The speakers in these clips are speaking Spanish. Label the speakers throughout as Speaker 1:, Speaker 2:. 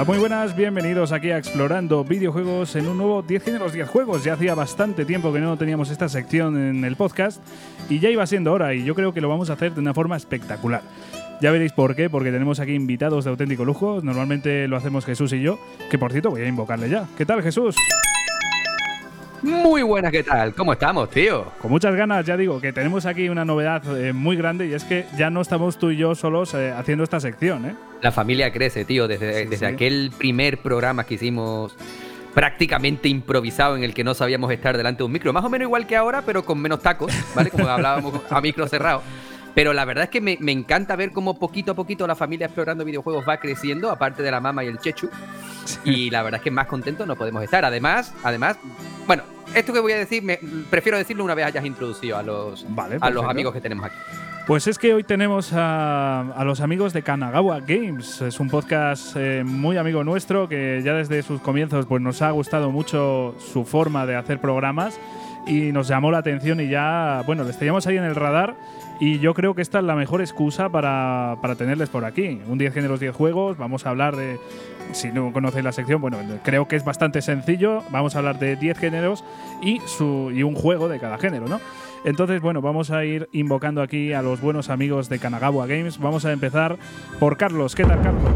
Speaker 1: Hola, muy buenas, bienvenidos aquí a Explorando Videojuegos en un nuevo 10 géneros 10 juegos. Ya hacía bastante tiempo que no teníamos esta sección en el podcast y ya iba siendo hora y yo creo que lo vamos a hacer de una forma espectacular. Ya veréis por qué, porque tenemos aquí invitados de auténtico lujo. Normalmente lo hacemos Jesús y yo, que por cierto voy a invocarle ya. ¿Qué tal Jesús?
Speaker 2: Muy buenas, ¿qué tal? ¿Cómo estamos, tío?
Speaker 1: Con muchas ganas, ya digo, que tenemos aquí una novedad eh, muy grande y es que ya no estamos tú y yo solos eh, haciendo esta sección, ¿eh?
Speaker 2: La familia crece, tío, desde, desde aquel primer programa que hicimos prácticamente improvisado en el que no sabíamos estar delante de un micro, más o menos igual que ahora, pero con menos tacos, ¿vale? Como hablábamos a micro cerrado. Pero la verdad es que me, me, encanta ver cómo poquito a poquito la familia explorando videojuegos va creciendo, aparte de la mama y el chechu. Y la verdad es que más contentos no podemos estar. Además, además, bueno, esto que voy a decir, me, prefiero decirlo una vez hayas introducido a los, a los amigos que tenemos aquí.
Speaker 1: Pues es que hoy tenemos a, los amigos de Kanagawa Games. Es un podcast eh, muy amigo nuestro que ya desde sus comienzos pues, nos ha gustado mucho su forma de hacer programas y nos llamó la atención y ya, bueno, les teníamos ahí en el radar y yo creo que esta es la mejor excusa para, para tenerles por aquí. Un 10 géneros, 10 juegos. Vamos a hablar de. Si no conocéis la sección, bueno, creo que es bastante sencillo. Vamos a hablar de 10 géneros y, su, y un juego de cada género, ¿no? Entonces, bueno, vamos a ir invocando aquí a los buenos amigos de Kanagawa Games. Vamos a empezar por Carlos. ¿Qué tal, Carlos?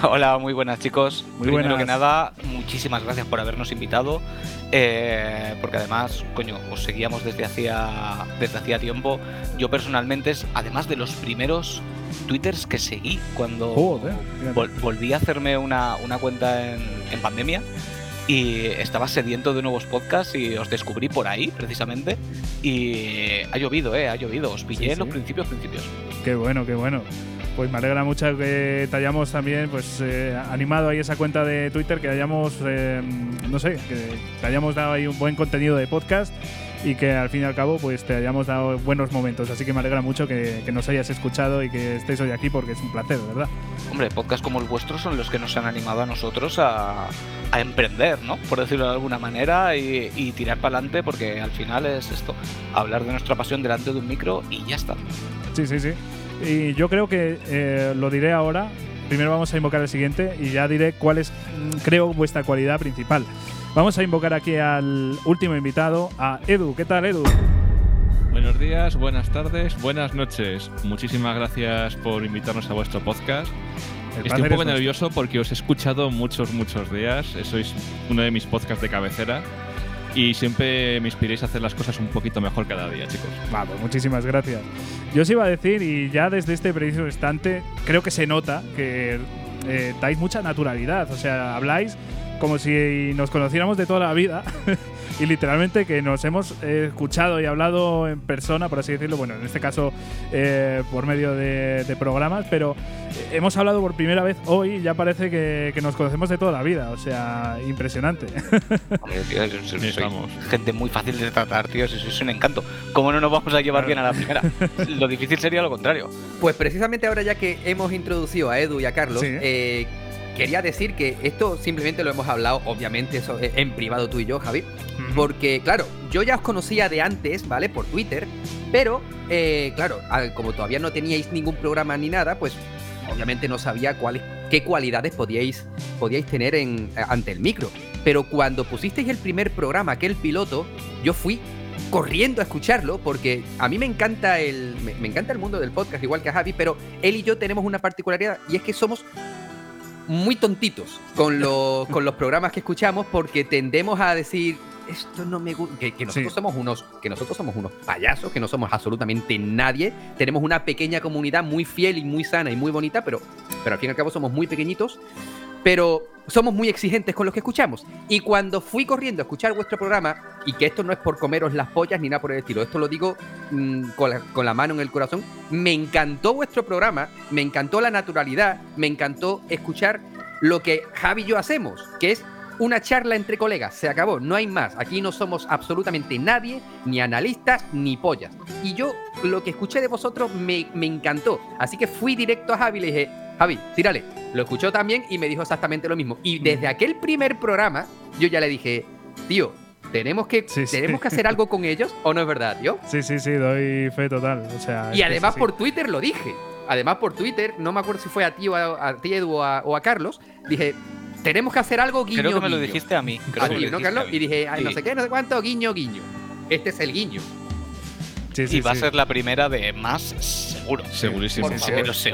Speaker 3: Hola, muy buenas chicos. Muy Primero que nada, muchísimas gracias por habernos invitado. Eh, porque además, coño, os seguíamos desde hacía, desde hacía tiempo. Yo personalmente, es, además de los primeros twitters que seguí cuando vol volví a hacerme una, una cuenta en, en, pandemia y estaba sediento de nuevos podcasts y os descubrí por ahí, precisamente. Y ha llovido, ¿eh? Ha llovido. Os pillé sí, en los principios, principios.
Speaker 1: Qué bueno, qué bueno pues me alegra mucho que te hayamos también pues eh, animado ahí esa cuenta de Twitter, que hayamos, eh, no sé, que te hayamos dado ahí un buen contenido de podcast y que al fin y al cabo pues te hayamos dado buenos momentos. Así que me alegra mucho que, que nos hayas escuchado y que estéis hoy aquí porque es un placer, ¿verdad?
Speaker 3: Hombre, podcasts como el vuestro son los que nos han animado a nosotros a, a emprender, ¿no? Por decirlo de alguna manera y, y tirar para adelante porque al final es esto, hablar de nuestra pasión delante de un micro y ya está.
Speaker 1: Sí, sí, sí. Y yo creo que eh, lo diré ahora. Primero vamos a invocar el siguiente y ya diré cuál es, creo, vuestra cualidad principal. Vamos a invocar aquí al último invitado, a Edu. ¿Qué tal, Edu?
Speaker 4: Buenos días, buenas tardes, buenas noches. Muchísimas gracias por invitarnos a vuestro podcast. Estoy un poco nervioso porque os he escuchado muchos, muchos días. Sois uno de mis podcasts de cabecera y siempre me inspiréis a hacer las cosas un poquito mejor cada día, chicos.
Speaker 1: Vamos, muchísimas gracias. Yo os iba a decir, y ya desde este preciso instante, creo que se nota que eh, dais mucha naturalidad. O sea, habláis como si nos conociéramos de toda la vida y literalmente que nos hemos eh, escuchado y hablado en persona, por así decirlo, bueno, en este caso eh, por medio de, de, programas, pero hemos hablado por primera vez hoy y ya parece que, que, nos conocemos de toda la vida, o sea, impresionante.
Speaker 3: Hombre, tío, soy gente muy fácil de tratar, tío, eso es un encanto. ¿Cómo no nos vamos a llevar bien a la primera? lo difícil sería lo contrario.
Speaker 2: Pues precisamente ahora ya que hemos introducido a Edu y a Carlos, sí. eh, quería decir que esto simplemente lo hemos hablado, obviamente, eso en privado tú y yo, Javi. Porque, claro, yo ya os conocía de antes, ¿vale? Por Twitter. Pero, eh, claro, como todavía no teníais ningún programa ni nada, pues obviamente no sabía cuáles, qué cualidades podíais, podíais tener en, ante el micro. Pero cuando pusisteis el primer programa, aquel piloto, yo fui corriendo a escucharlo porque a mí me encanta el me, me encanta el mundo del podcast igual que a Javi, pero él y yo tenemos una particularidad y es que somos muy tontitos con, lo, con los programas que escuchamos porque tendemos a decir esto no me gusta que, que, nosotros sí. somos unos que nosotros somos unos payasos que no somos absolutamente nadie tenemos una pequeña comunidad muy fiel y muy sana y muy bonita pero pero al fin y al cabo somos muy pequeñitos pero somos muy exigentes con los que escuchamos. Y cuando fui corriendo a escuchar vuestro programa, y que esto no es por comeros las pollas ni nada por el estilo, esto lo digo con, la, con, la, mano en el corazón, me encantó vuestro programa, me encantó la naturalidad, me encantó escuchar lo que Javi y yo hacemos, que es una charla entre colegas, se acabó, no hay más. Aquí no somos absolutamente nadie, ni analistas, ni pollas. Y yo lo que escuché de vosotros me, me encantó. Así que fui directo a Javi y le dije, Javi, tírale. Lo escuchó también y me dijo exactamente lo mismo. Y desde aquel primer programa, yo ya le dije, tío, ¿tenemos que, sí, ¿tenemos sí. que hacer algo con ellos o no es verdad, tío?
Speaker 1: Sí, sí, sí, doy fe total. O sea,
Speaker 2: y además sí, por Twitter lo dije. además por Twitter, no me acuerdo si fue a ti o a, ti, Edu, o a, Carlos, dije, tenemos que hacer algo guiño.
Speaker 3: Creo que me lo dijiste a mí.
Speaker 2: a ti, ¿no, Carlos? Y dije, no sé qué, no sé cuánto, guiño, guiño. Este es el guiño.
Speaker 3: Sí, sí, y va a ser la primera de más seguro.
Speaker 4: Segurísimo.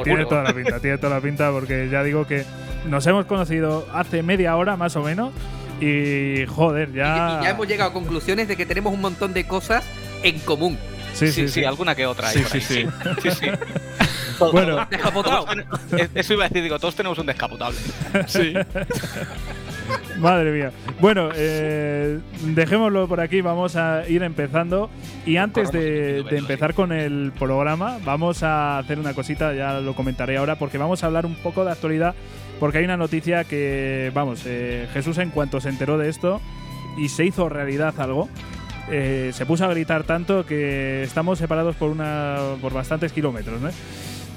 Speaker 1: Tiene toda la pinta, tiene toda la pinta porque ya digo que nos hemos conocido hace media hora más o menos y joder, ya...
Speaker 2: Y, ya hemos llegado a conclusiones de que tenemos un montón de cosas en común.
Speaker 3: Sí, sí, sí, alguna que otra.
Speaker 4: Sí, sí, sí, sí, sí.
Speaker 3: Bueno, descapotado. Eso iba a decir, digo, todos tenemos un descapotable.
Speaker 4: Sí.
Speaker 1: Madre mía. Bueno, eh, dejémoslo por aquí, vamos a ir empezando. Y antes de, empezar con el programa, vamos a hacer una cosita, ya lo comentaré ahora, porque vamos a hablar un poco de actualidad, porque hay una noticia que, vamos, eh, Jesús en cuanto se enteró de esto y se hizo realidad algo, eh, se puso a gritar tanto que estamos separados por, una, por bastantes kilómetros, ¿no?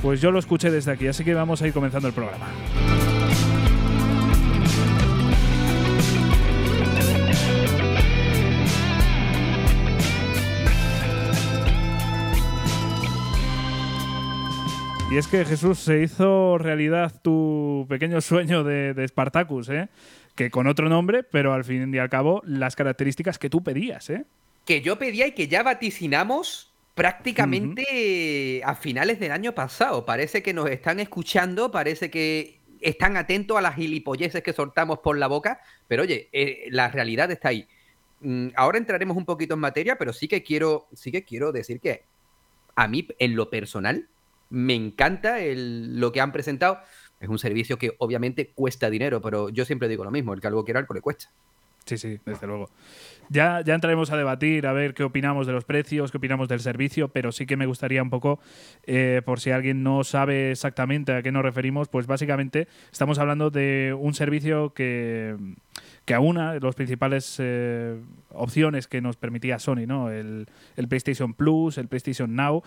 Speaker 1: Pues yo lo escuché desde aquí, así que vamos a ir comenzando el programa. Y es que Jesús se hizo realidad tu pequeño sueño de, Spartacus, ¿eh? que con otro nombre, pero al fin y al cabo las características que tú pedías. ¿eh?
Speaker 2: Que yo pedía y que ya vaticinamos prácticamente a finales del año pasado. Parece que nos están escuchando, parece que están atentos a las gilipolleces que soltamos por la boca, pero oye, eh, la realidad está ahí. Mm, ahora entraremos un poquito en materia, pero sí que quiero, sí que quiero decir que a mí, en lo personal, me encanta lo que han presentado. Es un servicio que obviamente cuesta dinero, pero yo siempre digo lo mismo, el que algo quiera, algo le cuesta.
Speaker 1: Sí, sí, desde luego. Ya, ya entraremos a debatir, a ver qué opinamos de los precios, qué opinamos del servicio, pero sí que me gustaría un poco, eh, por si alguien no sabe exactamente a qué nos referimos, pues básicamente estamos hablando de un servicio que, que aúna las principales eh, opciones que nos permitía Sony, ¿no? El, el PlayStation Plus, el PlayStation Now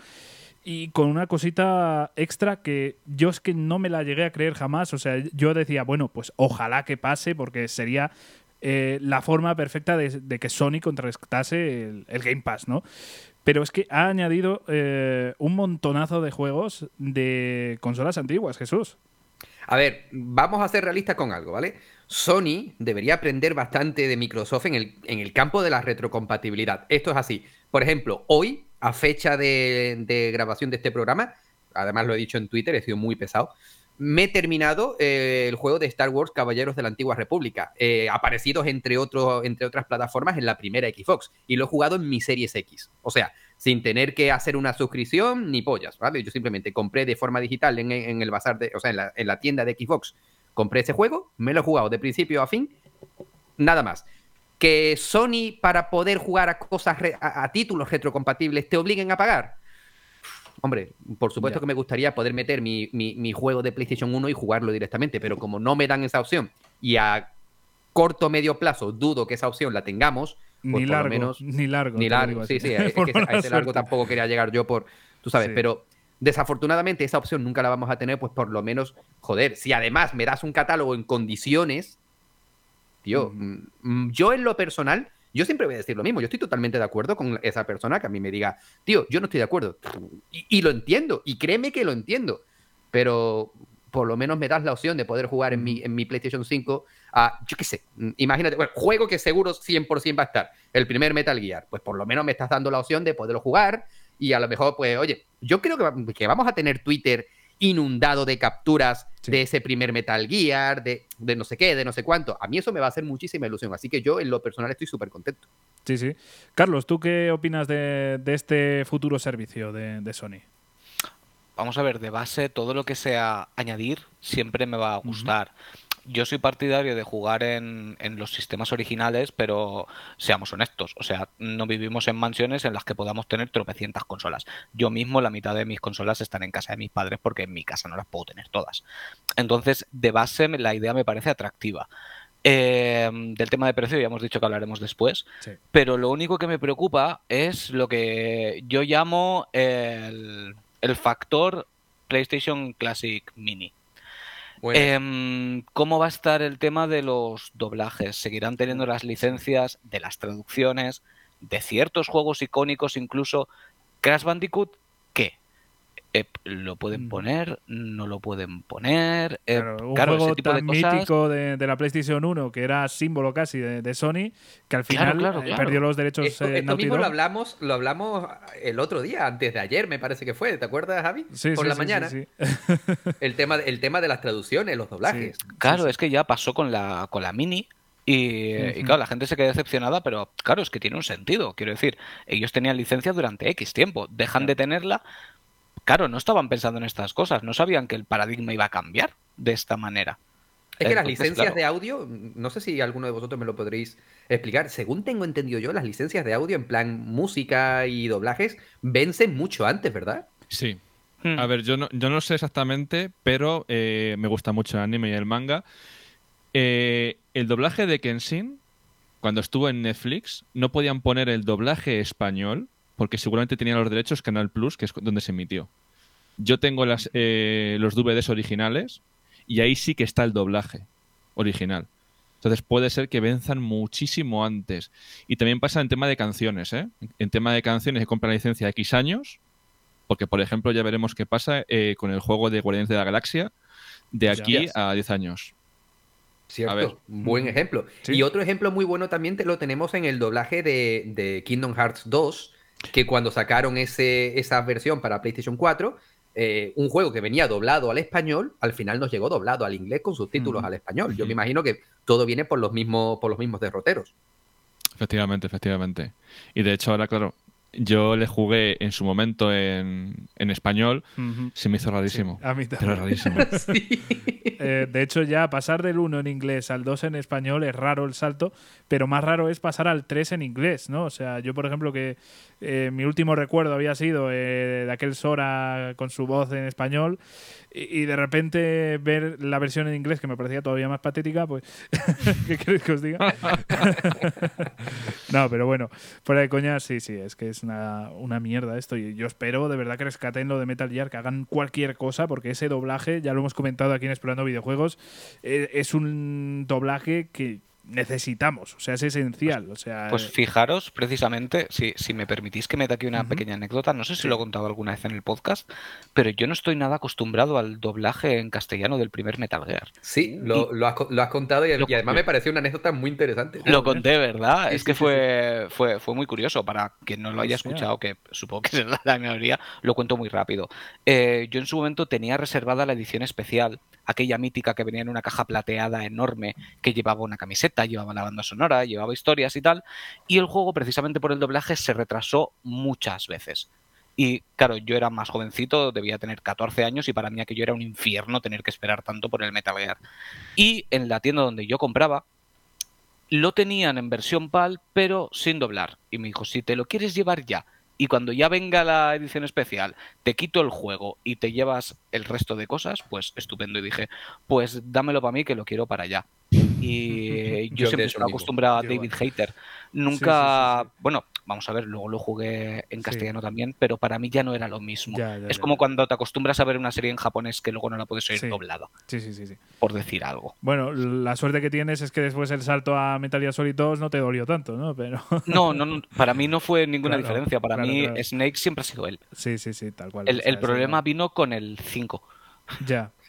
Speaker 1: y con una cosita extra que yo es que no me la llegué a creer jamás. O sea, yo decía, bueno, pues ojalá que pase porque sería eh, la forma perfecta de, que Sony contrarrestase el, Game Pass, ¿no? Pero es que ha añadido eh, un montonazo de juegos de consolas antiguas, Jesús.
Speaker 2: A ver, vamos a ser realistas con algo, ¿vale? Sony debería aprender bastante de Microsoft en el, en el campo de la retrocompatibilidad. Esto es así. Por ejemplo, hoy a fecha de, grabación de este programa, además lo he dicho en Twitter, he sido muy pesado, me he terminado eh, el juego de Star Wars Caballeros de la Antigua República, eh, aparecidos entre, entre otras plataformas en la primera Xbox, y lo he jugado en mi Series X. O sea, sin tener que hacer una suscripción ni pollas, ¿vale? Yo simplemente compré de forma digital en, el bazar, de, o sea, en la, en la tienda de Xbox, compré ese juego, me lo he jugado de principio a fin, nada más que Sony para poder jugar a cosas a, títulos retrocompatibles te obliguen a pagar. Hombre, por supuesto que me gustaría poder meter mi, juego de PlayStation 1 y jugarlo directamente, pero como no me dan esa opción y a corto o medio plazo dudo que esa opción la tengamos, pues
Speaker 1: ni largo,
Speaker 2: menos,
Speaker 1: ni largo.
Speaker 2: Ni largo, sí, sí, es que a ese largo tampoco quería llegar yo por, tú sabes, pero desafortunadamente esa opción nunca la vamos a tener, pues por lo menos, joder, si además me das un catálogo en condiciones Tío, mm, mm, yo en lo personal, yo siempre voy a decir lo mismo. Yo estoy totalmente de acuerdo con esa persona que a mí me diga, tío, yo no estoy de acuerdo. Y, lo entiendo, y créeme que lo entiendo. Pero por lo menos me das la opción de poder jugar en mi, en mi PlayStation 5 a, yo qué sé, mm, imagínate, bueno, juego que seguro 100% va a estar, el primer Metal Gear, pues por lo menos me estás dando la opción de poderlo jugar y a lo mejor, pues, oye, yo creo que, que vamos a tener Twitter inundado de capturas de ese primer Metal Gear, de, no sé qué, de no sé cuánto. A mí eso me va a hacer muchísima ilusión. Así que yo, en lo personal, estoy súper contento.
Speaker 1: Sí, sí. Carlos, ¿tú qué opinas de, este futuro servicio de, Sony?
Speaker 3: Vamos a ver, de base, todo lo que sea añadir siempre me va a gustar yo soy partidario de jugar en, en, los sistemas originales, pero seamos honestos, o sea, no vivimos en mansiones en las que podamos tener tropecientas consolas. Yo mismo la mitad de mis consolas están en casa de mis padres porque en mi casa no las puedo tener todas. Entonces, de base, la idea me parece atractiva. Em, del tema de precio ya hemos dicho que hablaremos después, pero lo único que me preocupa es lo que yo llamo el, el factor PlayStation Classic Mini. Em, ¿Cómo va a estar el tema de los doblajes? ¿Seguirán teniendo las licencias de las traducciones de ciertos juegos icónicos, incluso Crash Bandicoot? Lo pueden mm. poner, no lo pueden poner.
Speaker 1: claro, un juego tan mítico de, la PlayStation 1 que era símbolo casi de, Sony, que al final eh, perdió los derechos.
Speaker 2: Esto,
Speaker 1: eh,
Speaker 2: esto mismo lo hablamos, lo hablamos el otro día, antes de ayer, me parece que fue. ¿Te acuerdas, Javi? Sí, Por la mañana. el, tema, el tema de las traducciones, los doblajes.
Speaker 3: Claro, es que ya pasó con la, con la Mini. Y, y, claro, la gente se queda decepcionada, pero claro, es que tiene un sentido. Quiero decir, ellos tenían licencia durante X tiempo, dejan de tenerla Claro, no estaban pensando en estas cosas, no sabían que el paradigma iba a cambiar de esta manera.
Speaker 2: Es que las licencias de audio, no sé si alguno de vosotros me lo podréis explicar. Según tengo entendido yo, las licencias de audio en plan música y doblajes vencen mucho antes, ¿verdad?
Speaker 4: Sí. Hmm. A ver, yo no, yo no sé exactamente, pero eh, me gusta mucho el anime y el manga. Eh, el doblaje de Kenshin, cuando estuvo en Netflix, no podían poner el doblaje español porque seguramente tenía los derechos Canal Plus, que es donde se emitió. Yo tengo las, eh, los DVDs originales y ahí sí que está el doblaje original. Entonces puede ser que venzan muchísimo antes. Y también pasa en tema de canciones, ¿eh? En tema de canciones se compra la licencia X años, porque por ejemplo ya veremos qué pasa eh, con el juego de Guardianes de la Galaxia de aquí a 10 años.
Speaker 2: Cierto, buen ejemplo. Y otro ejemplo muy bueno también te lo tenemos en el doblaje de, de Kingdom Hearts 2, que cuando sacaron ese, esa versión para PlayStation 4, eh, un juego que venía doblado al español, al final nos llegó doblado al inglés con subtítulos al español. Yo me imagino que todo viene por los mismos, por los mismos derroteros.
Speaker 4: Efectivamente, efectivamente. Y de hecho ahora, claro, yo le jugué en su momento en, español, se me hizo rarísimo. a mí también. Pero rarísimo.
Speaker 1: Eh, de hecho, ya pasar del 1 en inglés al 2 en español es raro el salto, pero más raro es pasar al 3 en inglés, ¿no? O sea, yo, por ejemplo, que eh, mi último recuerdo había sido eh, de aquel Sora con su voz en español y, de repente ver la versión en inglés que me parecía todavía más patética, pues, ¿qué queréis que os diga? no, pero bueno, fuera de coña, sí, sí, es que es una, una, mierda esto y yo espero de verdad que rescaten lo de Metal Gear, que hagan cualquier cosa, porque ese doblaje, ya lo hemos comentado aquí en Explorando Videojuegos, eh, es un doblaje que necesitamos, o sea, es esencial. O sea,
Speaker 3: pues fijaros, precisamente, si, si me permitís que meta aquí una pequeña anécdota, no sé si lo he contado alguna vez en el podcast, pero yo no estoy nada acostumbrado al doblaje en castellano del primer Metal Gear.
Speaker 2: Sí, lo, lo, has, contado y, además me pareció una anécdota muy interesante.
Speaker 3: Lo conté, ¿verdad? es que fue, fue, fue muy curioso. Para quien no lo haya escuchado, que supongo que es la mayoría, lo cuento muy rápido. Eh, yo en su momento tenía reservada la edición especial aquella mítica que venía en una caja plateada enorme que llevaba una camiseta, llevaba la banda sonora, llevaba historias y tal, y el juego precisamente por el doblaje se retrasó muchas veces. Y claro, yo era más jovencito, debía tener 14 años y para mí aquello era un infierno tener que esperar tanto por el Metal Gear. Y en la tienda donde yo compraba, lo tenían en versión PAL, pero sin doblar. Y me dijo, si te lo quieres llevar ya y cuando ya venga la edición especial te quito el juego y te llevas el resto de cosas, pues estupendo. Y dije, pues dámelo para mí que lo quiero para allá. Y yo, siempre estoy acostumbrado a David Hater. Nunca, bueno, vamos a ver, luego lo jugué en castellano también, pero para mí ya no era lo mismo. es como cuando te acostumbras a ver una serie en japonés que luego no la puedes oír doblada.
Speaker 1: Sí, sí, sí, sí.
Speaker 3: Por decir algo.
Speaker 1: Bueno, la suerte que tienes es que después el salto a Metal Gear Solid 2 no te dolió tanto, ¿no? Pero...
Speaker 3: no, no, para mí no fue ninguna diferencia. Para mí Snake siempre ha sido él.
Speaker 1: Sí, sí, sí, tal cual.
Speaker 3: El, problema vino con el 5.
Speaker 1: Ya.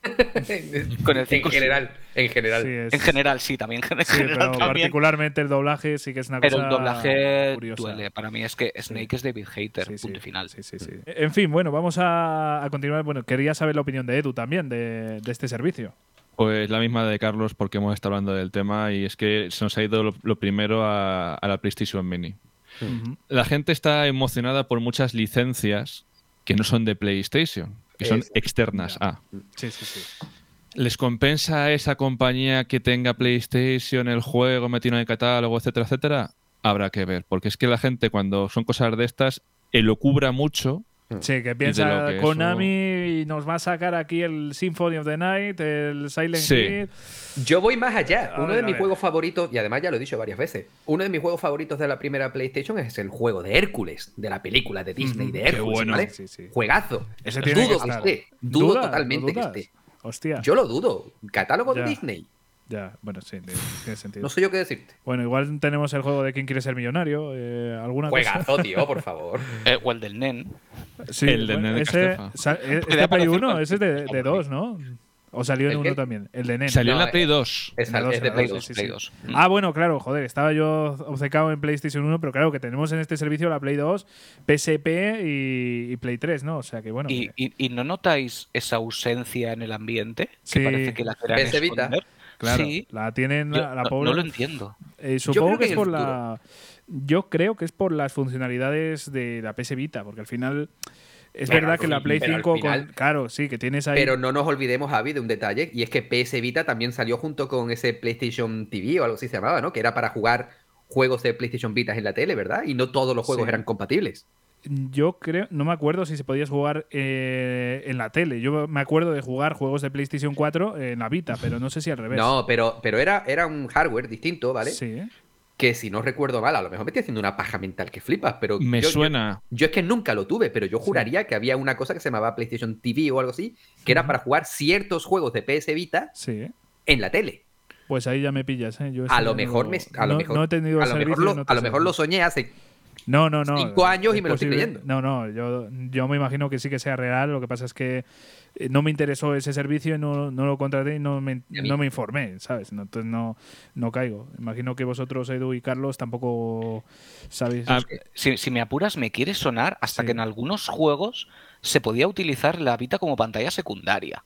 Speaker 2: con el 5 en general, en general.
Speaker 3: En general, sí, también. pero
Speaker 1: particularmente el doblaje sí que es una
Speaker 3: cosa.
Speaker 1: Pero
Speaker 3: el doblaje duele. Para mí es que Snake es David Hater, punto final.
Speaker 1: En fin, bueno, vamos a, continuar. Bueno, quería saber la opinión de Edu también de, este servicio.
Speaker 4: Pues la misma de Carlos, porque hemos estado hablando del tema y es que se nos ha ido lo, primero a, la PlayStation Mini. La gente está emocionada por muchas licencias que no son de PlayStation, que son externas a.
Speaker 1: Sí, sí, sí.
Speaker 4: ¿Les compensa a esa compañía que tenga PlayStation, el juego metido en el catálogo, etcétera, etcétera? Habrá que ver, porque es que la gente cuando son cosas de estas, lo cubra mucho.
Speaker 1: Sí, que piensa Konami y nos va a sacar aquí el Symphony of the Night, el Silent Hill.
Speaker 2: Yo voy más allá. Uno de mis juegos favoritos, y además ya lo he dicho varias veces, uno de mis juegos favoritos de la primera PlayStation es el juego de Hércules, de la película de Disney de Hércules. ¿vale? Juegazo. dudo que Dudo totalmente que esté.
Speaker 1: Hostia.
Speaker 2: Yo lo dudo. Catálogo de Disney.
Speaker 1: Ya, bueno, sí, tiene sentido.
Speaker 2: No sé yo qué decirte.
Speaker 1: Bueno, igual tenemos el juego de quién quiere ser millonario. Eh, ¿alguna
Speaker 2: Juegazo, tío, por favor.
Speaker 3: Eh, o el del NEN.
Speaker 1: Sí, el de bueno, ese, este Play 1, ese es de, de 2, ¿no? ¿O salió en uno también? El de NES.
Speaker 4: Salió en la Play 2.
Speaker 2: Es, de Play 2.
Speaker 1: Ah, bueno, claro, joder, estaba yo obcecado en PlayStation 1, pero claro que tenemos en este servicio la Play 2, PSP y, Play 3, ¿no? O sea que bueno.
Speaker 3: ¿Y, y, no notáis esa ausencia en el ambiente? Que parece que la
Speaker 2: PS Vita.
Speaker 1: Claro, sí. la tienen la, pobre.
Speaker 3: No, lo entiendo.
Speaker 1: Eh, supongo que, es por la. Yo creo que es por las funcionalidades de la PS Vita, porque al final es verdad que la Play 5, claro, sí, que tienes ahí.
Speaker 2: Pero no nos olvidemos, Javi, de un detalle, y es que PS Vita también salió junto con ese PlayStation TV o algo así se llamaba, ¿no? Que era para jugar juegos de PlayStation Vita en la tele, ¿verdad? Y no todos los juegos eran compatibles.
Speaker 1: Yo creo, no me acuerdo si se podía jugar eh, en la tele. Yo me acuerdo de jugar juegos de PlayStation 4 en la Vita, pero no sé si al revés.
Speaker 2: No, pero, pero era, era un hardware distinto, ¿vale?
Speaker 1: Sí
Speaker 2: que si no recuerdo mal, a lo mejor me estoy haciendo una paja mental que flipas, pero...
Speaker 4: Me suena.
Speaker 2: Yo, es que nunca lo tuve, pero yo juraría que había una cosa que se llamaba PlayStation TV o algo así, que era para jugar ciertos juegos de PS Vita en la tele.
Speaker 1: Pues ahí ya me pillas, ¿eh?
Speaker 2: a lo mejor me... A lo mejor,
Speaker 1: he tenido
Speaker 2: a lo mejor a lo mejor lo soñé hace
Speaker 1: no, no, no.
Speaker 2: Cinco años y me lo estoy creyendo.
Speaker 1: No, no, yo, yo me imagino que sí que sea real. Lo que pasa es que eh, no me interesó ese servicio y no, no lo contraté y no me, no me informé, ¿sabes? entonces no, no caigo. Imagino que vosotros, Edu y Carlos, tampoco sabéis.
Speaker 3: Ah, si, si, me apuras, me quiere sonar hasta que en algunos juegos se podía utilizar la Vita como pantalla secundaria.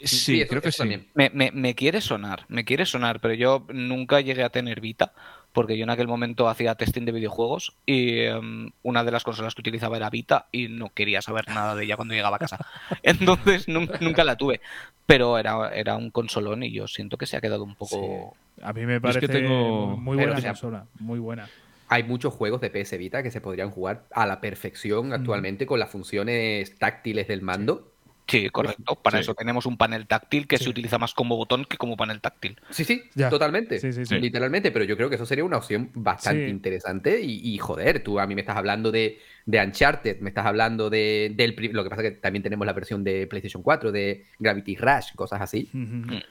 Speaker 4: Sí, creo que sí.
Speaker 3: Me, me, me, quiere sonar, me quiere sonar, pero yo nunca llegué a tener Vita porque yo en aquel momento hacía testing de videojuegos y em, una de las consolas que utilizaba era Vita y no quería saber nada de ella cuando llegaba a casa. Entonces nunca, la tuve, pero era, era un consolón y yo siento que se ha quedado un poco...
Speaker 1: A mí me parece que tengo... muy buena consola, muy buena.
Speaker 2: Hay muchos juegos de PS Vita que se podrían jugar a la perfección actualmente con las funciones táctiles del mando
Speaker 3: Sí, correcto. Para eso tenemos un panel táctil que se utiliza más como botón que como panel táctil.
Speaker 2: Sí, sí, totalmente. Literalmente, pero yo creo que eso sería una opción bastante interesante. Y, joder, tú a mí me estás hablando de, de Uncharted, me estás hablando de, del. Lo que pasa es que también tenemos la versión de PlayStation 4, de Gravity Rush, cosas así.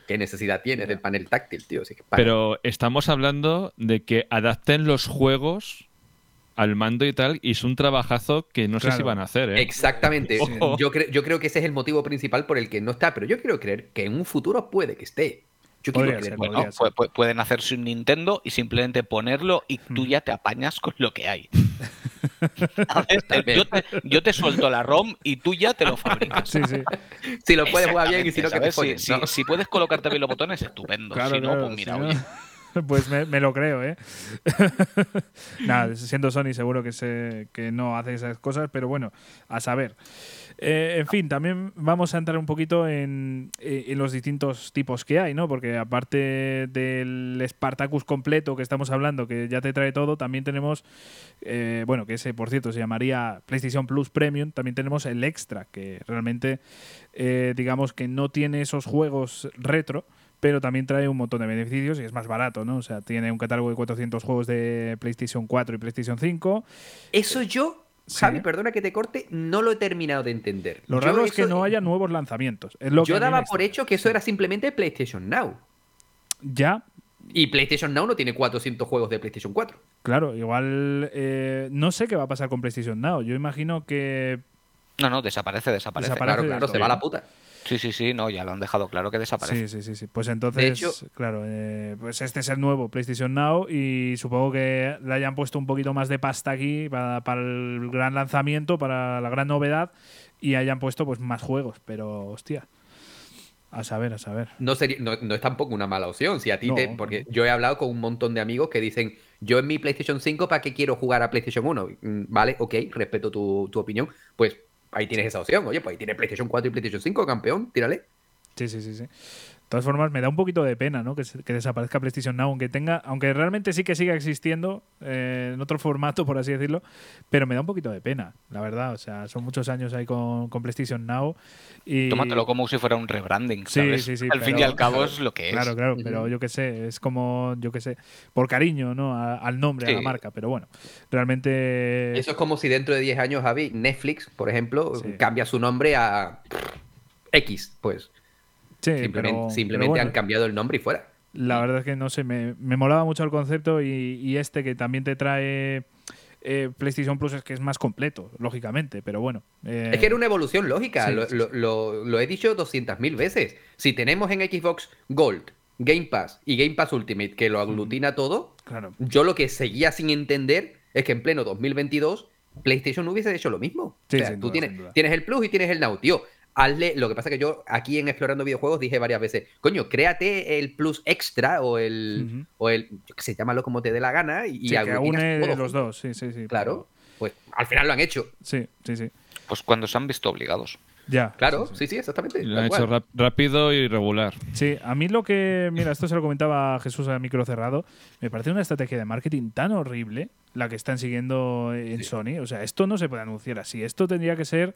Speaker 2: ¿Qué necesidad tienes del panel táctil, tío?
Speaker 4: pero estamos hablando de que adapten los juegos al mando y tal, y es un trabajazo que no sé si van a hacer. ¿eh?
Speaker 2: Exactamente. Yo, yo creo que ese es el motivo principal por el que no está, pero yo quiero creer que en un futuro puede que esté. Yo quiero creer.
Speaker 3: Bueno, pueden hacerse un Nintendo y simplemente ponerlo y tú ya te apañas con lo que hay. yo, te, suelto la ROM y tú ya te lo fabricas.
Speaker 2: Si lo puedes jugar bien y si no, que te
Speaker 3: si, puedes colocarte bien los botones, estupendo. si no, pues mira, oye.
Speaker 1: pues me, lo creo, ¿eh? Nada, siendo Sony seguro que, se, que no hace esas cosas, pero bueno, a saber. Eh, en fin, también vamos a entrar un poquito en, eh, en, los distintos tipos que hay, ¿no? Porque aparte del Spartacus completo que estamos hablando, que ya te trae todo, también tenemos, eh, bueno, que ese por cierto se llamaría PlayStation Plus Premium, también tenemos el Extra, que realmente digamos que no tiene esos juegos retro, pero también trae un montón de beneficios y es más barato, ¿no? O sea, tiene un catálogo de 400 juegos de PlayStation 4 y PlayStation 5.
Speaker 2: Eso yo, Javi, perdona que te corte, no lo he terminado de entender.
Speaker 1: Lo raro es que no haya nuevos lanzamientos.
Speaker 2: yo daba por hecho que eso era simplemente PlayStation Now.
Speaker 1: Ya.
Speaker 2: Y PlayStation Now no tiene 400 juegos de PlayStation 4.
Speaker 1: Claro, igual eh, no sé qué va a pasar con PlayStation Now. Yo imagino que...
Speaker 3: No, no, desaparece, desaparece.
Speaker 2: claro, claro, se va a la puta.
Speaker 3: Sí, sí, sí, no, ya lo han dejado claro que desaparece.
Speaker 1: Sí, sí, sí, Pues entonces, claro, eh, pues este es el nuevo PlayStation Now y supongo que le hayan puesto un poquito más de pasta aquí para, el gran lanzamiento, para la gran novedad y hayan puesto pues más juegos, pero hostia. A saber, a saber.
Speaker 2: No, sería, no, es tampoco una mala opción. Si a ti te, porque yo he hablado con un montón de amigos que dicen, yo en mi PlayStation 5, ¿para qué quiero jugar a PlayStation 1? Mm, vale, ok, respeto tu, tu opinión. Pues ahí tienes esa opción. Oye, pues ahí tienes PlayStation 4 y PlayStation 5, campeón, tírale.
Speaker 1: Sí, sí, sí, sí. De todas formas, me da un poquito de pena, ¿no? Que, que desaparezca PlayStation Now, aunque tenga, aunque realmente sí que siga existiendo eh, en otro formato, por así decirlo, pero me da un poquito de pena, la verdad. O sea, son muchos años ahí con, PlayStation Now. Y...
Speaker 3: Tómatelo como si fuera un rebranding, ¿sabes? Sí, sí, sí. Al fin y al cabo es lo que es.
Speaker 1: Claro, claro, pero yo qué sé, es como, yo qué sé, por cariño, ¿no? al nombre, a la marca, pero bueno, realmente.
Speaker 2: Eso es como si dentro de 10 años, Javi, Netflix, por ejemplo, cambia su nombre a X, pues simplemente, han cambiado el nombre y fuera.
Speaker 1: La verdad es que no sé, me, me molaba mucho el concepto y, este que también te trae eh, PlayStation Plus es que es más completo, lógicamente, pero bueno.
Speaker 2: Eh, es que era una evolución lógica, lo, he dicho 200.000 veces. Si tenemos en Xbox Gold, Game Pass y Game Pass Ultimate, que lo aglutina todo, claro. yo lo que seguía sin entender es que en pleno 2022 PlayStation no hubiese hecho lo mismo. o sea, tú tienes, tienes el Plus y tienes el Now, tío hazle. Lo que pasa es que yo aquí en Explorando Videojuegos dije varias veces, coño, créate el plus extra o el. O el. Yo qué sé, llámalo como te dé la gana y,
Speaker 1: sí, que une los dos, sí, sí, sí.
Speaker 2: Claro. Pues al final lo han hecho.
Speaker 1: Sí, sí, sí.
Speaker 3: Pues cuando se han visto obligados.
Speaker 1: Ya.
Speaker 2: Claro, sí, sí, exactamente.
Speaker 4: Lo han hecho rápido y regular.
Speaker 1: Sí, a mí lo que. Mira, esto se lo comentaba Jesús a micro cerrado. Me parece una estrategia de marketing tan horrible la que están siguiendo en Sony. O sea, esto no se puede anunciar así. Esto tendría que ser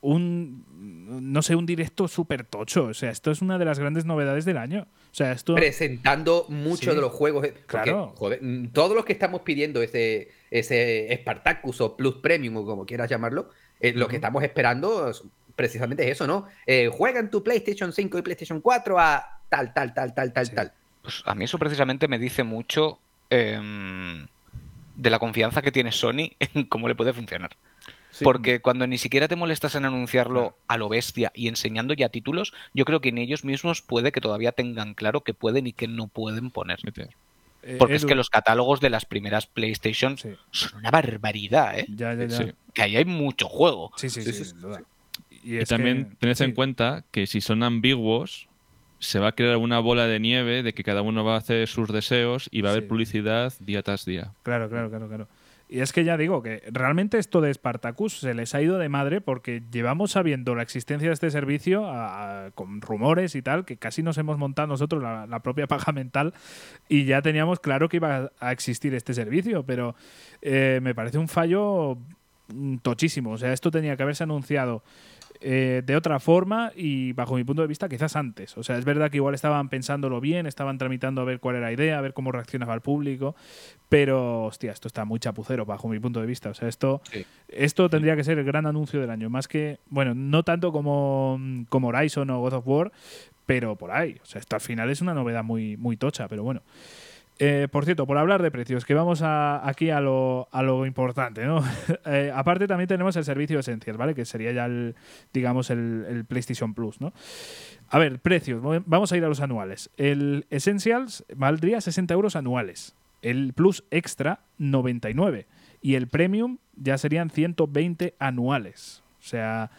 Speaker 1: un no sé, un directo súper tocho. O sea, esto es una de las grandes novedades del año. O sea, esto...
Speaker 2: Presentando muchos de los juegos. Eh, claro. Joder, todos los que estamos pidiendo ese, ese Spartacus o Plus Premium o como quieras llamarlo, eh, lo que estamos esperando precisamente es eso, ¿no? Eh, juega en tu PlayStation 5 y PlayStation 4 a tal, tal, tal, tal, tal, tal.
Speaker 3: Pues a mí eso precisamente me dice mucho em, de la confianza que tiene Sony en cómo le puede funcionar. Porque cuando ni siquiera te molestas en anunciarlo a lo bestia y enseñando ya títulos, yo creo que en ellos mismos puede que todavía tengan claro que pueden y que no pueden poner. Eh, Porque es que los catálogos de las primeras PlayStation son una barbaridad, ¿eh? Que ahí hay mucho juego.
Speaker 1: Sí, sí, sí.
Speaker 4: Y, también tened en cuenta que si son ambiguos, se va a crear una bola de nieve de que cada uno va a hacer sus deseos y va a haber publicidad día tras día.
Speaker 1: Claro, claro, claro, claro. Y es que ya digo que realmente esto de Spartacus se les ha ido de madre porque llevamos sabiendo la existencia de este servicio con rumores y tal, que casi nos hemos montado nosotros la, propia paga mental y ya teníamos claro que iba a existir este servicio, pero eh, me parece un fallo mm, tochísimo. O sea, esto tenía que haberse anunciado eh, de otra forma y bajo mi punto de vista quizás antes. O sea, es verdad que igual estaban pensándolo bien, estaban tramitando a ver cuál era la idea, a ver cómo reaccionaba el público, pero hostia, esto está muy chapucero bajo mi punto de vista. O sea, esto, esto tendría que ser el gran anuncio del año, más que, bueno, no tanto como, como Horizon o God of War, pero por ahí. O sea, esto al final es una novedad muy, muy tocha, pero bueno. Eh, por cierto, por hablar de precios, que vamos aquí a lo, a lo importante, ¿no? Eh, aparte también tenemos el servicio Essentials, ¿vale? Que sería ya el, digamos, el, PlayStation Plus, ¿no? A ver, precios, vamos a ir a los anuales. El Essentials valdría 60 euros anuales, el Plus Extra 99 y el Premium ya serían 120 anuales. O sea,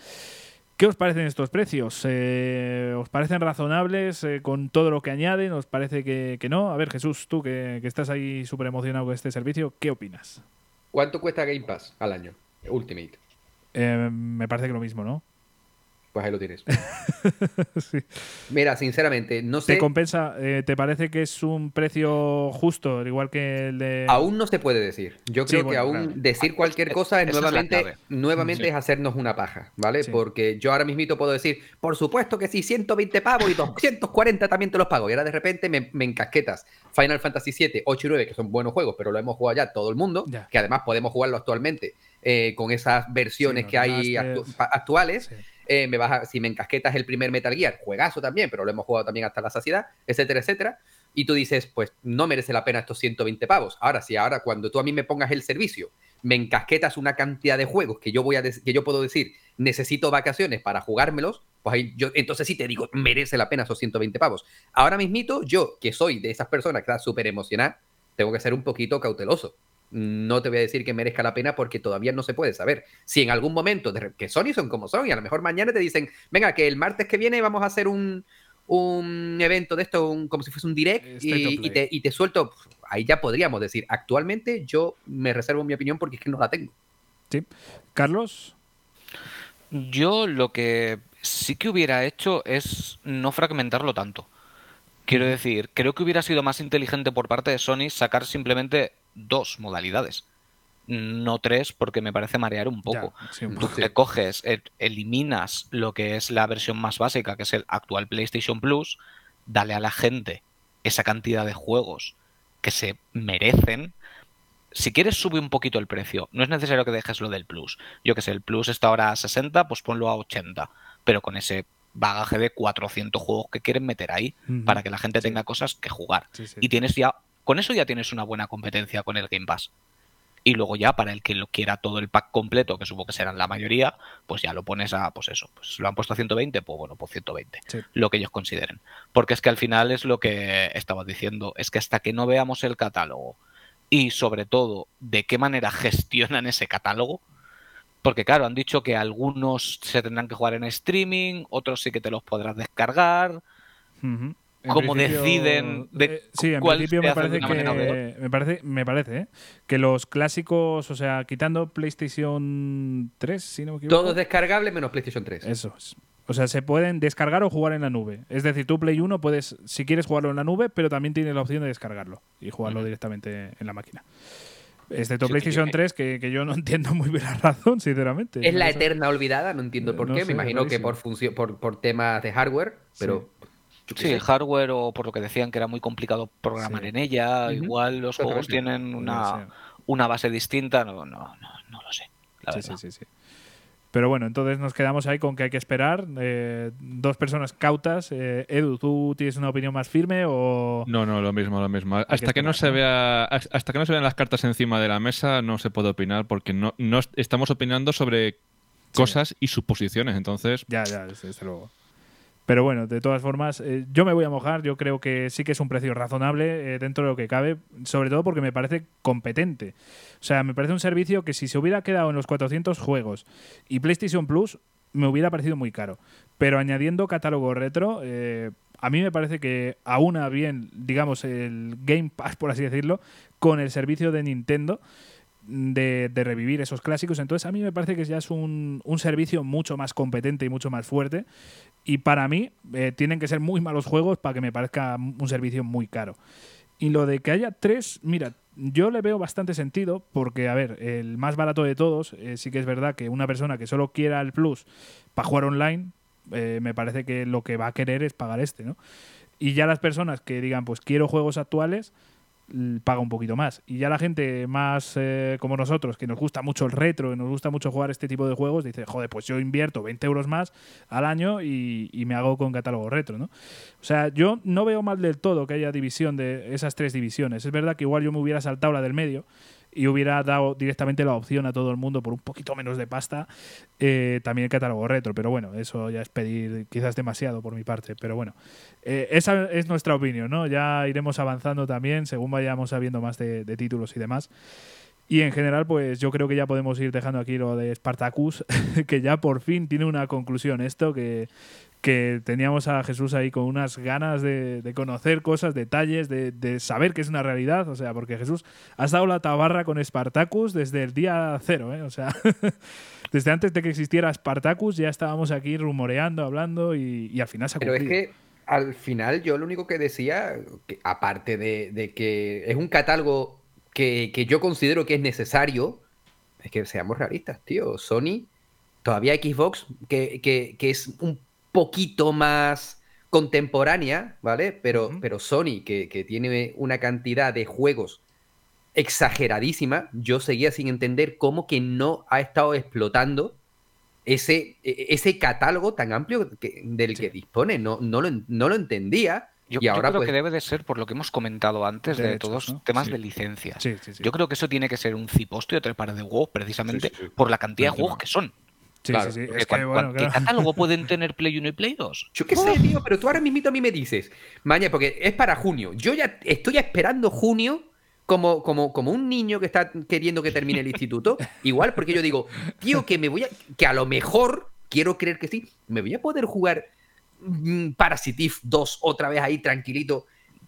Speaker 1: ¿Qué os parecen estos precios? Eh, ¿Os parecen razonables eh, con todo lo que añaden? ¿Os parece que, no? A ver, Jesús, tú que, estás ahí súper emocionado con este servicio, ¿qué opinas?
Speaker 2: ¿Cuánto cuesta Game Pass al año? Ultimate.
Speaker 1: Eh, me parece que lo mismo, ¿no?
Speaker 2: Pues ahí lo tienes. Mira, sinceramente, no sé.
Speaker 1: ¿Te compensa? Eh, ¿Te parece que es un precio justo, igual que el de.?
Speaker 2: Aún no se puede decir. Yo creo que aún decir cualquier cosa es nuevamente, nuevamente es hacernos una paja, ¿vale? Porque yo ahora mismito puedo decir, por supuesto que sí, 120 pavos y 240 también te los pago. Y ahora de repente me, encasquetas Final Fantasy VII, 8 y 9, que son buenos juegos, pero lo hemos jugado ya todo el mundo, que además podemos jugarlo actualmente eh, con esas versiones que hay actuales. Eh, me si me encasquetas el primer Metal Gear, juegazo también, pero lo hemos jugado también hasta la saciedad, etcétera, etcétera. Y tú dices, pues no merece la pena estos 120 pavos. Ahora, si ahora cuando tú a mí me pongas el servicio, me encasquetas una cantidad de juegos que yo voy a que yo puedo decir, necesito vacaciones para jugármelos, pues ahí yo entonces sí te digo, merece la pena esos 120 pavos. Ahora mismito, yo, que soy de esas personas que está súper emocionada, tengo que ser un poquito cauteloso no te voy a decir que merezca la pena porque todavía no se puede saber. Si en algún momento, que Sony son como son, y a lo mejor mañana te dicen, venga, que el martes que viene vamos a hacer un, evento de esto, como si fuese un direct, y, te, suelto, ahí ya podríamos decir, actualmente yo me reservo mi opinión porque es que no la tengo.
Speaker 1: Sí. Carlos.
Speaker 3: Yo lo que sí que hubiera hecho es no fragmentarlo tanto. Quiero decir, creo que hubiera sido más inteligente por parte de Sony sacar simplemente dos modalidades. No tres, porque me parece marear un poco. Tú te coges, e, eliminas lo que es la versión más básica, que es el actual PlayStation Plus, dale a la gente esa cantidad de juegos que se merecen. Si quieres, sube un poquito el precio. No es necesario que dejes lo del Plus. Yo que sé, el Plus está ahora a 60, pues ponlo a 80. Pero con ese bagaje de 400 juegos que quieren meter ahí para que la gente tenga cosas que jugar. y tienes ya con eso ya tienes una buena competencia con el Game Pass. y luego ya para el que lo quiera todo el pack completo, que supongo que serán la mayoría, pues ya lo pones a, pues eso, pues lo han puesto a 120, pues bueno, pues 120, lo que ellos consideren. Porque es que al final es lo que estabas diciendo, es que hasta que no veamos el catálogo y sobre todo de qué manera gestionan ese catálogo, porque claro, han dicho que algunos se tendrán que jugar en streaming, otros sí que te los podrás descargar. ¿Cómo deciden de
Speaker 1: eh, sí, en principio me parece, que, me parece, me parece ¿eh? que los clásicos, o sea, quitando PlayStation 3, si no me equivoco.
Speaker 2: Todo es descargable menos PlayStation 3.
Speaker 1: Eso es. O sea, se pueden descargar o jugar en la nube. Es decir, tú Play 1 puedes, si quieres jugarlo en la nube, pero también tienes la opción de descargarlo y jugarlo directamente en la máquina. Excepto PlayStation 3, que, yo no entiendo muy bien la razón, sinceramente.
Speaker 2: Es la eterna olvidada, no entiendo por qué. me imagino que por, función, por, temas de hardware, pero
Speaker 3: Sí, el hardware o por lo que decían que era muy complicado programar en ella. Igual los juegos tienen una, una, base distinta. No, no, no, lo sé. sí, sí, sí,
Speaker 1: Pero bueno, entonces nos quedamos ahí con que hay que esperar. Eh, dos personas cautas. Eh, Edu, ¿tú tienes una opinión más firme o...?
Speaker 4: No, no, lo mismo, lo mismo. Hasta que, no se vea, hasta que no se vean las cartas encima de la mesa no se puede opinar porque no, no estamos opinando sobre cosas y suposiciones, entonces...
Speaker 1: Ya, ya, desde luego. Pero bueno, de todas formas, eh, yo me voy a mojar. Yo creo que sí que es un precio razonable eh, dentro de lo que cabe, sobre todo porque me parece competente. O sea, me parece un servicio que si se hubiera quedado en los 400 juegos y PlayStation Plus, me hubiera parecido muy caro. Pero añadiendo catálogo retro, eh, a mí me parece que aúna bien, digamos, el Game Pass, por así decirlo, con el servicio de Nintendo de, revivir esos clásicos. Entonces a mí me parece que ya es un, servicio mucho más competente y mucho más fuerte. Y para mí eh, tienen que ser muy malos juegos para que me parezca un servicio muy caro. Y lo de que haya tres, mira, yo le veo bastante sentido porque, a ver, el más barato de todos, eh, sí que es verdad que una persona que solo quiera el Plus para jugar online, eh, me parece que lo que va a querer es pagar este, ¿no? Y ya las personas que digan, pues quiero juegos actuales, paga un poquito más. Y ya la gente más eh, como nosotros, que nos gusta mucho el retro, y nos gusta mucho jugar este tipo de juegos, dice, joder, pues yo invierto 20 euros más al año y, y, me hago con catálogo retro, ¿no? O sea, yo no veo mal del todo que haya división de esas tres divisiones. Es verdad que igual yo me hubiera saltado la del medio, y hubiera dado directamente la opción a todo el mundo por un poquito menos de pasta, eh, también el catálogo retro. Pero bueno, eso ya es pedir quizás demasiado por mi parte. Pero bueno, eh, esa es nuestra opinión, ¿no? Ya iremos avanzando también según vayamos sabiendo más de, de títulos y demás. Y en general, pues yo creo que ya podemos ir dejando aquí lo de Spartacus, que ya por fin tiene una conclusión esto, que que teníamos a Jesús ahí con unas ganas de, conocer cosas, detalles, de, saber que es una realidad, o sea, porque Jesús ha estado la tabarra con Spartacus desde el día cero, ¿eh? o sea, desde antes de que existiera Spartacus ya estábamos aquí rumoreando, hablando y, al final se ha
Speaker 2: Pero es que al final yo lo único que decía, aparte de, que es un catálogo que, yo considero que es necesario, es que seamos realistas, tío, Sony todavía Xbox, que, que, es un poquito más contemporánea, ¿vale? Pero, pero Sony, que, tiene una cantidad de juegos exageradísima, yo seguía sin entender cómo que no ha estado explotando ese, e, ese catálogo tan amplio del que dispone. No, no, lo, no lo entendía.
Speaker 3: Yo,
Speaker 2: y ahora,
Speaker 3: creo que pues debe de ser por lo que hemos comentado antes de, todos los temas de licencias. yo creo que eso tiene que ser un ciposto y otra par de juegos precisamente por la cantidad de juegos que son.
Speaker 1: Sí, sí, sí. Es que,
Speaker 3: bueno, ¿Qué catálogo pueden tener Play 1 y Play 2?
Speaker 2: Yo qué sé, tío, pero tú ahora mismo a mí me dices, maña, porque es para junio. Yo ya estoy esperando junio como, como, como un niño que está queriendo que termine el instituto. Igual, porque yo digo, tío, que me voy a. que a lo mejor, quiero creer que sí, me voy a poder jugar mm, Parasitive 2 otra vez ahí tranquilito.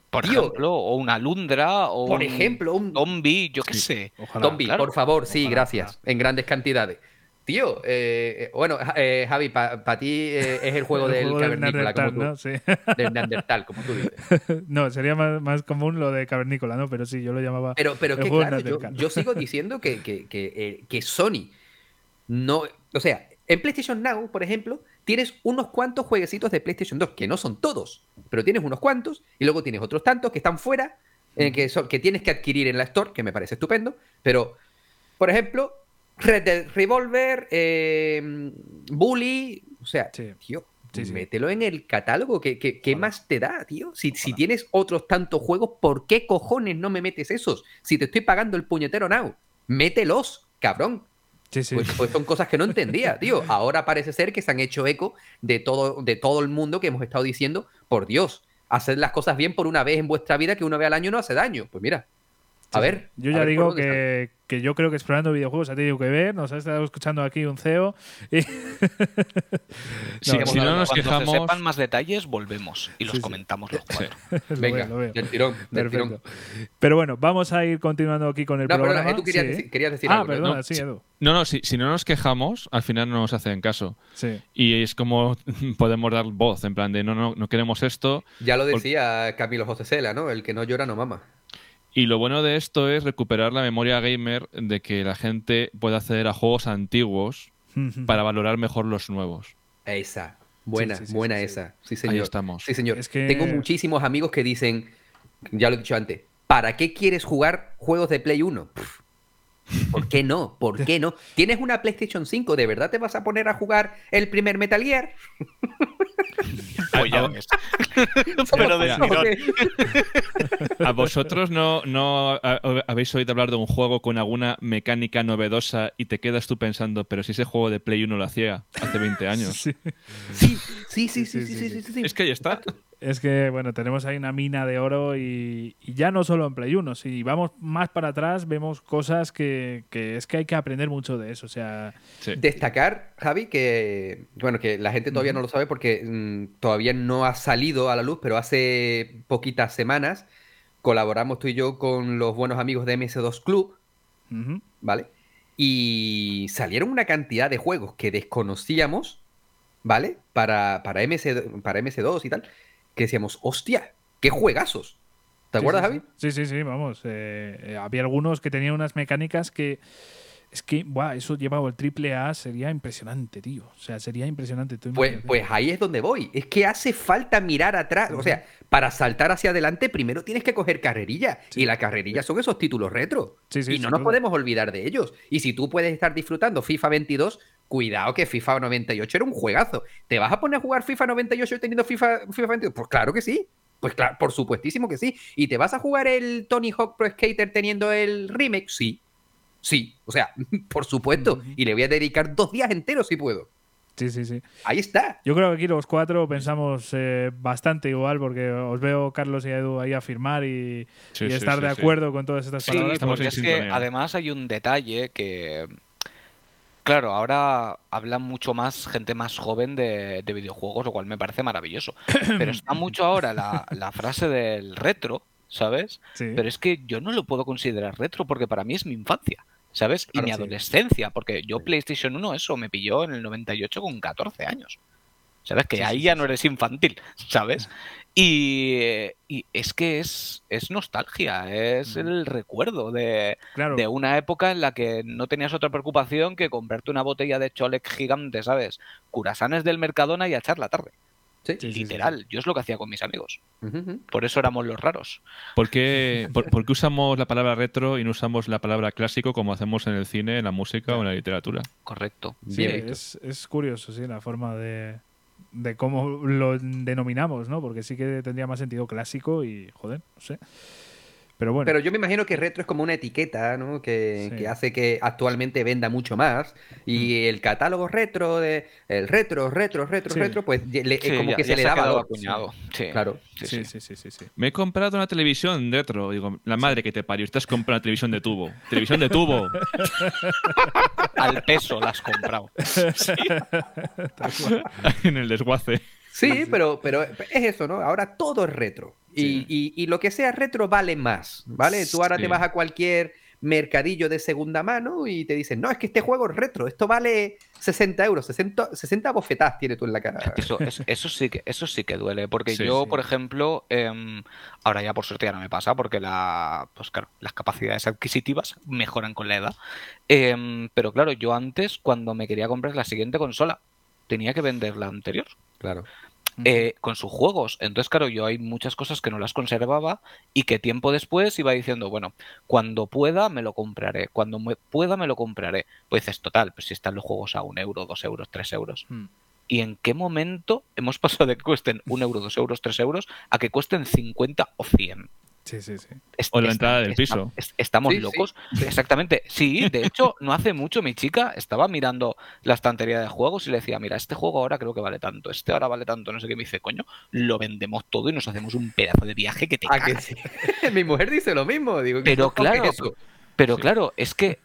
Speaker 3: Por ejemplo, o una Lundra, o
Speaker 2: por ejemplo, un
Speaker 3: zombie, yo qué sé.
Speaker 2: zombie, por favor, sí, gracias. En grandes cantidades. Tío, eh, eh, bueno, eh, Javi, para ti es el juego del cavernícola, como tú. ¿no? Sí. Del Neandertal, como tú dices.
Speaker 1: no, sería más, común lo de cavernícola, ¿no? Pero sí, yo lo llamaba.
Speaker 2: Pero, pero que claro, yo, sigo diciendo que, que, que, que, Sony no. O sea, en PlayStation Now, por ejemplo, tienes unos cuantos jueguecitos de PlayStation 2, que no son todos, pero tienes unos cuantos, y luego tienes otros tantos que están fuera, que, son, que tienes que adquirir en la Store, que me parece estupendo, pero, por ejemplo, Red Dead Revolver, eh, Bully, o sea, tío, mételo en el catálogo. ¿Qué, qué, más te da, tío? Si, si, tienes otros tantos juegos, ¿por qué cojones no me metes esos? Si te estoy pagando el puñetero now. mételos, cabrón. Sí. Pues, pues, son cosas que no entendía, tío. Ahora parece ser que se han hecho eco de todo, de todo el mundo que hemos estado diciendo, por Dios, hacer las cosas bien por una vez en vuestra vida que una vez al año no hace daño. Pues mira, a ver.
Speaker 1: Yo ya digo que, que, yo creo que explorando videojuegos ha tenido que ver. Nos ha estado escuchando aquí un CEO. Y...
Speaker 3: si no nos quejamos. Se sepan más detalles, volvemos y los comentamos los cuatro.
Speaker 2: Venga, del tirón, del tirón.
Speaker 1: Pero bueno, vamos a ir continuando aquí con el no, programa.
Speaker 2: Pero, tú querías, decir, querías decir ah, algo.
Speaker 1: Perdona, ¿no? sí, Edu.
Speaker 4: No, no, si, si, no nos quejamos, al final no nos hacen caso. Sí. Y es como podemos dar voz, en plan de no, no, no queremos esto.
Speaker 2: Ya lo decía Camilo José Cela, ¿no? El que no llora no mama.
Speaker 4: Y lo bueno de esto es recuperar la memoria gamer de que la gente pueda acceder a juegos antiguos para valorar mejor los nuevos.
Speaker 2: Esa, buena, buena esa. Sí, señor.
Speaker 4: Ahí estamos.
Speaker 2: Sí, señor. Tengo muchísimos amigos que dicen, ya lo he dicho antes, ¿para qué quieres jugar juegos de Play 1? ¿Por qué no? ¿Por qué no? ¿Tienes una PlayStation 5? ¿De verdad te vas a poner a jugar el primer Metal Gear?
Speaker 3: Pero de
Speaker 4: ¿A vosotros no, no habéis oído hablar de un juego con alguna mecánica novedosa y te quedas tú pensando, pero si ese juego de Play 1 lo hacía hace 20 años?
Speaker 2: Sí, sí, sí, sí, sí, sí, sí,
Speaker 4: Es que ahí está.
Speaker 1: Es que, bueno, tenemos ahí una mina de oro y, ya no solo en Play 1, si vamos más para atrás vemos cosas que, es que hay que aprender mucho de eso. O sea,
Speaker 2: Destacar, Javi, que, bueno, que la gente todavía no lo sabe porque mm, todavía no ha salido a la luz, pero hace poquitas semanas colaboramos tú y yo con los buenos amigos de MS2 Club, ¿vale? Y salieron una cantidad de juegos que desconocíamos, ¿vale? Para, para, MS, para MS2 y tal que decíamos, hostia, qué juegazos. ¿Te acuerdas, Javi?
Speaker 1: Sí, sí, sí, vamos. Eh, eh, había algunos que tenían unas mecánicas que. Es que, buah, eso llevado el triple A sería impresionante, tío. O sea, sería impresionante.
Speaker 2: Pues, pues ahí es donde voy. Es que hace falta mirar atrás. O sea, para saltar hacia adelante, primero tienes que coger carrerilla. Y la carrerilla son esos títulos retro. y no nos podemos olvidar de ellos. Y si tú puedes estar disfrutando FIFA 22, cuidado que FIFA 98 era un juegazo. ¿Te vas a poner a jugar FIFA 98 teniendo FIFA, FIFA 22? Pues claro que sí. Pues claro, por supuestísimo que sí. ¿Y te vas a jugar el Tony Hawk Pro Skater teniendo el remake? Sí. Sí. O sea, por supuesto. Y le voy a dedicar dos días enteros si puedo.
Speaker 1: Sí, sí, sí.
Speaker 2: Ahí está.
Speaker 1: Yo creo que aquí los cuatro pensamos eh, bastante igual porque os veo, Carlos y Edu, ahí a firmar y, estar de acuerdo con todas estas palabras.
Speaker 3: Sí, es que además hay un detalle que Claro, ahora hablan mucho más gente más joven de, videojuegos, lo cual me parece maravilloso. Pero está mucho ahora la, frase del retro, ¿sabes? Pero es que yo no lo puedo considerar retro porque para mí es mi infancia, ¿sabes? y mi adolescencia, porque yo PlayStation 1 eso me pilló en el 98 con 14 años. ¿Sabes? Que ahí ya no eres infantil, ¿sabes? Y, es que es, es nostalgia, es el recuerdo de, de, una época en la que no tenías otra preocupación que comprarte una botella de Cholec gigante, ¿sabes? Curasanes del Mercadona y a echar la tarde. Sí, Literal, yo es lo que hacía con mis amigos. Por eso éramos los raros.
Speaker 4: ¿Por qué, por, qué, usamos la palabra retro y no usamos la palabra clásico como hacemos en el cine, en la música o en la literatura?
Speaker 3: Correcto.
Speaker 1: Sí, es, es curioso, sí, la forma de, de cómo lo denominamos, ¿no? Porque sí que tendría más sentido clásico y, joder, no sé. Pero bueno.
Speaker 2: Pero yo me imagino que retro es como una etiqueta, ¿no? Que, hace que actualmente venda mucho más. Y mm. el catálogo retro, de el retro, retro, retro, retro, pues es como que se le da valor.
Speaker 3: Sí.
Speaker 2: Claro.
Speaker 1: Sí sí, sí, sí,
Speaker 4: Me he comprado una televisión retro. Digo, la madre que te parió, estás comprando una televisión de tubo. Televisión de tubo.
Speaker 3: Al peso la has comprado.
Speaker 4: en el desguace.
Speaker 2: Sí, pero, pero es eso, ¿no? Ahora todo es retro. Y, lo que sea retro vale más, ¿vale? Tú ahora te vas a cualquier mercadillo de segunda mano y te dicen, no, es que este juego es retro, esto vale 60 euros, 60, 60 bofetadas tiene tú en la cara.
Speaker 3: Eso, eso, sí, que, eso sí que duele, porque yo, por ejemplo, em, ahora ya por suerte ya no me pasa, porque la, pues claro, las capacidades adquisitivas mejoran con la edad. Em, pero claro, yo antes, cuando me quería comprar la siguiente consola, tenía que vender la anterior.
Speaker 2: Claro.
Speaker 3: Eh, con sus juegos. Entonces, claro, yo hay muchas cosas que no las conservaba y que tiempo después iba diciendo, bueno, cuando pueda me lo compraré, cuando pueda me lo compraré. Pues dices, total, pues si están los juegos a un euro, dos euros, tres euros. Hmm. ¿Y en qué momento hemos pasado de que cuesten un euro, dos euros, tres euros a que cuesten 50 o 100?
Speaker 1: Sí, sí, sí.
Speaker 4: o la entrada del piso.
Speaker 3: estamos locos. Exactamente. Sí, de hecho, no hace mucho mi chica estaba mirando la estantería de juegos y le decía, mira, este juego ahora creo que vale tanto, este ahora vale tanto, no sé qué. Me dice, coño, lo vendemos todo y nos hacemos un pedazo de viaje que te ah,
Speaker 2: Mi mujer dice lo mismo. Digo,
Speaker 3: pero claro, pero claro, es que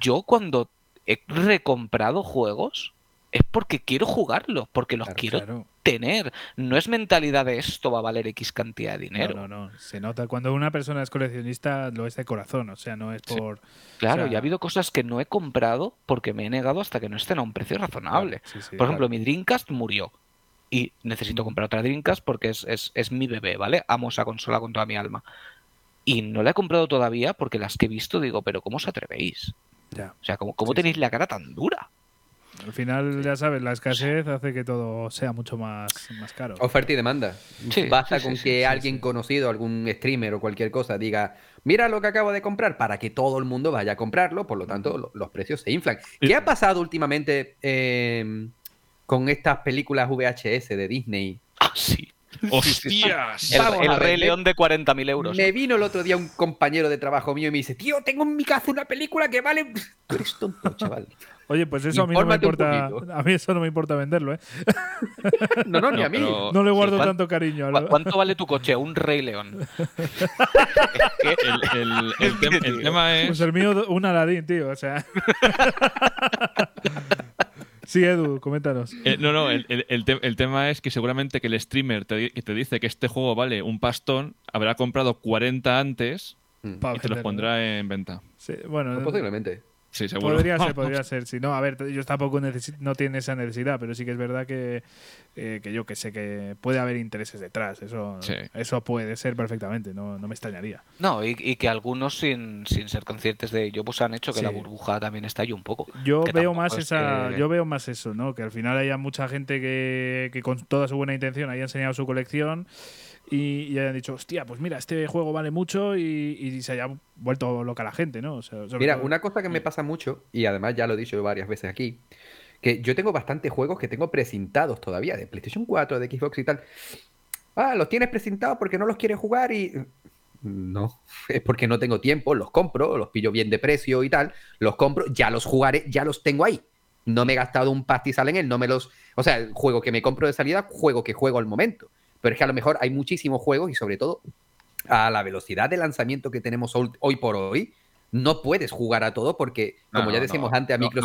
Speaker 3: yo cuando he recomprado juegos es porque quiero jugarlos, porque los quiero tener. No es mentalidad de esto va a valer X cantidad de dinero.
Speaker 1: No, no, no. Se nota. Cuando una persona es coleccionista, lo es de corazón. O sea, no es por.
Speaker 3: Claro, y ha habido cosas que no he comprado porque me he negado hasta que no estén a un precio razonable. por ejemplo, mi Dreamcast murió. Y necesito comprar otra Dreamcast porque es, es, es mi bebé, ¿vale? Amo esa consola con toda mi alma. Y no la he comprado todavía porque las que he visto digo, pero ¿cómo os atrevéis? Ya. O sea, ¿cómo, cómo tenéis la cara tan dura?
Speaker 1: Al final, ya sabes, la escasez hace que todo sea mucho más, más caro.
Speaker 2: Oferta y demanda. Basta con que alguien conocido, algún streamer o cualquier cosa, diga, mira lo que acabo de comprar, para que todo el mundo vaya a comprarlo, por lo tanto, los precios se inflan. ¿Qué ha pasado últimamente em, con estas películas VHS de Disney?
Speaker 3: Ah, sí.
Speaker 4: ¡Hostias!
Speaker 3: el, Rey León de 40.000 euros.
Speaker 2: Me vino el otro día un compañero de trabajo mío y me dice, tío, tengo en mi casa una película que vale... Tú eres tonto, chaval.
Speaker 1: Oye, pues eso a mí no me importa. A mí eso no me importa venderlo, ¿eh?
Speaker 2: no, no, ni a mí.
Speaker 1: No le guardo tanto cariño.
Speaker 3: ¿Cuánto vale tu coche? Un Rey León.
Speaker 4: el, tema es.
Speaker 1: Pues el mío, un Aladín, tío. O sea. Sí, Edu, coméntanos.
Speaker 4: Eh, no, no, el, tema es que seguramente que el streamer te, te dice que este juego vale un pastón, habrá comprado 40 antes mm. y te los pondrá en venta.
Speaker 1: Sí, bueno,
Speaker 2: pues posiblemente.
Speaker 4: Sí, seguro.
Speaker 1: Podría ser, podría ser. Si no, a ver, ellos tampoco no tienen esa necesidad, pero sí que es verdad que, eh, que yo que sé que puede haber intereses detrás. Eso, eso puede ser perfectamente, no, no me extrañaría.
Speaker 3: No, y, que algunos sin, sin, ser conscientes de ello, pues han hecho que la burbuja también estalle un poco.
Speaker 1: Yo veo más esa, yo veo más eso, ¿no? Que al final haya mucha gente que, que con toda su buena intención haya enseñado su colección y, hayan dicho, hostia, pues mira, este juego vale mucho y, se haya vuelto loca la gente, ¿no?
Speaker 2: mira, una cosa que me pasa mucho, y además ya lo he dicho varias veces aquí, que yo tengo bastantes juegos que tengo precintados todavía, de PlayStation 4, de Xbox y tal. Ah, los tienes precintados porque no los quieres jugar y... No, es porque no tengo tiempo, los compro, los pillo bien de precio y tal, los compro, ya los jugaré, ya los tengo ahí. No me he gastado un pastizal en él, no me los... O sea, el juego que me compro de salida, juego que juego al momento. Pero es que a lo mejor hay muchísimos juegos y sobre todo a la velocidad de lanzamiento que tenemos hoy por hoy, no puedes jugar a todo porque, como ya decimos antes, a micro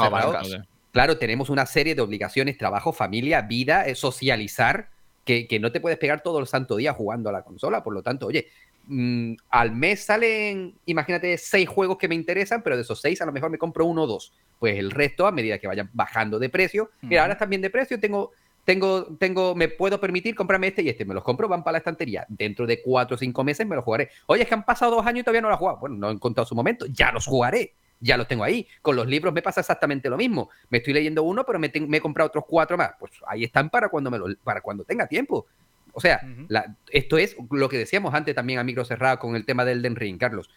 Speaker 2: claro, tenemos una serie de obligaciones, trabajo, familia, vida, eh, socializar, que, no te puedes pegar todo el santo día jugando a la consola. Por lo tanto, oye, mm, al mes salen, imagínate, seis juegos que me interesan, pero de esos seis a lo mejor me compro uno o dos. Pues el resto, a medida que vayan bajando de precio, mira, ahora están bien de precio, tengo tengo, tengo, me puedo permitir comprarme este y este, me los compro, van para la estantería. Dentro de cuatro o cinco meses me los jugaré. Oye, es que han pasado dos años y todavía no los he jugado. Bueno, no he encontrado su momento, ya los jugaré. Ya los tengo ahí. Con los libros me pasa exactamente lo mismo. Me estoy leyendo uno, pero me, he comprado otros cuatro más. Pues ahí están para cuando, me lo, para cuando tenga tiempo. O sea, esto es lo que decíamos antes también a micro cerrado con el tema del Den Ring, Carlos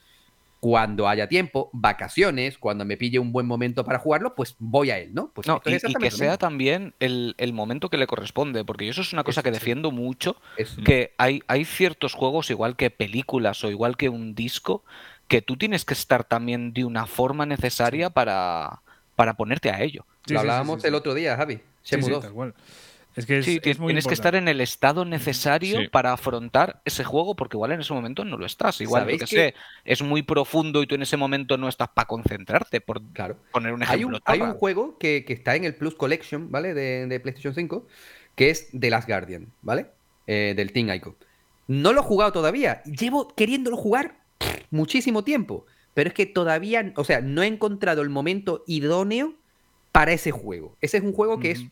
Speaker 2: cuando haya tiempo, vacaciones, cuando me pille un buen momento para jugarlo, pues voy a él, ¿no? Pues
Speaker 3: y, que sea también el, momento que le corresponde, porque eso es una cosa que defiendo mucho, que hay, hay ciertos juegos, igual que películas o igual que un disco, que tú tienes que estar también de una forma necesaria para, para ponerte a ello.
Speaker 2: Lo hablábamos el otro día, Javi. Sí,
Speaker 3: es que sí, tienes que estar en el estado necesario para afrontar ese juego, porque igual en ese momento no lo estás. Igual, que, sé, es muy profundo y tú en ese momento no estás para concentrarte, por poner un ejemplo.
Speaker 2: Hay un, juego que, está en el Plus Collection, ¿vale? De, PlayStation 5, que es The Last Guardian, ¿vale? Eh, del Team Ico. No lo he jugado todavía. Llevo queriéndolo jugar muchísimo tiempo. Pero es que todavía, o sea, no he encontrado el momento idóneo para ese juego. Ese es un juego que es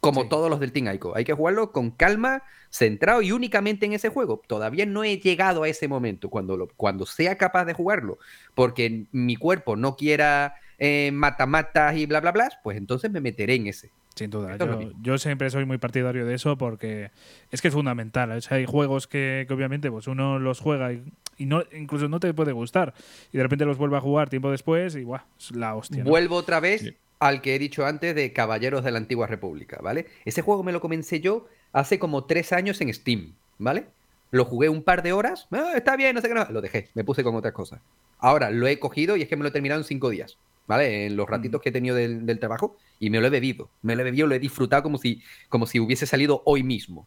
Speaker 2: como todos los del Team Ico. Hay que jugarlo con calma, centrado y únicamente en ese juego. Todavía no he llegado a ese momento. Cuando, lo, cuando sea capaz de jugarlo, porque mi cuerpo no quiera eh, mata-matas y bla, bla, bla, pues entonces me meteré en ese.
Speaker 1: Sin duda. Yo, siempre soy muy partidario de eso porque es que es fundamental. hay juegos que, obviamente pues uno los juega y, no, incluso no te puede gustar. Y de repente los vuelve a jugar tiempo después y ¡buah! Es la hostia.
Speaker 2: Vuelvo otra vez al que he dicho antes de Caballeros de la Antigua República, ¿vale? Ese juego me lo comencé yo hace como tres años en Steam, ¿vale? lo jugué un par de horas, ah, está bien, no sé qué, no. lo dejé, me puse con otras cosas. Ahora lo he cogido y es que me lo he terminado en cinco días, ¿vale? En los ratitos que he tenido del, trabajo y me lo he bebido, me lo he bebido, lo he disfrutado como si, como si hubiese salido hoy mismo.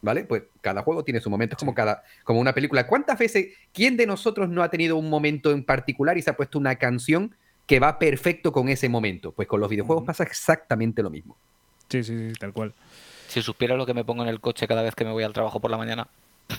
Speaker 2: ¿Vale? Pues cada juego tiene su momento, es como cada, como una película. ¿Cuántas veces, quién de nosotros no ha tenido un momento en particular y se ha puesto una canción que va perfecto con ese momento? Pues con los videojuegos pasa exactamente lo mismo.
Speaker 1: Sí, sí, sí, tal cual.
Speaker 3: Si supiera lo que me pongo en el coche cada vez que me voy al trabajo por la mañana.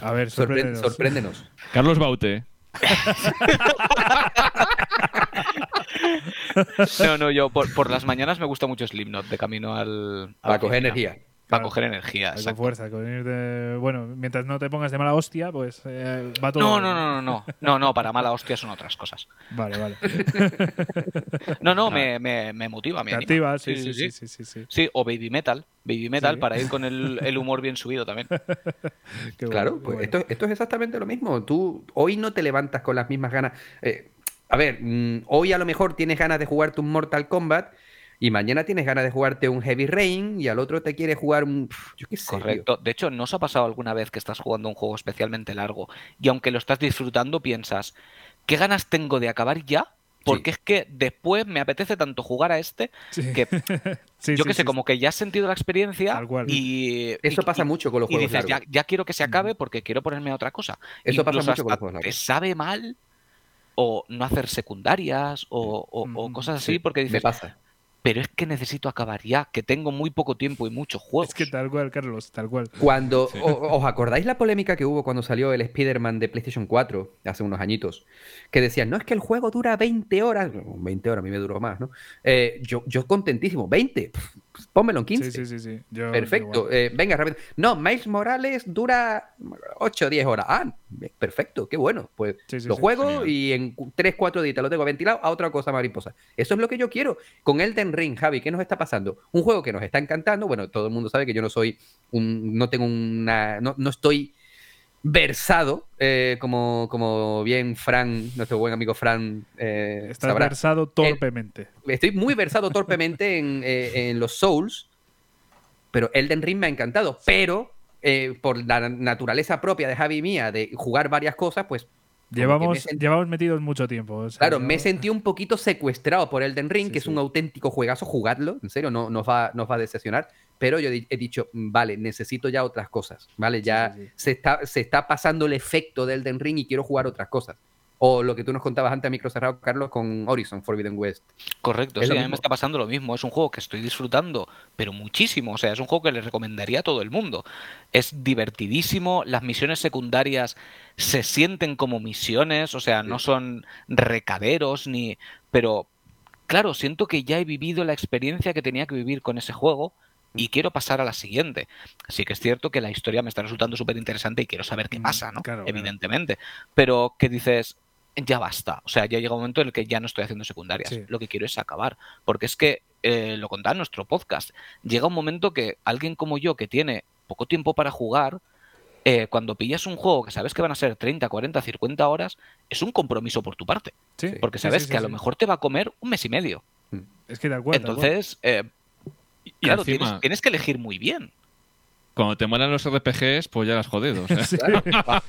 Speaker 1: A ver, sorpréndenos.
Speaker 2: sorpréndenos.
Speaker 4: Carlos Baute.
Speaker 3: no, no, yo por, las mañanas me gusta mucho Slipknot de camino al.
Speaker 2: Para coger energía.
Speaker 3: Para coger energía.
Speaker 1: Con fuerza, con ir de... Bueno, mientras no te pongas de mala hostia, pues eh, va todo.
Speaker 3: No, no, no, no, no. No, no, para mala hostia son otras cosas.
Speaker 1: Vale, vale.
Speaker 3: no, no, me, me, me motiva. Me
Speaker 1: activa, sí sí sí, sí sí
Speaker 3: sí, o baby metal. Baby metal para ir con el, el, humor bien subido también.
Speaker 2: claro, pues esto, esto es exactamente lo mismo. Tú hoy no te levantas con las mismas ganas. Eh, a ver, mm, hoy a lo mejor tienes ganas de jugar tu Mortal Kombat y mañana tienes ganas de jugarte un Heavy Rain y al otro te quiere jugar un... Yo qué sé.
Speaker 3: Correcto. De hecho, ¿no os ha pasado alguna vez que estás jugando un juego especialmente largo y aunque lo estás disfrutando piensas, ¿qué ganas tengo de acabar ya? Porque es que después me apetece tanto jugar a este que yo qué sé, como que ya has sentido la experiencia y
Speaker 2: eso pasa mucho con los juegos
Speaker 3: y dices, ya, quiero que se acabe porque quiero ponerme a otra cosa.
Speaker 2: Eso pasa mucho con los juegos
Speaker 3: Te sabe mal o no hacer secundarias o, o cosas así porque dices,
Speaker 2: me pasa
Speaker 3: pero es que necesito acabar ya, que tengo muy poco tiempo y muchos juegos.
Speaker 1: Es que tal cual, Carlos, tal cual.
Speaker 2: Cuando, ¿Os acordáis la polémica que hubo cuando salió el Spider-Man de PlayStation 4 hace unos añitos? Que decían, no, es que el juego dura 20 horas. 20 horas, a mí me duró más, ¿no? Eh, yo, yo contentísimo, 20. Pónmelo en 15.
Speaker 1: Sí, sí, sí.
Speaker 2: perfecto. Eh, venga, rápido. No, Miles Morales dura 8 o 10 horas. Ah, perfecto, qué bueno. Pues lo juego y en 3, 4 días lo tengo ventilado a otra cosa mariposa. Eso es lo que yo quiero. Con Elden Ring, Javi, ¿qué nos está pasando? Un juego que nos está encantando. Bueno, todo el mundo sabe que yo no soy un. No tengo una. No, no estoy versado, eh, como, como bien Fran, nuestro buen amigo Fran.
Speaker 1: Eh, Estás versado torpemente.
Speaker 2: estoy muy versado torpemente eh, en, los Souls, pero Elden Ring me ha encantado. Pero por la naturaleza propia de Javi mía de jugar varias cosas, pues.
Speaker 1: Llevamos, llevamos metidos mucho tiempo.
Speaker 2: claro, me sentí un poquito secuestrado por Elden Ring, que es un auténtico juegazo, jugadlo, en serio, no nos va, nos va a decepcionar pero yo he dicho, mm, vale, necesito ya otras cosas, ¿vale? Ya Se, está, se está pasando el efecto del Den Ring y quiero jugar otras cosas. O lo que tú nos contabas antes a micro cerrado, Carlos, con Horizon Forbidden West.
Speaker 3: Correcto, sí, a mí me está pasando lo mismo. Es un juego que estoy disfrutando, pero muchísimo. O sea, es un juego que le recomendaría a todo el mundo. Es divertidísimo, las misiones secundarias se sienten como misiones, o sea, no son recaderos ni... Pero, claro, siento que ya he vivido la experiencia que tenía que vivir con ese juego y quiero pasar a la siguiente. Así que es cierto que la historia me está resultando súper interesante y quiero saber qué pasa, ¿no? Evidentemente. Pero que dices, ya basta. O sea, ya llega un momento en el que ya no estoy haciendo secundarias. Lo que quiero es acabar. Porque es que, eh, lo contaba en nuestro podcast, llega un momento que alguien como yo, que tiene poco tiempo para jugar, eh, cuando pillas un juego que sabes que van a ser 30, 40, 50 horas, es un compromiso por tu parte. porque sabes que a lo mejor te va a comer un mes y medio.
Speaker 1: Es que de acuerdo.
Speaker 3: Entonces, eh, claro, tienes, que elegir muy bien.
Speaker 4: Cuando te mueran los RPGs, pues ya las jodido.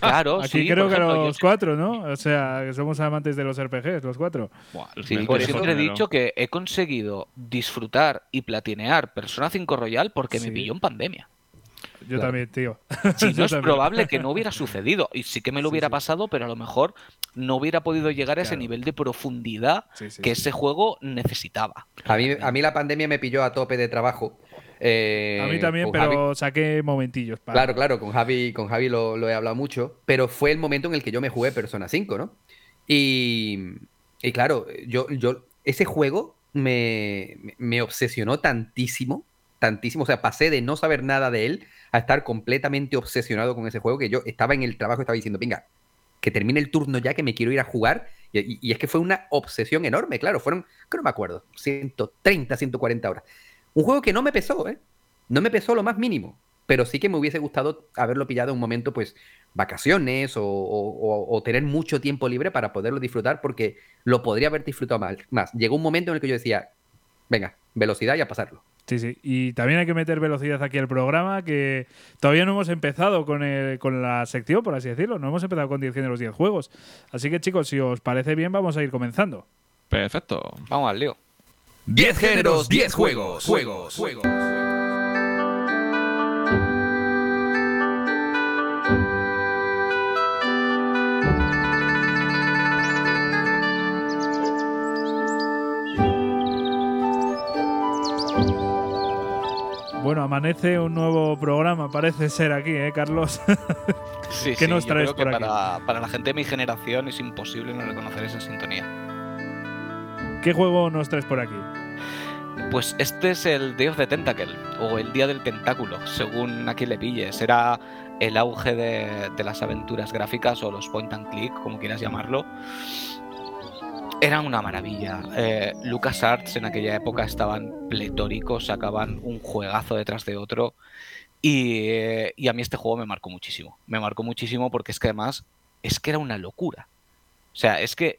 Speaker 3: Claro,
Speaker 1: Aquí creo que los cuatro, ¿no? O sea, que somos amantes de los RPGs, los cuatro.
Speaker 3: sí, por siempre he dicho que he conseguido disfrutar y platinear Persona 5 Royal porque me pilló en pandemia.
Speaker 1: Yo también, tío.
Speaker 3: Si no es probable que no hubiera sucedido. Y sí que me lo hubiera pasado, pero a lo mejor no hubiera podido llegar a ese nivel de profundidad que ese juego necesitaba.
Speaker 2: A mí, a mí la pandemia me pilló a tope de trabajo.
Speaker 1: Eh, a mí también, pero saqué momentillos.
Speaker 2: Claro, claro, con Javi, con Javi lo, he hablado mucho, pero fue el momento en el que yo me jugué Persona 5, ¿no? Y, y claro, yo, yo, ese juego me, me, obsesionó tantísimo, tantísimo, o sea, pasé de no saber nada de él a estar completamente obsesionado con ese juego que yo estaba en el trabajo, estaba diciendo, venga, que termine el turno ya, que me quiero ir a jugar. Y, es que fue una obsesión enorme, claro, fueron, que no me acuerdo, 130, 140 horas. Un juego que no me pesó, ¿eh? No me pesó lo más mínimo, pero sí que me hubiese gustado haberlo pillado en un momento, pues, vacaciones o, tener mucho tiempo libre para poderlo disfrutar, porque lo podría haber disfrutado más. Llegó un momento en el que yo decía, venga, velocidad y a pasarlo.
Speaker 1: Sí, sí. Y también hay que meter velocidad aquí al programa, que todavía no hemos empezado con, con la sección, por así decirlo. No hemos empezado con 10 géneros, 10 juegos. Así que, chicos, si os parece bien, vamos a ir comenzando.
Speaker 4: Perfecto.
Speaker 3: Vamos al lío.
Speaker 5: 10 géneros, 10 juegos. Juegos, juegos.
Speaker 1: Bueno, amanece un nuevo programa, parece ser aquí, ¿eh, Carlos?
Speaker 3: sí, ¿Qué nos traes por aquí? Para, para la gente de mi generación es imposible no reconocer esa sintonía.
Speaker 1: ¿Qué juego nos traes por aquí?
Speaker 3: Pues este es el Day of the Tentacle, o el Día del Tentáculo, según a quien le pilles. Era el auge de, de, las aventuras gráficas o los point and click, como quieras llamarlo, era una maravilla. Eh, LucasArts en aquella época estaban pletóricos, sacaban un juegazo detrás de otro. Y, y, a mí este juego me marcó muchísimo. Me marcó muchísimo porque es que además es que era una locura. O sea, es que,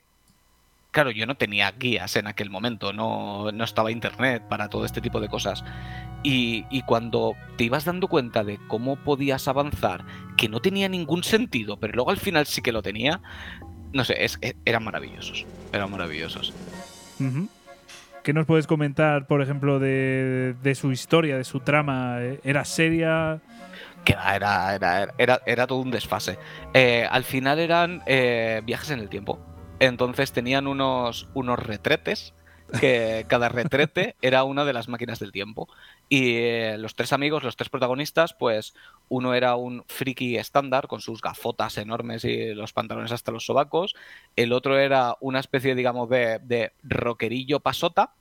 Speaker 3: claro, yo no tenía guías en aquel momento, no, no estaba internet para todo este tipo de cosas. Y, y, cuando te ibas dando cuenta de cómo podías avanzar, que no tenía ningún sentido, pero luego al final sí que lo tenía, no sé, es, e, eran maravillosos. Eran maravillosos.
Speaker 1: ¿Qué nos puedes comentar, por ejemplo, de, su historia, de su trama? ¿Era seria?
Speaker 3: Que era, era, era, era, todo un desfase. Eh, al final eran eh, viajes en el tiempo. Entonces tenían unos, unos retretes que cada retrete era una de las máquinas del tiempo. Y eh, los tres amigos, los tres protagonistas, pues uno era un friki estándar con sus gafotas enormes y los pantalones hasta los sobacos. El otro era una especie, digamos, de, de rockerillo pasota.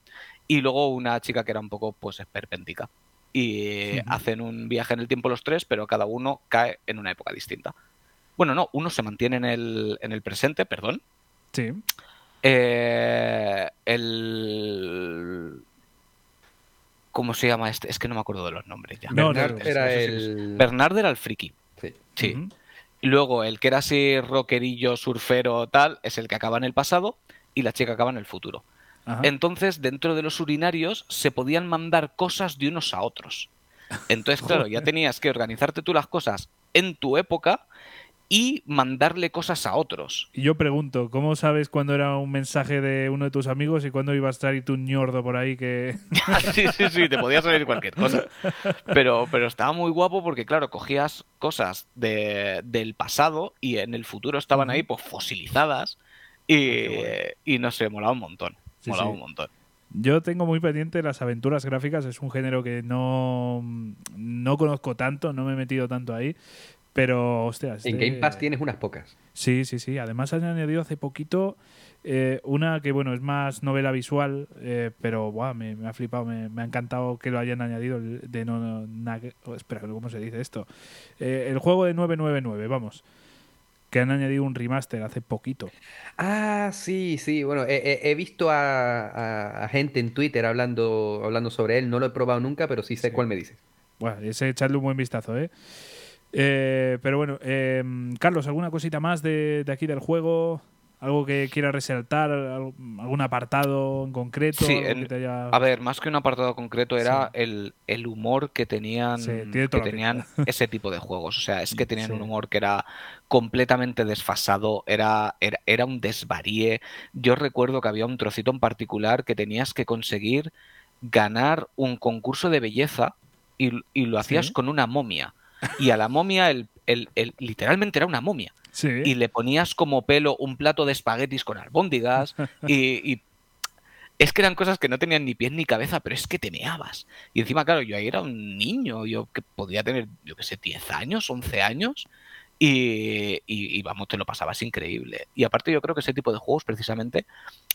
Speaker 3: Y luego una chica que era un poco, pues, esperpéntica. Y hacen un viaje en el tiempo los tres, pero cada uno cae en una época distinta. Bueno, no, uno se mantiene en el, en el presente, perdón.
Speaker 1: Sí.
Speaker 3: Eh, el. ¿Cómo se llama este? Es que no me acuerdo de los nombres ya.
Speaker 2: Bernard era el.
Speaker 3: Bernard era el friki. Sí. sí. Y luego el que era así rockerillo, surfero, tal, es el que acaba en el pasado y la chica acaba en el futuro. Entonces, dentro de los urinarios se podían mandar cosas de unos a otros. Entonces, claro, ya tenías que organizarte tú las cosas en tu época y mandarle cosas a otros.
Speaker 1: Y yo pregunto, ¿cómo sabes cuándo era un mensaje de uno de tus amigos y cuándo iba a estar y tu ñordo por ahí que...
Speaker 3: sí, sí, sí, te podía salir cualquier cosa. Pero, pero estaba muy guapo porque, claro, cogías cosas de, del pasado y en el futuro estaban ahí pues fosilizadas y, ah, y no sé, molaba un montón. molaba un montón.
Speaker 1: Yo tengo muy pendiente las aventuras gráficas, es un género que no, no conozco tanto, no me he metido tanto ahí, pero, hostias.
Speaker 2: En Game Pass tienes unas pocas.
Speaker 1: Sí, sí, sí. Además han añadido hace poquito eh, una que, bueno, es más novela visual, eh, pero me, ha flipado, me, ha encantado que lo hayan añadido. De no, oh, espera, ¿cómo se dice esto? Eh, el juego de 999, vamos. Que han añadido un remaster hace poquito.
Speaker 2: Ah, sí, sí. Bueno, he, visto a, gente en Twitter hablando, hablando sobre él. No lo he probado nunca, pero sí sé cuál me dices.
Speaker 1: Bueno, ese echarle un buen vistazo, ¿eh? Eh, pero bueno, em, Carlos, ¿alguna cosita más de, aquí del juego? ¿Algo que quieras resaltar? ¿Algún apartado en concreto?
Speaker 3: Sí, a ver, más que un apartado concreto era el, humor que tenían, que tenían ese tipo de juegos. O sea, es que tenían un humor que era completamente desfasado, era, era, un desvaríe. Yo recuerdo que había un trocito en particular que tenías que conseguir ganar un concurso de belleza y, y lo hacías con una momia y a la momia el, el, literalmente era una momia. Y le ponías como pelo un plato de espaguetis con albóndigas y, es que eran cosas que no tenían ni pies ni cabeza, pero es que te meabas. Y encima, claro, yo ahí era un niño, yo que podía tener, yo qué sé, 10 años, 11 años, y, y, vamos, te lo pasabas increíble. Y aparte yo creo que ese tipo de juegos, precisamente,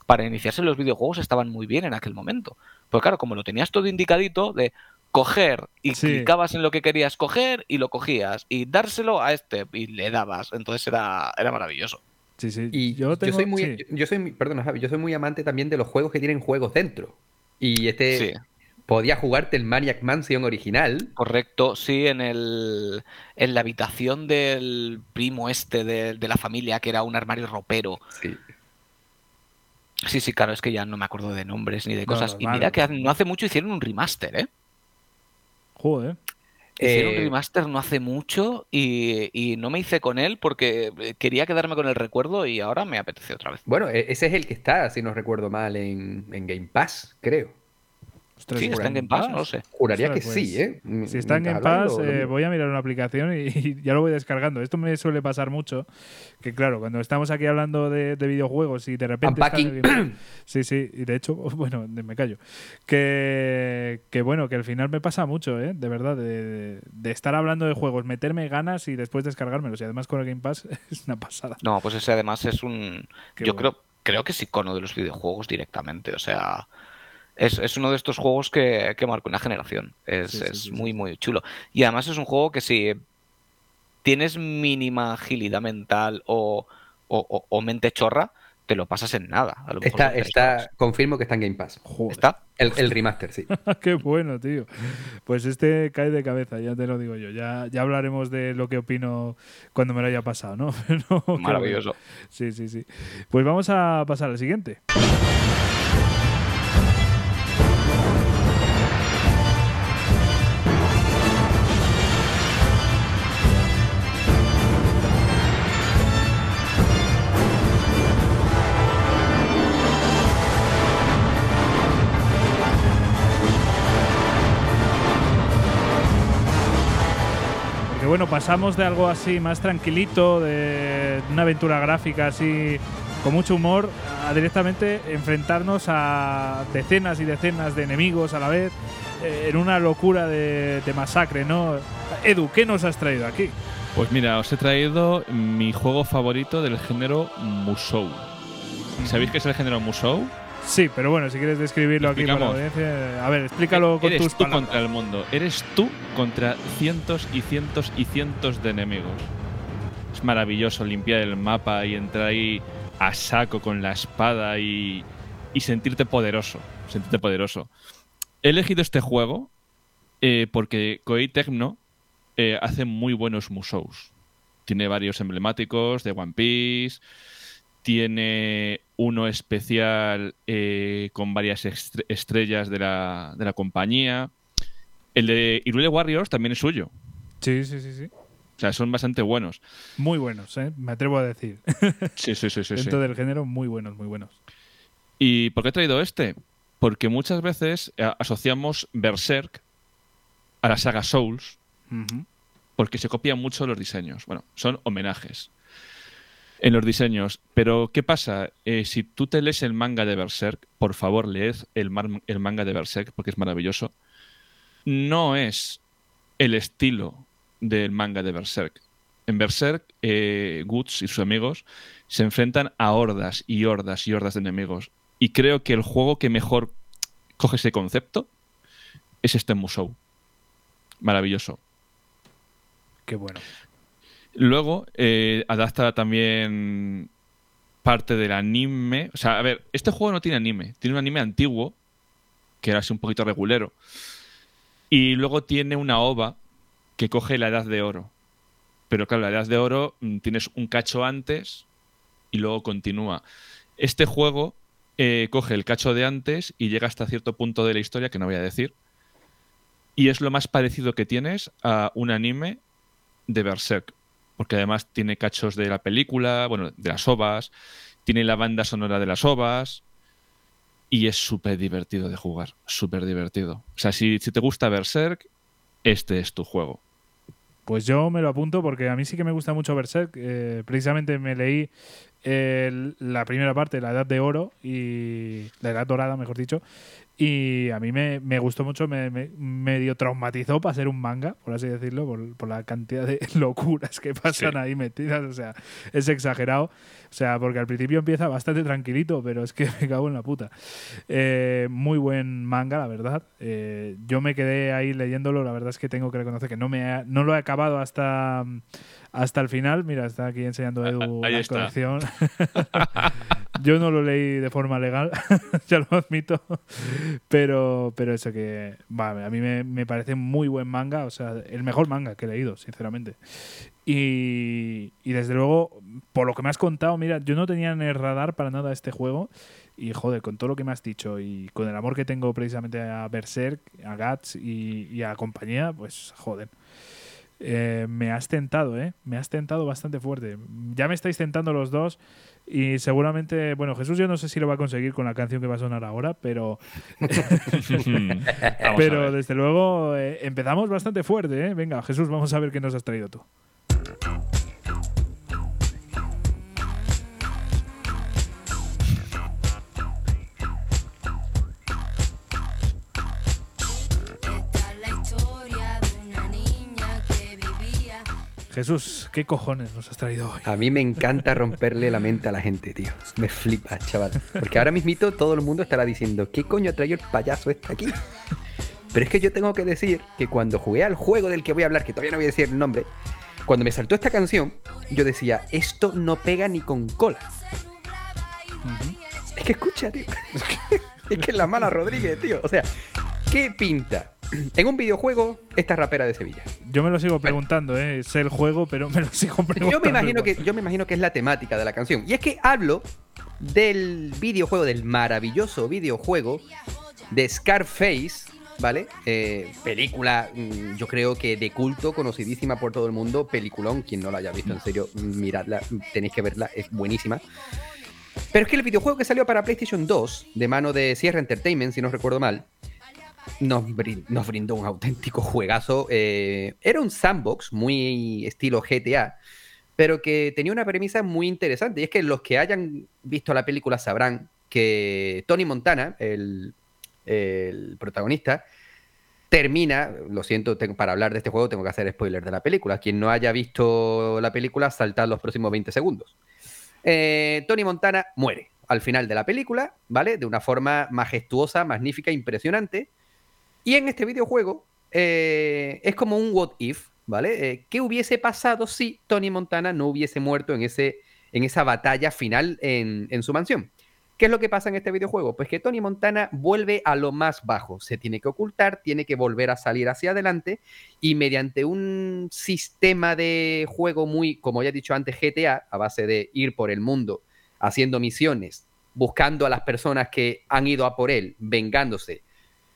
Speaker 3: para iniciarse en los videojuegos estaban muy bien en aquel momento. Porque claro, como lo tenías todo indicadito de, coger y clicabas en lo que querías coger y lo cogías y dárselo a este y le dabas. Entonces era, era maravilloso.
Speaker 1: Sí, sí.
Speaker 2: Y yo, soy muy, yo soy, perdona, Javi, yo soy muy amante también de los juegos que tienen juegos dentro. Y este podía jugarte el Maniac Mansion original.
Speaker 3: Correcto, sí, en el en la habitación del primo este de, de la familia que era un armario ropero.
Speaker 2: Sí.
Speaker 3: Sí, sí, claro, es que ya no me acuerdo de nombres ni de cosas. y mira que no hace mucho hicieron un remaster, ¿eh?
Speaker 1: Joder.
Speaker 3: Hicieron un eh, remaster no hace mucho y, no me hice con él porque quería quedarme con el recuerdo y ahora me apetece otra vez.
Speaker 2: Bueno, e-, ese es el que está, si no recuerdo mal, en Game Pass, creo
Speaker 3: sí, está en Game Pass, no lo sé.
Speaker 2: Juraría que sí, ¿eh?
Speaker 1: Si está en Game Pass, eh, voy a mirar una aplicación y, ya lo voy descargando. Esto me suele pasar mucho, que claro, cuando estamos aquí hablando de, videojuegos y de repente... sí, sí, y de hecho, bueno, me callo. Que, que bueno, que al final me pasa mucho, ¿eh? De verdad, de, estar hablando de juegos, meterme ganas y después descargármelos. Y además con el Game Pass es una pasada.
Speaker 3: No, pues ese además es un... yo creo, creo que es icono de los videojuegos directamente, o sea es, uno de estos juegos que, que marca una generación. Es, muy, muy chulo. Y además es un juego que si tienes mínima agilidad mental o, mente chorra, te lo pasas en nada.
Speaker 2: está, está confirmo que está en Game Pass.
Speaker 3: ¿Está?
Speaker 2: El, remaster, sí.
Speaker 1: Qué bueno, tío. Pues este cae de cabeza, ya te lo digo yo. Ya, ya hablaremos de lo que opino cuando me lo haya pasado, ¿no?
Speaker 3: Maravilloso.
Speaker 1: Sí, sí, sí. Pues vamos a pasar al siguiente. Bueno, pasamos de algo así más tranquilito, de una aventura gráfica así con mucho humor, a directamente enfrentarnos a decenas y decenas de enemigos a la vez, eh, en una locura de, masacre, ¿no? Edu, ¿qué nos has traído aquí?
Speaker 4: Pues mira, os he traído mi juego favorito del género Musou. ¿Sabéis qué es el género Musou?
Speaker 1: Sí, pero bueno, si quieres describirlo aquí para la audiencia, a ver, explícalo con
Speaker 4: Eres
Speaker 1: tus
Speaker 4: tú contra el mundo. Eres tú contra cientos y cientos y cientos de enemigos. Es maravilloso limpiar el mapa y entrar ahí a saco con la espada y, y sentirte poderoso. Sentirte poderoso. He elegido este juego eh, porque Koei Tecno eh, hace muy buenos musous. Tiene varios emblemáticos de One Piece tiene uno especial eh, con varias estrellas de la, de la, compañía. El de Irule Warriors también es suyo.
Speaker 1: Sí, sí, sí, sí.
Speaker 4: O sea, son bastante buenos.
Speaker 1: Muy buenos, ¿eh? me atrevo a decir.
Speaker 4: Sí, sí, sí. sí
Speaker 1: Dentro del género, muy buenos, muy buenos.
Speaker 4: ¿Y por qué he traído este? Porque muchas veces eh, asociamos Berserk a la saga Souls, porque se copian mucho los diseños. Bueno, son homenajes en los diseños. Pero, ¿qué pasa? Eh, si tú te lees el manga de Berserk, por favor, leed el, el manga de Berserk porque es maravilloso. No es el estilo del manga de Berserk. En Berserk, eh, Guts y sus amigos se enfrentan a hordas y hordas y hordas de enemigos. Y creo que el juego que mejor coge ese concepto es este Musou. Maravilloso.
Speaker 1: Qué bueno.
Speaker 4: Luego eh, adapta también parte del anime. O sea, a ver, este juego no tiene anime. Tiene un anime antiguo, que era así un poquito regulero. Y luego tiene una ova que coge la edad de oro. Pero claro, la edad de oro mm, tienes un cacho antes y luego continúa. Este juego eh, coge el cacho de antes y llega hasta cierto punto de la historia, que no voy a decir. Y es lo más parecido que tienes a un anime de Berserk porque además tiene cachos de la película, bueno, de las ovas, tiene la banda sonora de las ovas y es súper divertido de jugar, súper divertido. O sea, si, te gusta Berserk, este es tu juego.
Speaker 1: Pues yo me lo apunto porque a mí sí que me gusta mucho Berserk. Eh, precisamente me leí la primera parte, la Edad de Oro, y la Edad Dorada, mejor dicho, y a mí me, gustó mucho, me, medio traumatizó para ser un manga, por así decirlo, por, la cantidad de locuras que pasan ahí metidas. O sea, es exagerado. O sea, porque al principio empieza bastante tranquilito, pero es que me cago en la puta. Eh, muy buen manga, la verdad. Eh, yo me quedé ahí leyéndolo, la verdad es que tengo que reconocer que no, me no lo he acabado hasta hasta el final. Mira, está aquí enseñando Edu la colección. Yo no lo leí de forma legal, ya lo admito. Pero, pero eso que, a mí me, parece muy buen manga, o sea, el mejor manga que he leído, sinceramente. Y, y desde luego, por lo que me has contado, mira, yo no tenía en el radar para nada este juego. Y joder, con todo lo que me has dicho y con el amor que tengo precisamente a Berserk, a Gats y, a compañía, pues joder. Eh, me has tentado, ¿eh? Me has tentado bastante fuerte. Ya me estáis tentando los dos y seguramente, bueno, Jesús yo no sé si lo va a conseguir con la canción que va a sonar ahora, pero pero desde luego eh, empezamos bastante fuerte, ¿eh? Venga, Jesús, vamos a ver qué nos has traído tú. Jesús, ¿qué cojones nos has traído hoy?
Speaker 2: A mí me encanta romperle la mente a la gente, tío. Me flipa, chaval. Porque ahora mismito todo el mundo estará diciendo, ¿qué coño ha traído el payaso este aquí? Pero es que yo tengo que decir que cuando jugué al juego del que voy a hablar, que todavía no voy a decir el nombre, cuando me saltó esta canción, yo decía, esto no pega ni con cola. Es que escucha, tío. es que es la mala Rodríguez, tío. O sea, ¿qué pinta? en un videojuego, esta rapera de Sevilla.
Speaker 1: Yo me lo sigo preguntando, ¿eh? sé el juego, pero me lo sigo preguntando.
Speaker 2: Yo me, imagino que, yo me imagino que es la temática de la canción. Y es que hablo del videojuego, del maravilloso videojuego de Scarface, ¿vale? Eh, película, mm, yo creo que de culto, conocidísima por todo el mundo, peliculón, quien no la haya visto, en serio, miradla, tenéis que verla, es buenísima. Pero es que el videojuego que salió para PlayStation 2, de mano de Sierra Entertainment, si no recuerdo mal, nos, brindó un auténtico juegazo. Eh, era un sandbox muy estilo GTA, pero que tenía una premisa muy interesante. Y es que los que hayan visto la película sabrán que Tony Montana, el, protagonista, termina, lo siento, para hablar de este juego tengo que hacer spoiler de la película. Quien no haya visto la película, saltad los próximos 20 segundos. Eh, Tony Montana muere al final de la película, ¿vale? De una forma majestuosa, magnífica, impresionante. Y en este videojuego eh, es como un what if, ¿vale? Eh, ¿Qué hubiese pasado si Tony Montana no hubiese muerto en, ese, en esa batalla final en, en su mansión? ¿Qué es lo que pasa en este videojuego? Pues que Tony Montana vuelve a lo más bajo, se tiene que ocultar, tiene que volver a salir hacia adelante y mediante un sistema de juego muy, como ya he dicho antes, GTA, a base de ir por el mundo haciendo misiones, buscando a las personas que han ido a por él, vengándose,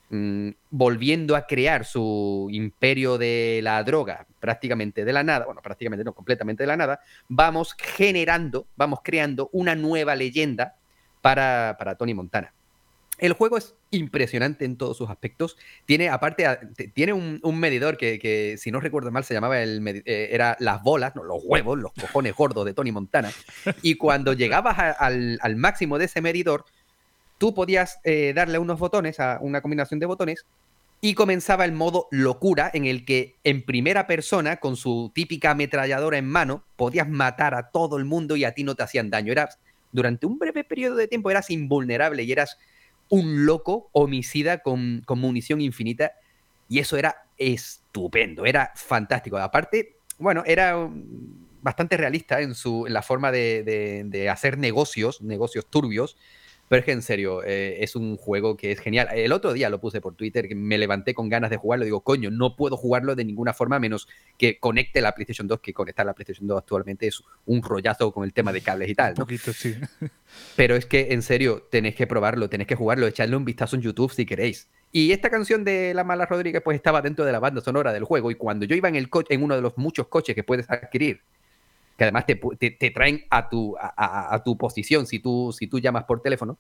Speaker 2: Mm, volviendo a crear su imperio de la droga prácticamente de la nada, bueno, prácticamente no, completamente de la nada, vamos generando, vamos creando una nueva leyenda para, Tony Montana. El juego es impresionante en todos sus aspectos. Tiene, aparte, tiene un, medidor que, si no recuerdo mal, se llamaba el eh, era las bolas, no, los huevos, los cojones gordos de Tony Montana. Y cuando llegabas al, máximo de ese medidor, tú podías eh, darle unos botones, a una combinación de botones, y comenzaba el modo locura en el que en primera persona, con su típica ametralladora en mano, podías matar a todo el mundo y a ti no te hacían daño. Eras, durante un breve periodo de tiempo eras invulnerable y eras un loco homicida con, munición infinita. Y eso era estupendo, era fantástico. Aparte, bueno, era bastante realista en, su, en la forma de hacer negocios, negocios turbios pero es que en serio, eh, es un juego que es genial. El otro día lo puse por Twitter, que me levanté con ganas de jugarlo. Digo, coño, no puedo jugarlo de ninguna forma menos que conecte la PlayStation 2, que conectar la PlayStation 2 actualmente es un rollazo con el tema de cables y tal. Un
Speaker 1: poquito, sí.
Speaker 2: Pero es que, en serio, tenéis que probarlo, tenéis que jugarlo, echarle un vistazo en YouTube si queréis. Y esta canción de La Mala Rodríguez, pues estaba dentro de la banda sonora del juego. Y cuando yo iba en el coche, en uno de los muchos coches que puedes adquirir que además te, te, traen a tu, a, tu posición si tú, si tú llamas por teléfono,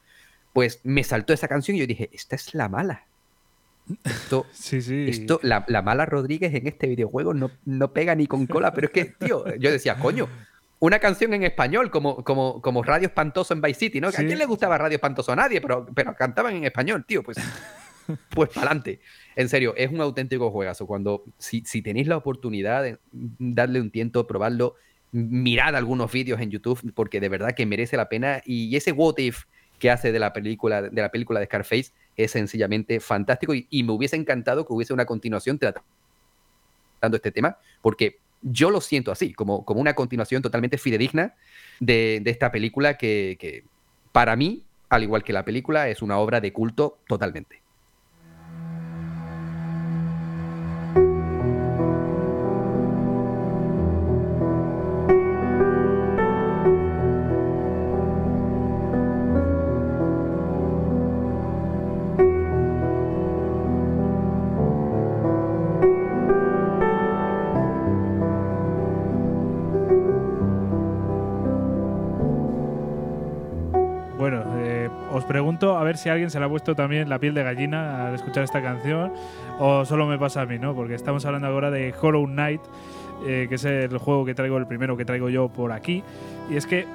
Speaker 2: pues me saltó esa canción y yo dije, esta es la mala. Esto,
Speaker 1: sí, sí.
Speaker 2: esto la, mala Rodríguez en este videojuego no, no pega ni con cola, pero es que, tío, yo decía, coño, una canción en español, como, como, como Radio Espantoso en Vice City, ¿no? ¿A quién le gustaba Radio Espantoso? A nadie, pero, pero cantaban en español, tío, pues, pues para adelante. En serio, es un auténtico juegazo. Cuando, si, si tenéis la oportunidad de darle un tiento, probarlo, mirad algunos vídeos en YouTube porque de verdad que merece la pena. Y ese What If que hace de la película de, la película de Scarface es sencillamente fantástico y, me hubiese encantado que hubiese una continuación tratando este tema porque yo lo siento así, como, como una continuación totalmente fidedigna de, esta película que para mí, al igual que la película, es una obra de culto totalmente.
Speaker 1: Si alguien se le ha puesto también la piel de gallina al escuchar esta canción o solo me pasa a mí, ¿no? Porque estamos hablando ahora de Hollow Knight, eh, que es el juego que traigo, el primero que traigo yo por aquí. Y es que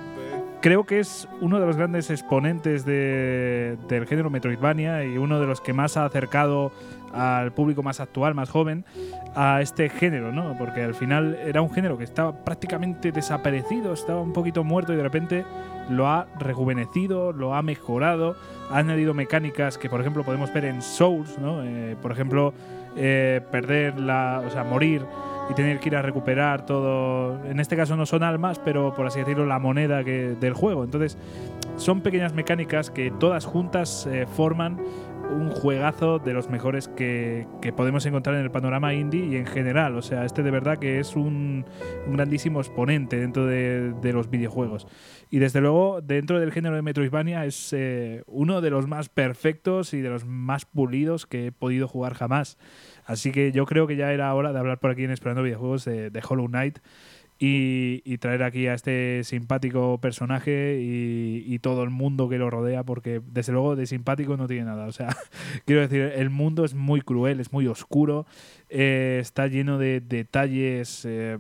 Speaker 1: creo que es uno de los grandes exponentes del género Metroidvania y uno de los que más ha acercado al público más actual, más joven, a este género, ¿no? Porque al final era un género que estaba prácticamente desaparecido, estaba un poquito muerto y de repente lo ha rejuvenecido, lo ha mejorado, ha añadido mecánicas que, por ejemplo, podemos ver en Souls, ¿no? Eh, por ejemplo, eh, perder la, o sea, morir y tener que ir a recuperar todo. En este caso no son almas, pero por así decirlo, la moneda que, del juego. Entonces, son pequeñas mecánicas que todas juntas eh, forman un juegazo de los mejores que, podemos encontrar en el panorama indie y en general. O sea, este de verdad que es un, grandísimo exponente dentro de, los videojuegos. Y desde luego, dentro del género de Metroidvania, es eh, uno de los más perfectos y de los más pulidos que he podido jugar jamás. Así que yo creo que ya era hora de hablar por aquí en Esperando Videojuegos de, Hollow Knight y, traer aquí a este simpático personaje y, todo el mundo que lo rodea, porque desde luego de simpático no tiene nada. O sea, quiero decir, el mundo es muy cruel, es muy oscuro, eh, está lleno de detalles eh,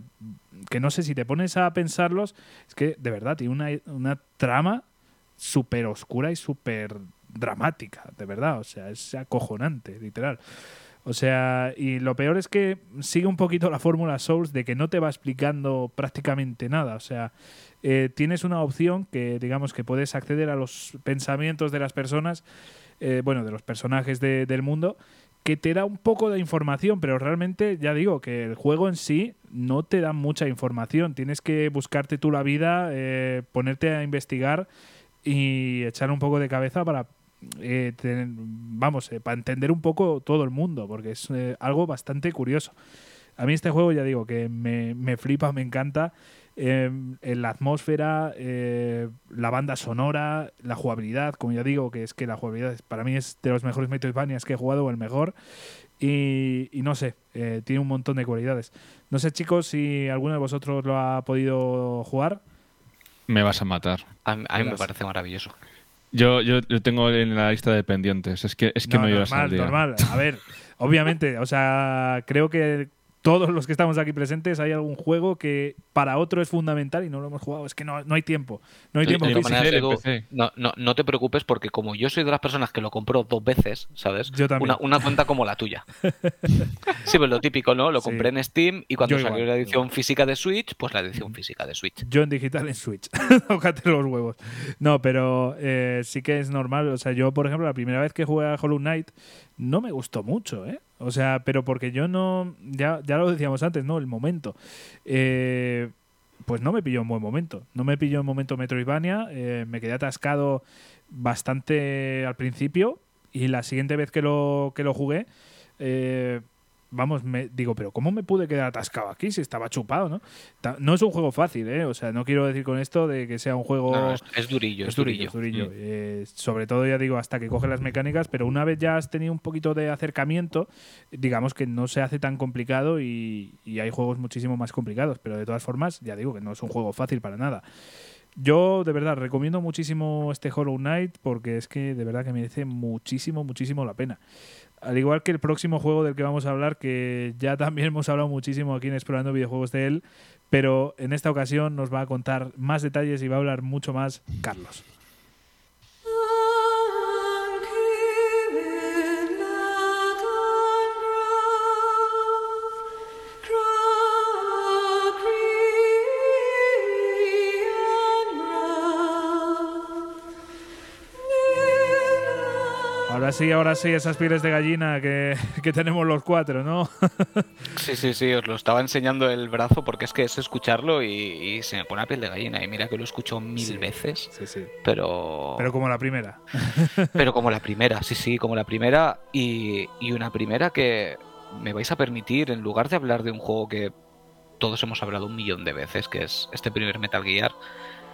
Speaker 1: que no sé si te pones a pensarlos, es que de verdad tiene una, una trama súper oscura y súper dramática, de verdad. O sea, es acojonante, literal. O sea, y lo peor es que sigue un poquito la fórmula Souls de que no te va explicando prácticamente nada. O sea, eh, tienes una opción que, digamos, que puedes acceder a los pensamientos de las personas, eh, bueno, de los personajes del mundo, que te da un poco de información, pero realmente, ya digo, que el juego en sí no te da mucha información. Tienes que buscarte tú la vida, eh, ponerte a investigar y echar un poco de cabeza para eh, vamos, eh, para entender un poco todo el mundo, porque es eh, algo bastante curioso. A mí este juego, ya digo, que me, me flipa, me encanta. en la atmósfera, la banda sonora, la jugabilidad, como ya digo, que es que la jugabilidad para mí es de los mejores Metroidvanias que he jugado, o el mejor. Y, no sé, tiene un montón de cualidades. No sé, chicos, si alguno de vosotros lo ha podido jugar.
Speaker 4: Me vas a matar.
Speaker 3: A, mí me parece maravilloso.
Speaker 4: Yo, yo, yo, tengo en la lista de pendientes. Es que, es que no, no normal,
Speaker 1: normal. A ver, obviamente, o sea, creo que todos los que estamos aquí presentes hay algún juego que para otro es fundamental y no lo hemos jugado. Es que no, no hay tiempo. No hay tiempo.
Speaker 3: no, no, no, te preocupes porque como yo soy de las personas que lo compró dos veces, ¿sabes?
Speaker 1: Yo también.
Speaker 3: Una, cuenta como la tuya. sí, pues lo típico, ¿no? Lo compré en Steam y cuando salió la edición física de Switch, pues la edición física de Switch.
Speaker 1: Yo en digital en Switch. Tócate los huevos. No, pero eh, sí que es normal. O sea, yo, por ejemplo, la primera vez que jugué a Hollow Knight no me gustó mucho, ¿eh? O sea, pero porque yo no. Ya, ya lo decíamos antes, ¿no? El momento. Eh, pues no me pilló en buen momento. No me pilló en momento Metroidvania. Eh, me quedé atascado bastante al principio. Y la siguiente vez que lo, que lo jugué. Eh, vamos, me digo, pero ¿cómo me pude quedar atascado aquí si estaba chupado, no? No es un juego fácil, ¿eh? O sea, no quiero decir con esto de que sea un juego...
Speaker 3: es, durillo, es, durillo.
Speaker 1: durillo. Mm. Eh, sobre todo, ya digo, hasta que coge las mecánicas, pero una vez ya has tenido un poquito de acercamiento, digamos que no se hace tan complicado y, y hay juegos muchísimo más complicados, pero de todas formas, ya digo que no es un juego fácil para nada. Yo de verdad recomiendo muchísimo este Hollow Knight porque es que de verdad que merece muchísimo, muchísimo la pena. Al igual que el próximo juego del que vamos a hablar, que ya también hemos hablado muchísimo aquí en Explorando Videojuegos de él, pero en esta ocasión nos va a contar más detalles y va a hablar mucho más Carlos. Ahora sí, ahora sí, esas pieles de gallina que, tenemos los cuatro, ¿no?
Speaker 3: sí, sí, sí, os lo estaba enseñando el brazo porque es que es escucharlo y, se me pone la piel de gallina. Y mira que lo escucho mil veces.
Speaker 1: Sí, sí.
Speaker 3: Pero.
Speaker 1: Pero como la primera.
Speaker 3: pero como la primera, sí, sí, como la primera. Y, y una primera que me vais a permitir, en lugar de hablar de un juego que todos hemos hablado un millón de veces, que es este primer Metal Gear,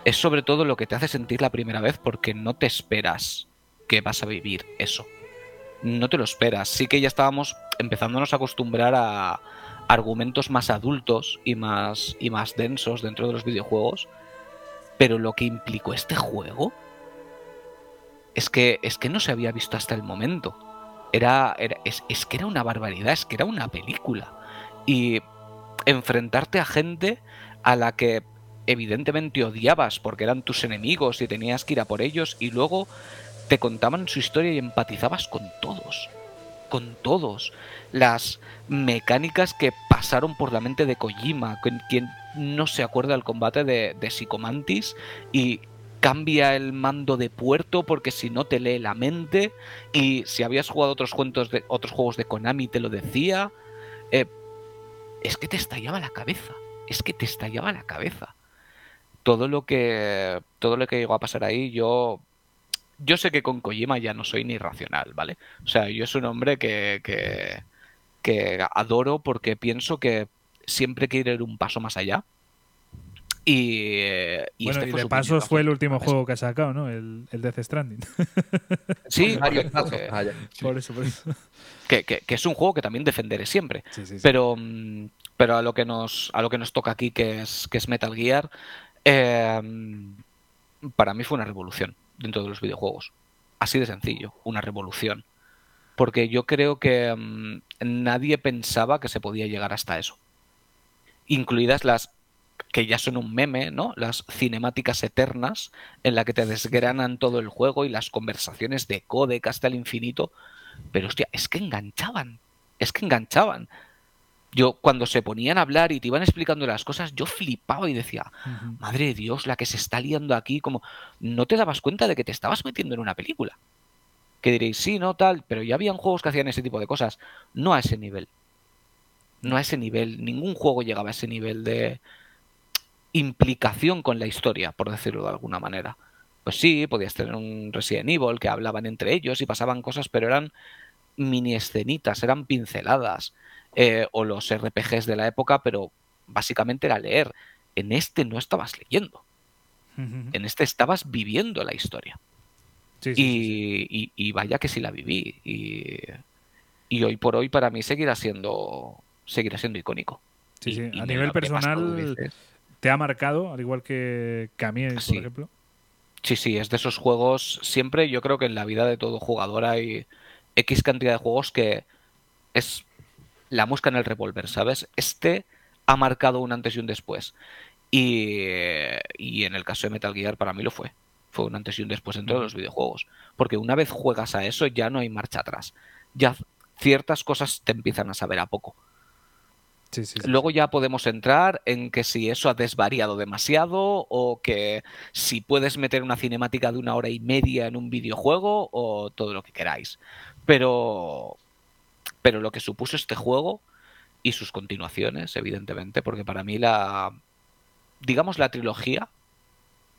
Speaker 3: es sobre todo lo que te hace sentir la primera vez porque no te esperas que vas a vivir eso. No te lo esperas. Sí que ya estábamos empezándonos a acostumbrar a argumentos más adultos y más, y más densos dentro de los videojuegos. Pero lo que implicó este juego es que, es que no se había visto hasta el momento. Era, es, es que era una barbaridad, es que era una película. Y enfrentarte a gente a la que evidentemente odiabas porque eran tus enemigos y tenías que ir a por ellos y luego te contaban su historia y empatizabas con todos. Con todos. Las mecánicas que pasaron por la mente de Kojima, quien no se acuerda del combate de, de Psicomantis y cambia el mando de puerto porque si no te lee la mente y si habías jugado otros, cuentos de, otros juegos de Konami te lo decía. Eh, es que te estallaba la cabeza. Es que te estallaba la cabeza. Todo lo que todo lo que llegó a pasar ahí, yo yo sé que con Kojima ya no soy ni racional, ¿vale? O sea, yo soy un hombre que, que, que adoro porque pienso que siempre quiere ir un paso más allá y,
Speaker 1: y, bueno, este y de pasos fue el último juego que ha sacado, ¿no? El, el Death Stranding.
Speaker 3: Sí, ah, por eso, por eso. Que, que, que, es un juego que también defenderé siempre. Sí, sí, pero, mm, pero a lo que nos a lo que nos toca aquí, que es, que es Metal Gear, eh, para mí fue una revolución dentro de los videojuegos. Así de sencillo, una revolución. Porque yo creo que mm, nadie pensaba que se podía llegar hasta eso. Incluidas las que ya son un meme, ¿no? Las cinemáticas eternas en la que te desgranan todo el juego y las conversaciones de codec hasta el infinito. Pero hostia, es que enganchaban. Es que enganchaban. Yo cuando se ponían a hablar y te iban explicando las cosas, yo flipaba y decía, madre de Dios, la que se está liando aquí, como no te dabas cuenta de que te estabas metiendo en una película. Que diréis, sí, no, tal, pero ya habían juegos que hacían ese tipo de cosas. No a ese nivel. No a ese nivel. Ningún juego llegaba a ese nivel de, implicación con la historia, por decirlo de alguna manera. Pues sí, podías tener un Resident Evil que hablaban entre ellos y pasaban cosas, pero eran mini escenitas, eran pinceladas. Eh, o los RPGs de la época, pero básicamente era leer. En este no estabas leyendo. En este estabas viviendo la historia. y, y, vaya que sí la viví. Y, y, hoy por hoy para mí seguirá siendo, seguirá siendo icónico.
Speaker 1: a nivel personal, ¿Te ha marcado, al igual que, que a mí, por ejemplo?
Speaker 3: Sí, sí, es de esos juegos. Siempre yo creo que en la vida de todo jugador hay X cantidad de juegos que es la mosca en el revólver, ¿sabes? Este ha marcado un antes y un después. Y, y, en el caso de Metal Gear para mí lo fue. Fue un antes y un después en todos los videojuegos. Porque una vez juegas a eso ya no hay marcha atrás. Ya ciertas cosas te empiezan a saber a poco. Luego ya podemos entrar en que si eso ha desvariado demasiado o que si puedes meter una cinemática de una hora y media en un videojuego o todo lo que queráis. Pero, pero lo que supuso este juego y sus continuaciones, evidentemente, porque para mí la, digamos, la trilogía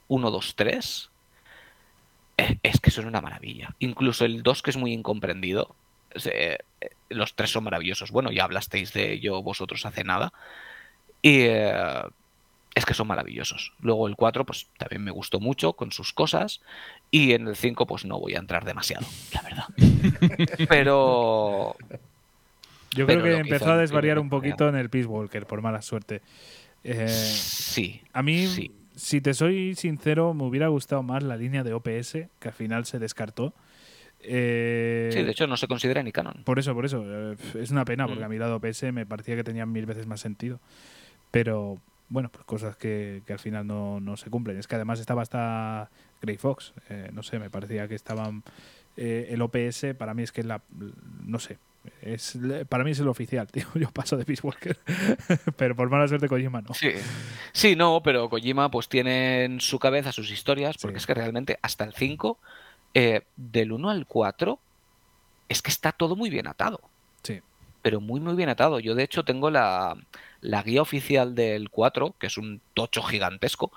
Speaker 3: 1, 2, 3 es que son una maravilla. Incluso el 2 que es muy incomprendido, eh, los tres son maravillosos. Bueno, ya hablasteis de ello vosotros hace nada. Y eh, es que son maravillosos. Luego el 4, pues también me gustó mucho con sus cosas. Y en el 5, pues no voy a entrar demasiado, la verdad. Pero.
Speaker 1: Yo creo que empezó a desvariar un poquito en el Peace Walker, por mala suerte. Eh,
Speaker 3: sí.
Speaker 1: A mí, si te soy sincero, me hubiera gustado más la línea de OPS, que al final se descartó.
Speaker 3: Eh, sí, de hecho no se considera ni canon.
Speaker 1: Por eso, por eso. Eh, es una pena, porque mm. a mi lado PS me parecía que tenía mil veces más sentido. Pero bueno, pues cosas que, al final no, se cumplen. Es que además estaba hasta Grey Fox. Eh, no sé, me parecía que estaban. el OPS para mí es que la. No sé. Es, para mí es el oficial, tío. Yo paso de Peace Walker. pero por mala suerte Kojima no.
Speaker 3: Sí. sí, no, pero Kojima pues tiene en su cabeza sus historias, porque es que realmente hasta el 5 eh, del 1 al 4 es que está todo muy bien atado.
Speaker 1: Sí.
Speaker 3: Pero muy, muy bien atado. Yo, de hecho, tengo la, guía oficial del 4, que es un tocho gigantesco,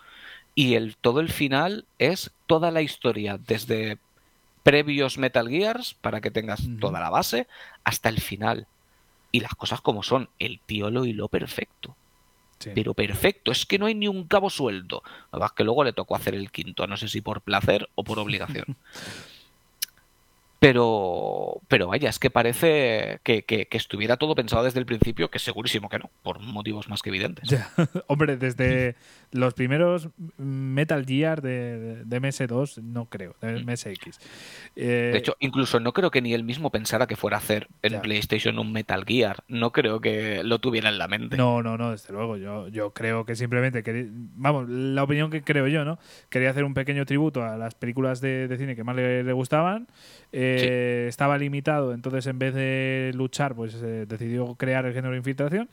Speaker 3: y el, todo el final es toda la historia, desde previos Metal Gears, para que tengas toda la base, hasta el final. Y las cosas como son, el tío lo hiló perfecto. Pero perfecto, es que no hay ni un cabo suelto. Además que luego le tocó hacer el quinto, no sé si por placer o por obligación. pero, pero vaya, es que parece que, que, estuviera todo pensado desde el principio, que segurísimo que no, por motivos más que evidentes.
Speaker 1: Hombre, desde, los primeros Metal Gear de, MS2, no creo, de MSX.
Speaker 3: de hecho, incluso no creo que ni él mismo pensara que fuera a hacer en PlayStation un Metal Gear. No creo que lo tuviera en la mente.
Speaker 1: No, no, no, desde luego. Yo, yo creo que simplemente, vamos, la opinión que creo yo, ¿no? Quería hacer un pequeño tributo a las películas de, cine que más le, gustaban. Eh, estaba limitado, entonces en vez de luchar, pues eh, decidió crear el género de infiltración.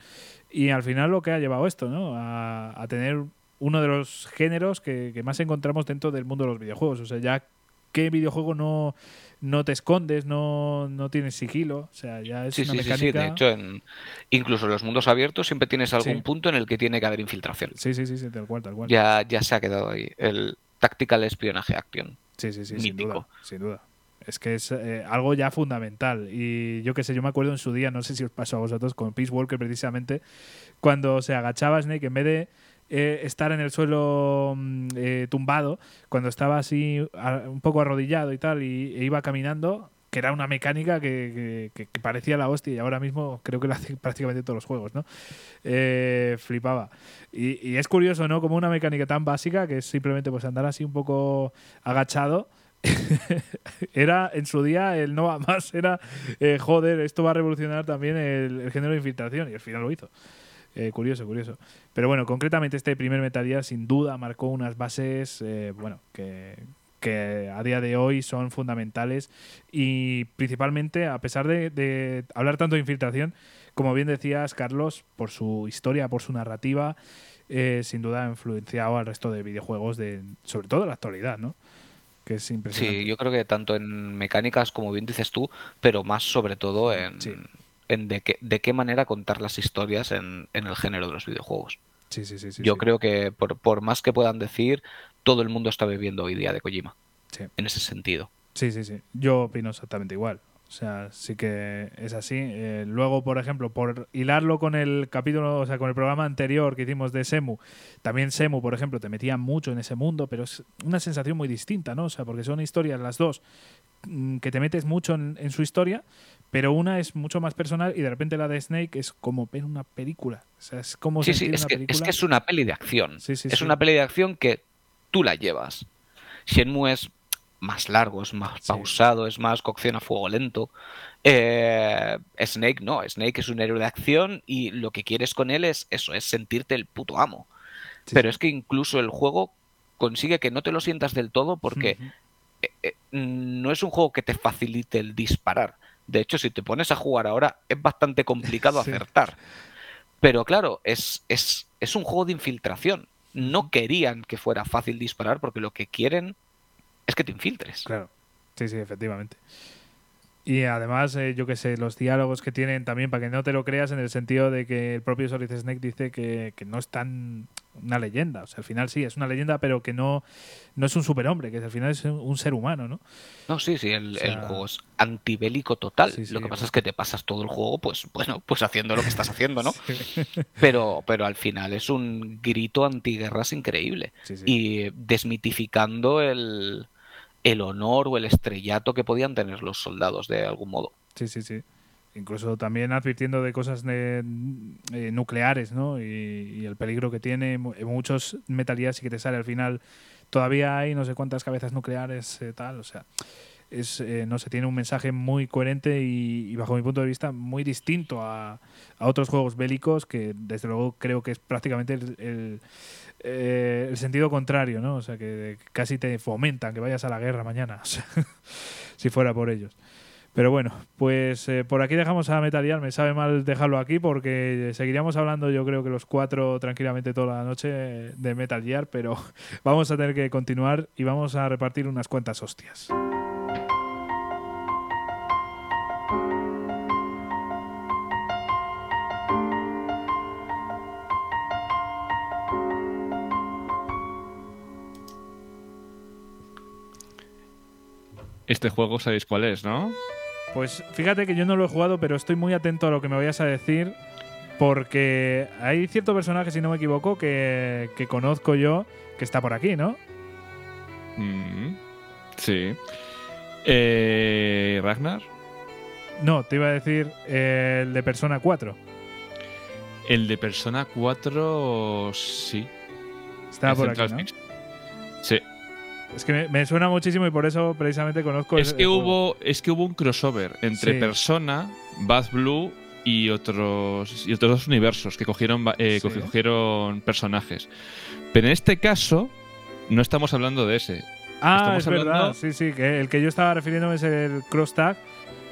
Speaker 1: Y al final lo que ha llevado esto, ¿no? A, tener uno de los géneros que, que, más encontramos dentro del mundo de los videojuegos. O sea, ya qué videojuego no, no te escondes, no, no tienes sigilo. O sea, ya es una mecánica... Sí,
Speaker 3: de hecho, en, incluso en los mundos abiertos siempre tienes algún punto en el que tiene que haber infiltración.
Speaker 1: Sí, sí, sí, tal cual, tal cual.
Speaker 3: Ya, ya se ha quedado ahí. El Tactical Espionaje Action.
Speaker 1: Sí, sí, sí, sin duda, sin duda. Es que es eh, algo ya fundamental. Y yo qué sé, yo me acuerdo en su día, no sé si os pasó a vosotros, con Peace Walker precisamente, cuando se agachaba Snake, en vez de eh, estar en el suelo mm, eh, tumbado, cuando estaba así un poco arrodillado y tal, y e iba caminando, que era una mecánica que, parecía la hostia y ahora mismo creo que lo hace prácticamente todos los juegos, ¿no? Eh, flipaba. Y, es curioso, ¿no? Como una mecánica tan básica que es simplemente pues andar así un poco agachado. era en su día el no va más, era joder, esto va a revolucionar también el género de infiltración y al final lo hizo. Eh, curioso, curioso. Pero bueno, concretamente este primer Metal Gear sin duda marcó unas bases, eh, bueno, que, a día de hoy son fundamentales y principalmente, a pesar de, hablar tanto de infiltración, como bien decías, Carlos, por su historia, por su narrativa, eh, sin duda ha influenciado al resto de videojuegos, de, sobre todo en la actualidad, ¿no? Que es impresionante.
Speaker 3: Sí, yo creo que tanto en mecánicas, como bien dices tú, pero más sobre todo en, en de, qué, de qué manera contar las historias en, el género de los videojuegos.
Speaker 1: Sí, sí, sí.
Speaker 3: Yo creo que por, por, más que puedan decir, todo el mundo está bebiendo hoy día de Kojima. En ese sentido.
Speaker 1: Sí, sí, sí. Yo opino exactamente igual. O sea, sí que es así. Eh, luego, por ejemplo, por hilarlo con el capítulo, o sea, con el programa anterior que hicimos de Semu, también Semu, por ejemplo, te metía mucho en ese mundo, pero es una sensación muy distinta, ¿no? O sea, porque son historias las dos mm, que te metes mucho en su historia, pero una es mucho más personal y de repente la de Snake es como ver una película. O sea, es como
Speaker 3: sí, sí, es, que, es que es una peli de acción. es una peli de acción que tú la llevas. Shenmue es más largo, es más pausado, es más cocción a fuego lento. Eh, Snake no, Snake es un héroe de acción y lo que quieres con él es eso, es sentirte el puto amo. Pero es que incluso el juego consigue que no te lo sientas del todo porque eh, eh, no es un juego que te facilite el disparar de hecho, si te pones a jugar ahora, es bastante complicado acertar. Pero claro, es, es, es un juego de infiltración. No querían que fuera fácil disparar porque lo que quieren es que te infiltres.
Speaker 1: Claro. Sí, sí, efectivamente. Y además, eh, yo qué sé, los diálogos que tienen también, para que no te lo creas, en el sentido de que el propio Solid Snake dice que, no es tan una leyenda. O sea, al final sí, es una leyenda, pero que no, no es un superhombre, que al final es un ser humano, ¿no?
Speaker 3: No, sí, sí, el, juego es antibélico total. lo que pasa es que te pasas todo el juego, pues bueno, pues haciendo lo que estás haciendo, ¿no? Pero, pero al final es un grito antiguerras increíble. Y desmitificando el el honor o el estrellato que podían tener los soldados de algún modo.
Speaker 1: Sí, sí, sí. Incluso también advirtiendo de cosas eh, nucleares, ¿no? Y, el peligro que tiene. En muchos Metal Gear sí que te sale al final. Todavía hay no sé cuántas cabezas nucleares, eh, tal. O sea, es, eh, no sé, tiene un mensaje muy coherente y, bajo mi punto de vista muy distinto a, otros juegos bélicos que desde luego creo que es prácticamente el eh, el sentido contrario, ¿no? O sea, que casi te fomentan que vayas a la guerra mañana, si fuera por ellos. Pero bueno, pues eh, por aquí dejamos a Metal Gear. Me sabe mal dejarlo aquí porque seguiríamos hablando, yo creo que los cuatro tranquilamente toda la noche de Metal Gear, pero vamos a tener que continuar y vamos a repartir unas cuantas hostias.
Speaker 4: Este juego sabéis cuál es, ¿no?
Speaker 1: Pues fíjate que yo no lo he jugado, pero estoy muy atento a lo que me vayas a decir. Porque hay cierto personaje, si no me equivoco, que, conozco yo, que está por aquí, ¿no?
Speaker 4: Mm, sí. Eh, ¿Ragnar?
Speaker 1: No, te iba a decir el de Persona 4.
Speaker 4: El de Persona 4, sí.
Speaker 1: Estaba por aquí, ¿no?
Speaker 4: Sí.
Speaker 1: Es que me, suena muchísimo y por eso precisamente conozco.
Speaker 4: Es que hubo, es que hubo un crossover entre Persona, Bad Blue y otros y otros dos universos que cogieron, eh, cogieron personajes. Pero en este caso no estamos hablando de ese.
Speaker 1: Ah, es verdad. Sí, sí, que el que yo estaba refiriéndome es el Cross Tag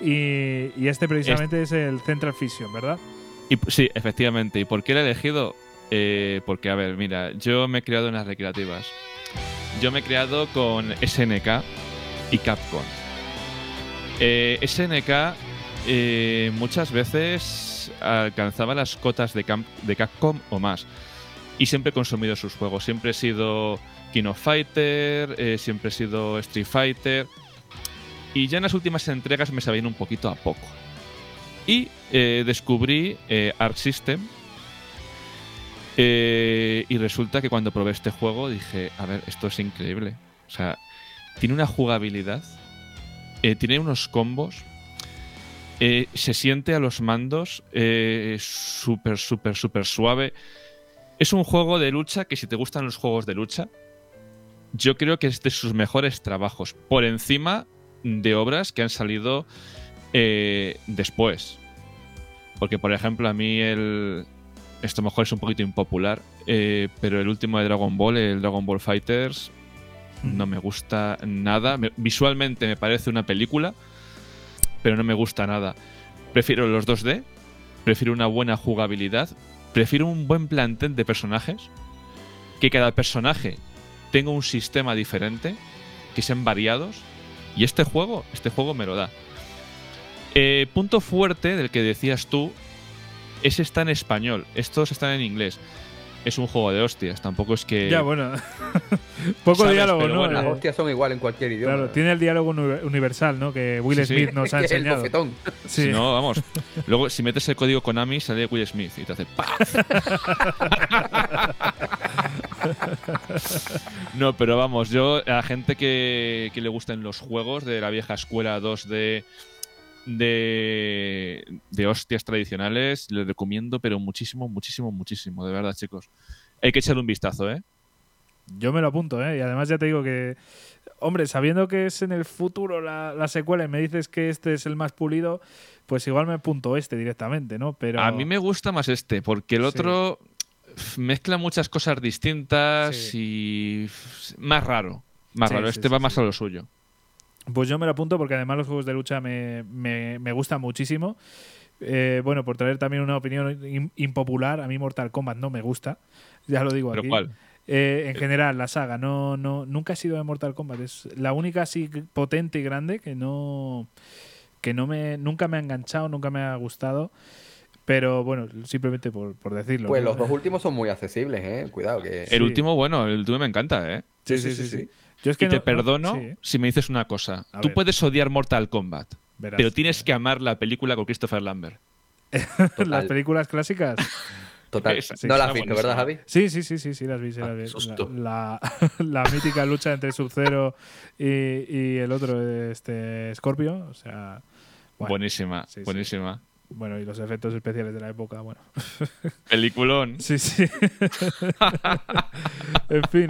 Speaker 1: y, este precisamente es, el Central Fusion, ¿verdad?
Speaker 4: Y, sí, efectivamente. ¿Y por qué lo he elegido? Eh, porque, a ver, mira, yo me he creado en las recreativas. Yo me he creado con SNK y Capcom. Eh, SNK eh, muchas veces alcanzaba las cotas de, Capcom o más. Y siempre he consumido sus juegos. Siempre he sido King of Fighter, eh, siempre he sido Street Fighter. Y ya en las últimas entregas me sabían un poquito a poco. Y descubrí Arc System. Y resulta que cuando probé este juego dije, a ver, esto es increíble. O sea, tiene una jugabilidad, tiene unos combos, se siente a los mandos súper, súper, súper suave. Es un juego de lucha que si te gustan los juegos de lucha, yo creo que es de sus mejores trabajos, por encima de obras que han salido eh, después. Porque, por ejemplo, a mí el... Esto mejor es un poquito impopular, eh, pero el último de Dragon Ball, el Dragon Ball Fighters, no me gusta nada. visualmente me parece una película, pero no me gusta nada. Prefiero los 2D, prefiero una buena jugabilidad, prefiero un buen plantel de personajes, que cada personaje tengo un sistema diferente, que sean variados, y este juego, este juego me lo da. Eh, punto fuerte del que decías tú, ese está en español, estos están en inglés. Es un juego de hostias, tampoco es que.
Speaker 1: Ya, bueno. Poco diálogo, ¿no?
Speaker 2: Las hostias son igual en cualquier idioma.
Speaker 1: Claro, tiene el diálogo universal, ¿no? Que Will Smith nos ha enseñado.
Speaker 2: El
Speaker 4: sí. no, vamos. Luego, si metes el código Konami, sale Will Smith y te hace no, pero vamos, yo a la gente que, le gusten los juegos de la vieja escuela 2D de, de hostias tradicionales, les recomiendo, pero muchísimo, muchísimo, muchísimo, de verdad, chicos. Hay que echarle un vistazo, ¿eh?
Speaker 1: Yo me lo apunto, ¿eh? Y además ya te digo que, hombre, sabiendo que es en el futuro la, secuela y me dices que este es el más pulido, pues igual me apunto este directamente, ¿no? Pero...
Speaker 4: A mí me gusta más este, porque el otro mezcla muchas cosas distintas y más raro. Más raro, este va más a lo suyo.
Speaker 1: Pues yo me lo apunto porque además los juegos de lucha me, me, gustan muchísimo. Eh, bueno, por traer también una opinión impopular, a mí Mortal Kombat no me gusta, ya lo digo
Speaker 4: ¿Pero
Speaker 1: aquí.
Speaker 4: cuál?
Speaker 1: Eh, en general, la saga, no, no, nunca ha sido de Mortal Kombat. Es la única así potente y grande que no, que no me, nunca me ha enganchado, nunca me ha gustado. Pero bueno, simplemente por, decirlo.
Speaker 2: Pues los dos últimos son muy accesibles, ¿eh? Cuidado que...
Speaker 4: El último, bueno, el último me encanta, ¿eh?
Speaker 1: Sí, sí, sí.
Speaker 4: Yo es que y te perdono si me dices una cosa. Tú puedes odiar Mortal Kombat, pero tienes que amar la película con Christopher Lambert.
Speaker 1: Las películas clásicas.
Speaker 2: Total. no las has visto, ¿verdad, Javi?
Speaker 1: Sí, sí, sí, sí, sí, las vi. Sí, las vi. La, la, mítica lucha entre Sub-Zero y, y, el otro, este Scorpio. O sea.
Speaker 4: buenísima, buenísima.
Speaker 1: Bueno, y los efectos especiales de la época, bueno.
Speaker 4: Peliculón.
Speaker 1: Sí, sí. en fin.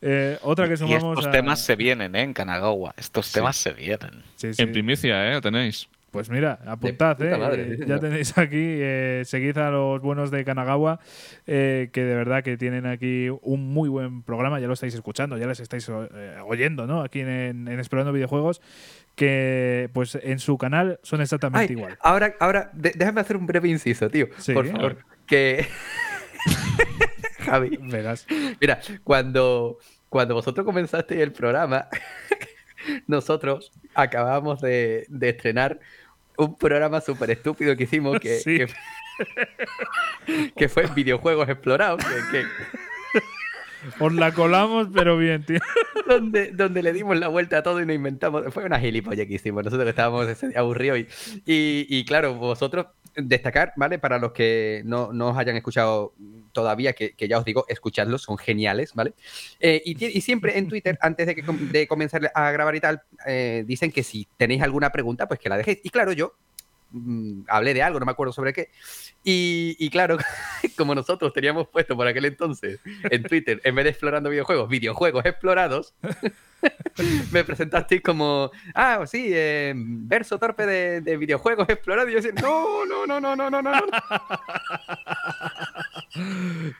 Speaker 1: Eh, otra que sumamos.
Speaker 3: Y estos temas se vienen, ¿eh? En Kanagawa. Estos temas se vienen.
Speaker 4: En primicia, ¿eh? Lo tenéis.
Speaker 1: Pues mira, apuntad, ¿eh? ya tenéis aquí, eh, seguid a los buenos de Kanagawa, eh, que de verdad que tienen aquí un muy buen programa, ya lo estáis escuchando, ya les estáis eh, oyendo, ¿no? Aquí en, Explorando Videojuegos, que pues en su canal son exactamente igual.
Speaker 2: Ahora, ahora déjame hacer un breve inciso, tío, por favor. Que... Javi,
Speaker 1: Verás.
Speaker 2: mira, cuando, cuando vosotros comenzasteis el programa... nosotros acabamos de, de, estrenar un programa súper estúpido que hicimos que, que, fue videojuegos explorados. Que,
Speaker 1: Os la colamos, pero bien, tío.
Speaker 2: Donde, donde le dimos la vuelta a todo y nos inventamos. Fue una gilipollas que hicimos. Nosotros estábamos aburridos. Y, y, claro, vosotros destacar, ¿vale? Para los que no, no os hayan escuchado todavía, que, ya os digo, escuchadlos, son geniales, ¿vale? Eh, y, siempre en Twitter, antes de, que, de comenzar a grabar y tal, eh, dicen que si tenéis alguna pregunta, pues que la dejéis. Y claro, yo mm, hablé de algo, no me acuerdo sobre qué. Y, claro, como nosotros teníamos puesto por aquel entonces en Twitter, en vez de explorando videojuegos, videojuegos explorados, me presentasteis como, ah, sí, eh, verso torpe de, videojuegos explorados. Y yo decía, no, no, no, no, no, no, no.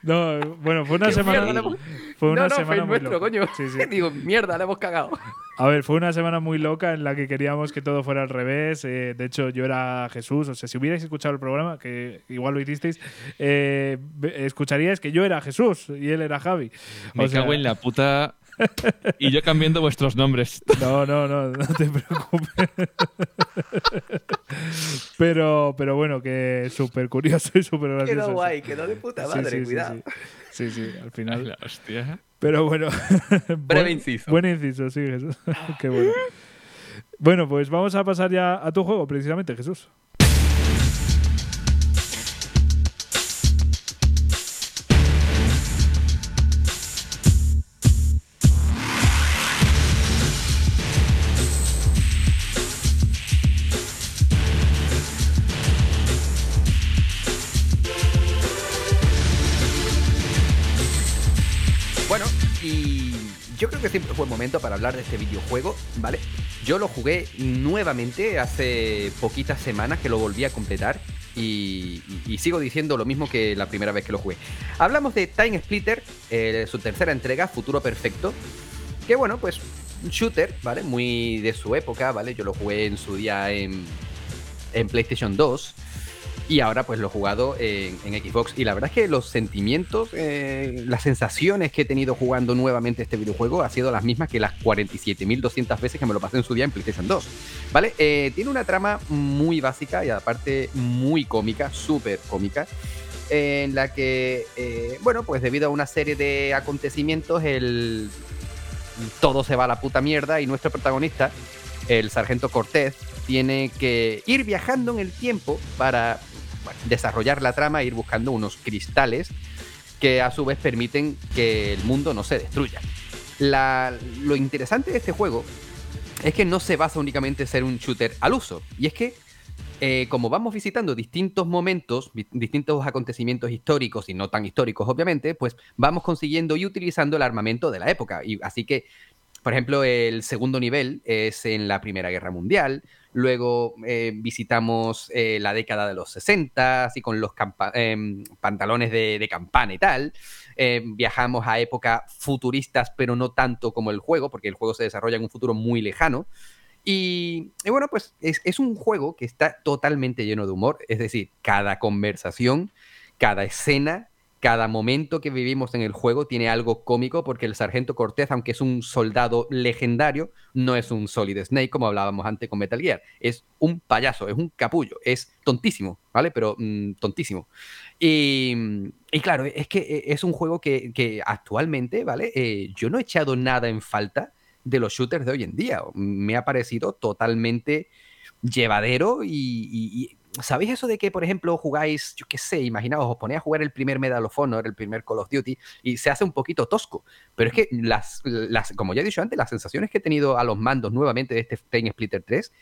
Speaker 1: No, bueno, fue una semana.
Speaker 2: Fue una semana muy nuestro, coño. Digo, mierda, le hemos cagado.
Speaker 1: A ver, fue una semana muy loca en la que queríamos que todo fuera al revés. Eh, de hecho, yo era Jesús. O sea, si hubierais escuchado el programa, que igual lo hicisteis, eh, escucharíais que yo era Jesús y él era Javi.
Speaker 4: Me cago en la puta. y yo cambiando vuestros nombres.
Speaker 1: No, no, no, no te preocupes. pero, pero bueno, que súper curioso y súper gracioso.
Speaker 2: Quedó guay, quedó de puta madre, cuidado.
Speaker 1: Sí, sí, al final.
Speaker 4: La hostia.
Speaker 1: Pero bueno.
Speaker 2: Breve inciso.
Speaker 1: Buen inciso, sí, Jesús. Qué bueno. Bueno, pues vamos a pasar ya a tu juego, precisamente, Jesús.
Speaker 2: Para hablar de este videojuego, ¿vale? Yo lo jugué nuevamente hace poquitas semanas que lo volví a completar y, sigo diciendo lo mismo que la primera vez que lo jugué. Hablamos de Time Splitter, eh, su tercera entrega, Futuro Perfecto, que bueno, pues un shooter, ¿vale? Muy de su época, ¿vale? Yo lo jugué en su día en, en PlayStation 2. Y ahora pues lo he jugado en, Xbox. Y la verdad es que los sentimientos, eh, las sensaciones que he tenido jugando nuevamente este videojuego ha sido las mismas que las 47.200 veces que me lo pasé en su día en PlayStation 2. ¿Vale? Eh, tiene una trama muy básica y aparte muy cómica, súper cómica. en la que, eh, bueno, pues debido a una serie de acontecimientos, el... todo se va a la puta mierda y nuestro protagonista, el sargento Cortés, tiene que ir viajando en el tiempo para desarrollar la trama e ir buscando unos cristales que a su vez permiten que el mundo no se destruya. lo interesante de este juego es que no se basa únicamente en ser un shooter al uso, y es que eh, como vamos visitando distintos momentos, distintos acontecimientos históricos y no tan históricos obviamente, pues vamos consiguiendo y utilizando el armamento de la época. Y así que, por ejemplo, el segundo nivel es en la Primera Guerra Mundial, Luego eh, visitamos eh, la década de los 60, así con los em, pantalones de, campana y tal. Eh, viajamos a épocas futuristas, pero no tanto como el juego, porque el juego se desarrolla en un futuro muy lejano. Y, bueno, pues es, es, un juego que está totalmente lleno de humor, es decir, cada conversación, cada escena cada momento que vivimos en el juego tiene algo cómico porque el sargento Cortez, aunque es un soldado legendario, no es un Solid Snake como hablábamos antes con Metal Gear. Es un payaso, es un capullo, es tontísimo, ¿vale? Pero mm, tontísimo. Y, claro, es que eh, es un juego que, actualmente, ¿vale? Eh, yo no he echado nada en falta de los shooters de hoy en día. Me ha parecido totalmente llevadero y ¿Sabéis eso de que, por ejemplo, jugáis, yo qué sé, imaginaos, os ponéis a jugar el primer Medal of Honor, el primer Call of Duty, y se hace un poquito tosco? Pero es que, las, las, como ya he dicho antes, las sensaciones que he tenido a los mandos nuevamente de este Time Splitter 3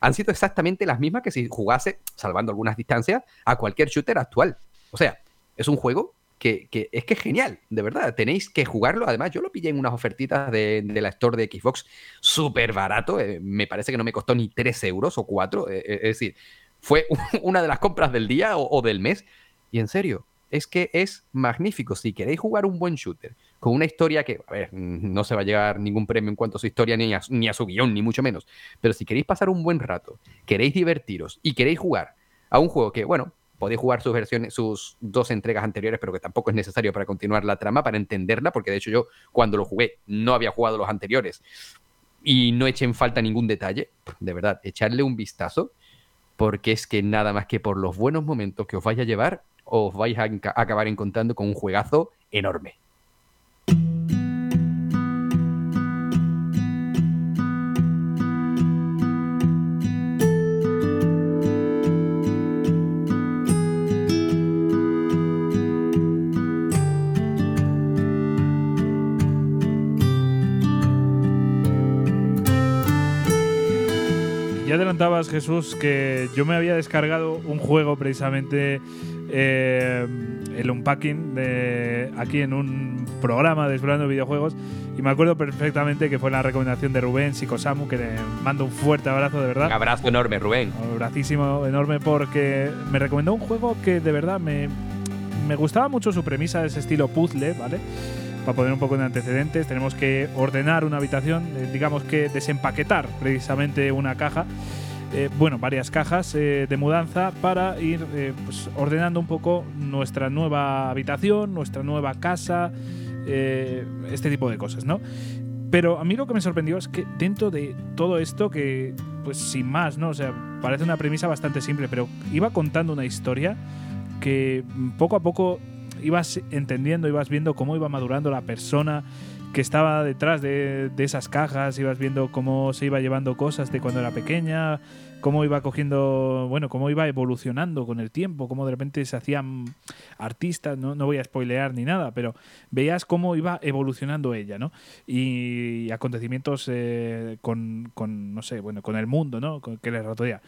Speaker 2: han sido exactamente las mismas que si jugase, salvando algunas distancias, a cualquier shooter actual. O sea, es un juego que, es que es genial, de verdad. Tenéis que jugarlo. Además, yo lo pillé en unas ofertitas de, de la Store de Xbox súper barato. Eh, me parece que no me costó ni 3 euros o 4. Eh, eh, es decir, fue una de las compras del día o, del mes. Y en serio, es que es magnífico. Si queréis jugar un buen shooter con una historia que, a ver, no se va a llegar ningún premio en cuanto a su historia ni a, ni a su guion, ni mucho menos. Pero si queréis pasar un buen rato, queréis divertiros y queréis jugar a un juego que, bueno, podéis jugar sus versiones, sus dos entregas anteriores, pero que tampoco es necesario para continuar la trama, para entenderla, porque de hecho yo cuando lo jugué no había jugado los anteriores y no eché en falta ningún detalle. De verdad, echarle un vistazo porque es que nada más que por los buenos momentos que os vais a llevar, os vais a acabar encontrando con un juegazo enorme.
Speaker 1: Adelantabas, Jesús, que yo me había descargado un juego precisamente, eh, el unpacking, de, aquí en un programa de Explorando Videojuegos. Y me acuerdo perfectamente que fue la recomendación de Rubén Psicosamu, que le mando un fuerte abrazo, de verdad. Un
Speaker 2: abrazo enorme, Rubén.
Speaker 1: Un abracísimo enorme, porque me recomendó un juego que de verdad me, me gustaba mucho su premisa de ese estilo puzzle, ¿vale? Para poner un poco de antecedentes, tenemos que ordenar una habitación, eh, digamos que desempaquetar precisamente una caja. Eh, bueno, varias cajas eh, de mudanza para ir pues, ordenando un poco nuestra nueva habitación, nuestra nueva casa, este tipo de cosas, ¿no? Pero a mí lo que me sorprendió es que dentro de todo esto, que pues sin más, ¿no? O sea, parece una premisa bastante simple, pero iba contando una historia que poco a poco ibas entendiendo, ibas viendo cómo iba madurando la persona que estaba detrás de, esas cajas, ibas viendo cómo se iba llevando cosas de cuando era pequeña, cómo iba cogiendo, bueno, cómo iba evolucionando con el tiempo, cómo de repente se hacían artistas, no, no voy a spoilear ni nada, pero veías cómo iba evolucionando ella, ¿no? Y, acontecimientos eh, con, con, no sé, bueno, con el mundo, ¿no? que le rodea.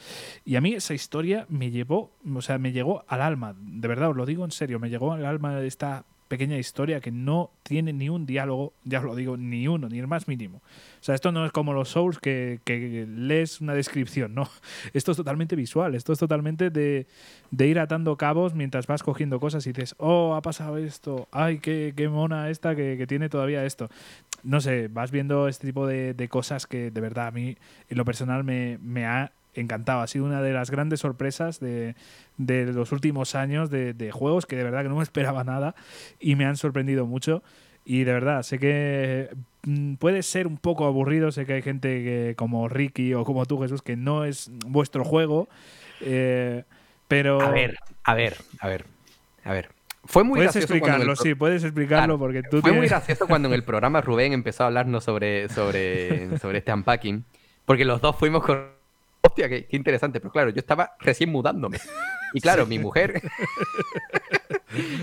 Speaker 1: Y a mí esa historia me llevó, o sea, me llegó al alma, de verdad, os lo digo en serio, me llegó al alma esta pequeña historia que no tiene ni un diálogo, ya os lo digo, ni uno, ni el más mínimo. O sea, esto no es como los Souls que, que lees una descripción, no. Esto es totalmente visual, esto es totalmente de, de, ir atando cabos mientras vas cogiendo cosas y dices, oh, ha pasado esto, ay, qué, qué mona esta que, que, tiene todavía esto. No sé, vas viendo este tipo de, de, cosas que de verdad a mí, en lo personal, me, me ha encantado. Ha sido una de las grandes sorpresas de, de los últimos años de, de, juegos que de verdad que no me esperaba nada y me han sorprendido mucho. Y de verdad, sé que mm, puede ser un poco aburrido, sé que hay gente que, como Ricky o como tú, Jesús, que no es vuestro juego, eh, pero...
Speaker 2: A ver, a ver, a ver, a ver. Fue muy
Speaker 1: puedes
Speaker 2: gracioso
Speaker 1: explicarlo, sí, puedes explicarlo porque tú
Speaker 2: Fue muy gracioso cuando en el programa Rubén empezó a hablarnos sobre, sobre, sobre este unpacking, porque los dos fuimos con... Hostia, qué, qué interesante, pero claro, yo estaba recién mudándome. Y claro, mi mujer.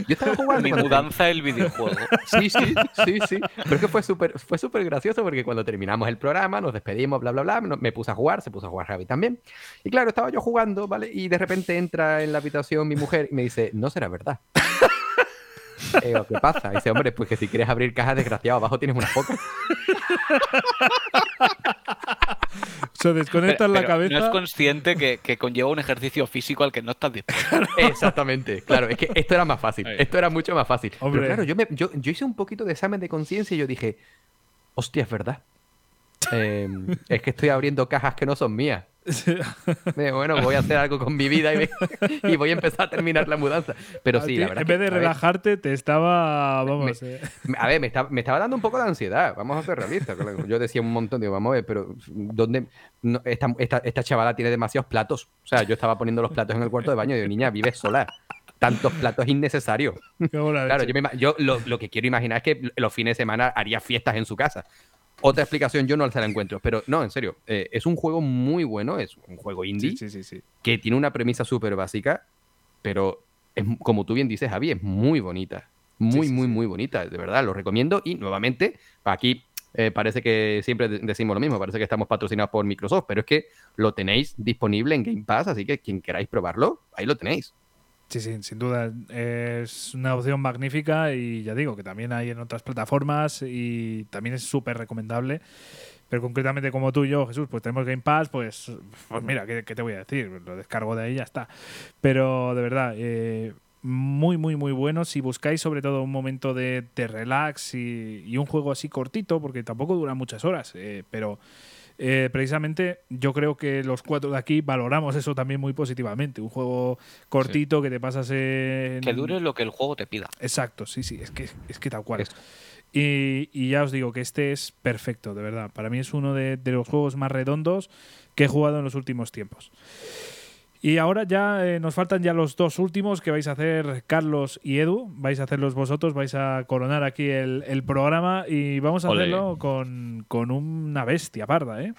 Speaker 3: Yo estaba jugando. Mi mudanza el videojuego.
Speaker 2: Sí, sí, sí, sí. Pero es que fue súper fue súper gracioso porque cuando terminamos el programa, nos despedimos, bla, bla, bla, me puse a jugar, se puso a jugar Javi también. Y claro, estaba yo jugando, ¿vale? Y de repente entra en la habitación mi mujer y me dice, no será verdad. digo, ¿qué pasa? Y dice, hombre, pues que si quieres abrir cajas, desgraciado, abajo tienes una foca.
Speaker 1: Se desconecta la cabeza.
Speaker 3: No es consciente que, conlleva un ejercicio físico al que no estás dispuesto.
Speaker 2: Exactamente, claro, es que esto era más fácil. Esto era mucho más fácil. Pero claro, yo, yo, yo hice un poquito de examen de conciencia y yo dije, hostia, es verdad. Em, es que estoy abriendo cajas que no son mías. bueno, voy a hacer algo con mi vida y, voy a empezar a terminar la mudanza. Pero sí, la verdad.
Speaker 1: En vez de relajarte, te estaba. Vamos.
Speaker 2: Eh. a ver, me, estaba dando un poco de ansiedad. Vamos a ser realistas. Yo decía un montón, digo, vamos a ver, pero ¿dónde. esta, esta, chavala tiene demasiados platos. O sea, yo estaba poniendo los platos en el cuarto de baño y digo, niña, vives sola tantos platos innecesarios. claro, yo, yo lo, lo, que quiero imaginar es que los fines de semana haría fiestas en su casa otra explicación yo no se la encuentro. Pero no, en serio, eh, es un juego muy bueno, es un juego indie que tiene una premisa súper básica, pero es, como tú bien dices, Javi, es muy bonita. Muy, muy, muy bonita, de verdad, lo recomiendo. Y nuevamente, aquí eh, parece que siempre decimos lo mismo, parece que estamos patrocinados por Microsoft, pero es que lo tenéis disponible en Game Pass, así que quien queráis probarlo, ahí lo tenéis.
Speaker 1: Sí, sí, sin duda. Es una opción magnífica y ya digo que también hay en otras plataformas y también es súper recomendable. Pero concretamente como tú y yo, Jesús, pues tenemos Game Pass, pues, pues mira, ¿qué, te voy a decir? Lo descargo de ahí y ya está. Pero de verdad, eh, muy, muy, muy bueno. Si buscáis sobre todo un momento de, relax y, un juego así cortito, porque tampoco dura muchas horas, eh, pero eh, precisamente yo creo que los cuatro de aquí valoramos eso también muy positivamente. Un juego cortito que te pasas en...
Speaker 3: Que dure lo que el juego te pida.
Speaker 1: Exacto, sí, sí, es que, es que tal cual. Y, y, ya os digo que este es perfecto, de verdad. Para mí es uno de los juegos más redondos que he jugado en los últimos tiempos. Y ahora ya eh, nos faltan ya los dos últimos que vais a hacer Carlos y Edu. Vais a hacerlos vosotros, vais a coronar aquí el, el programa y vamos a hacerlo con, con una bestia parda, ¿eh?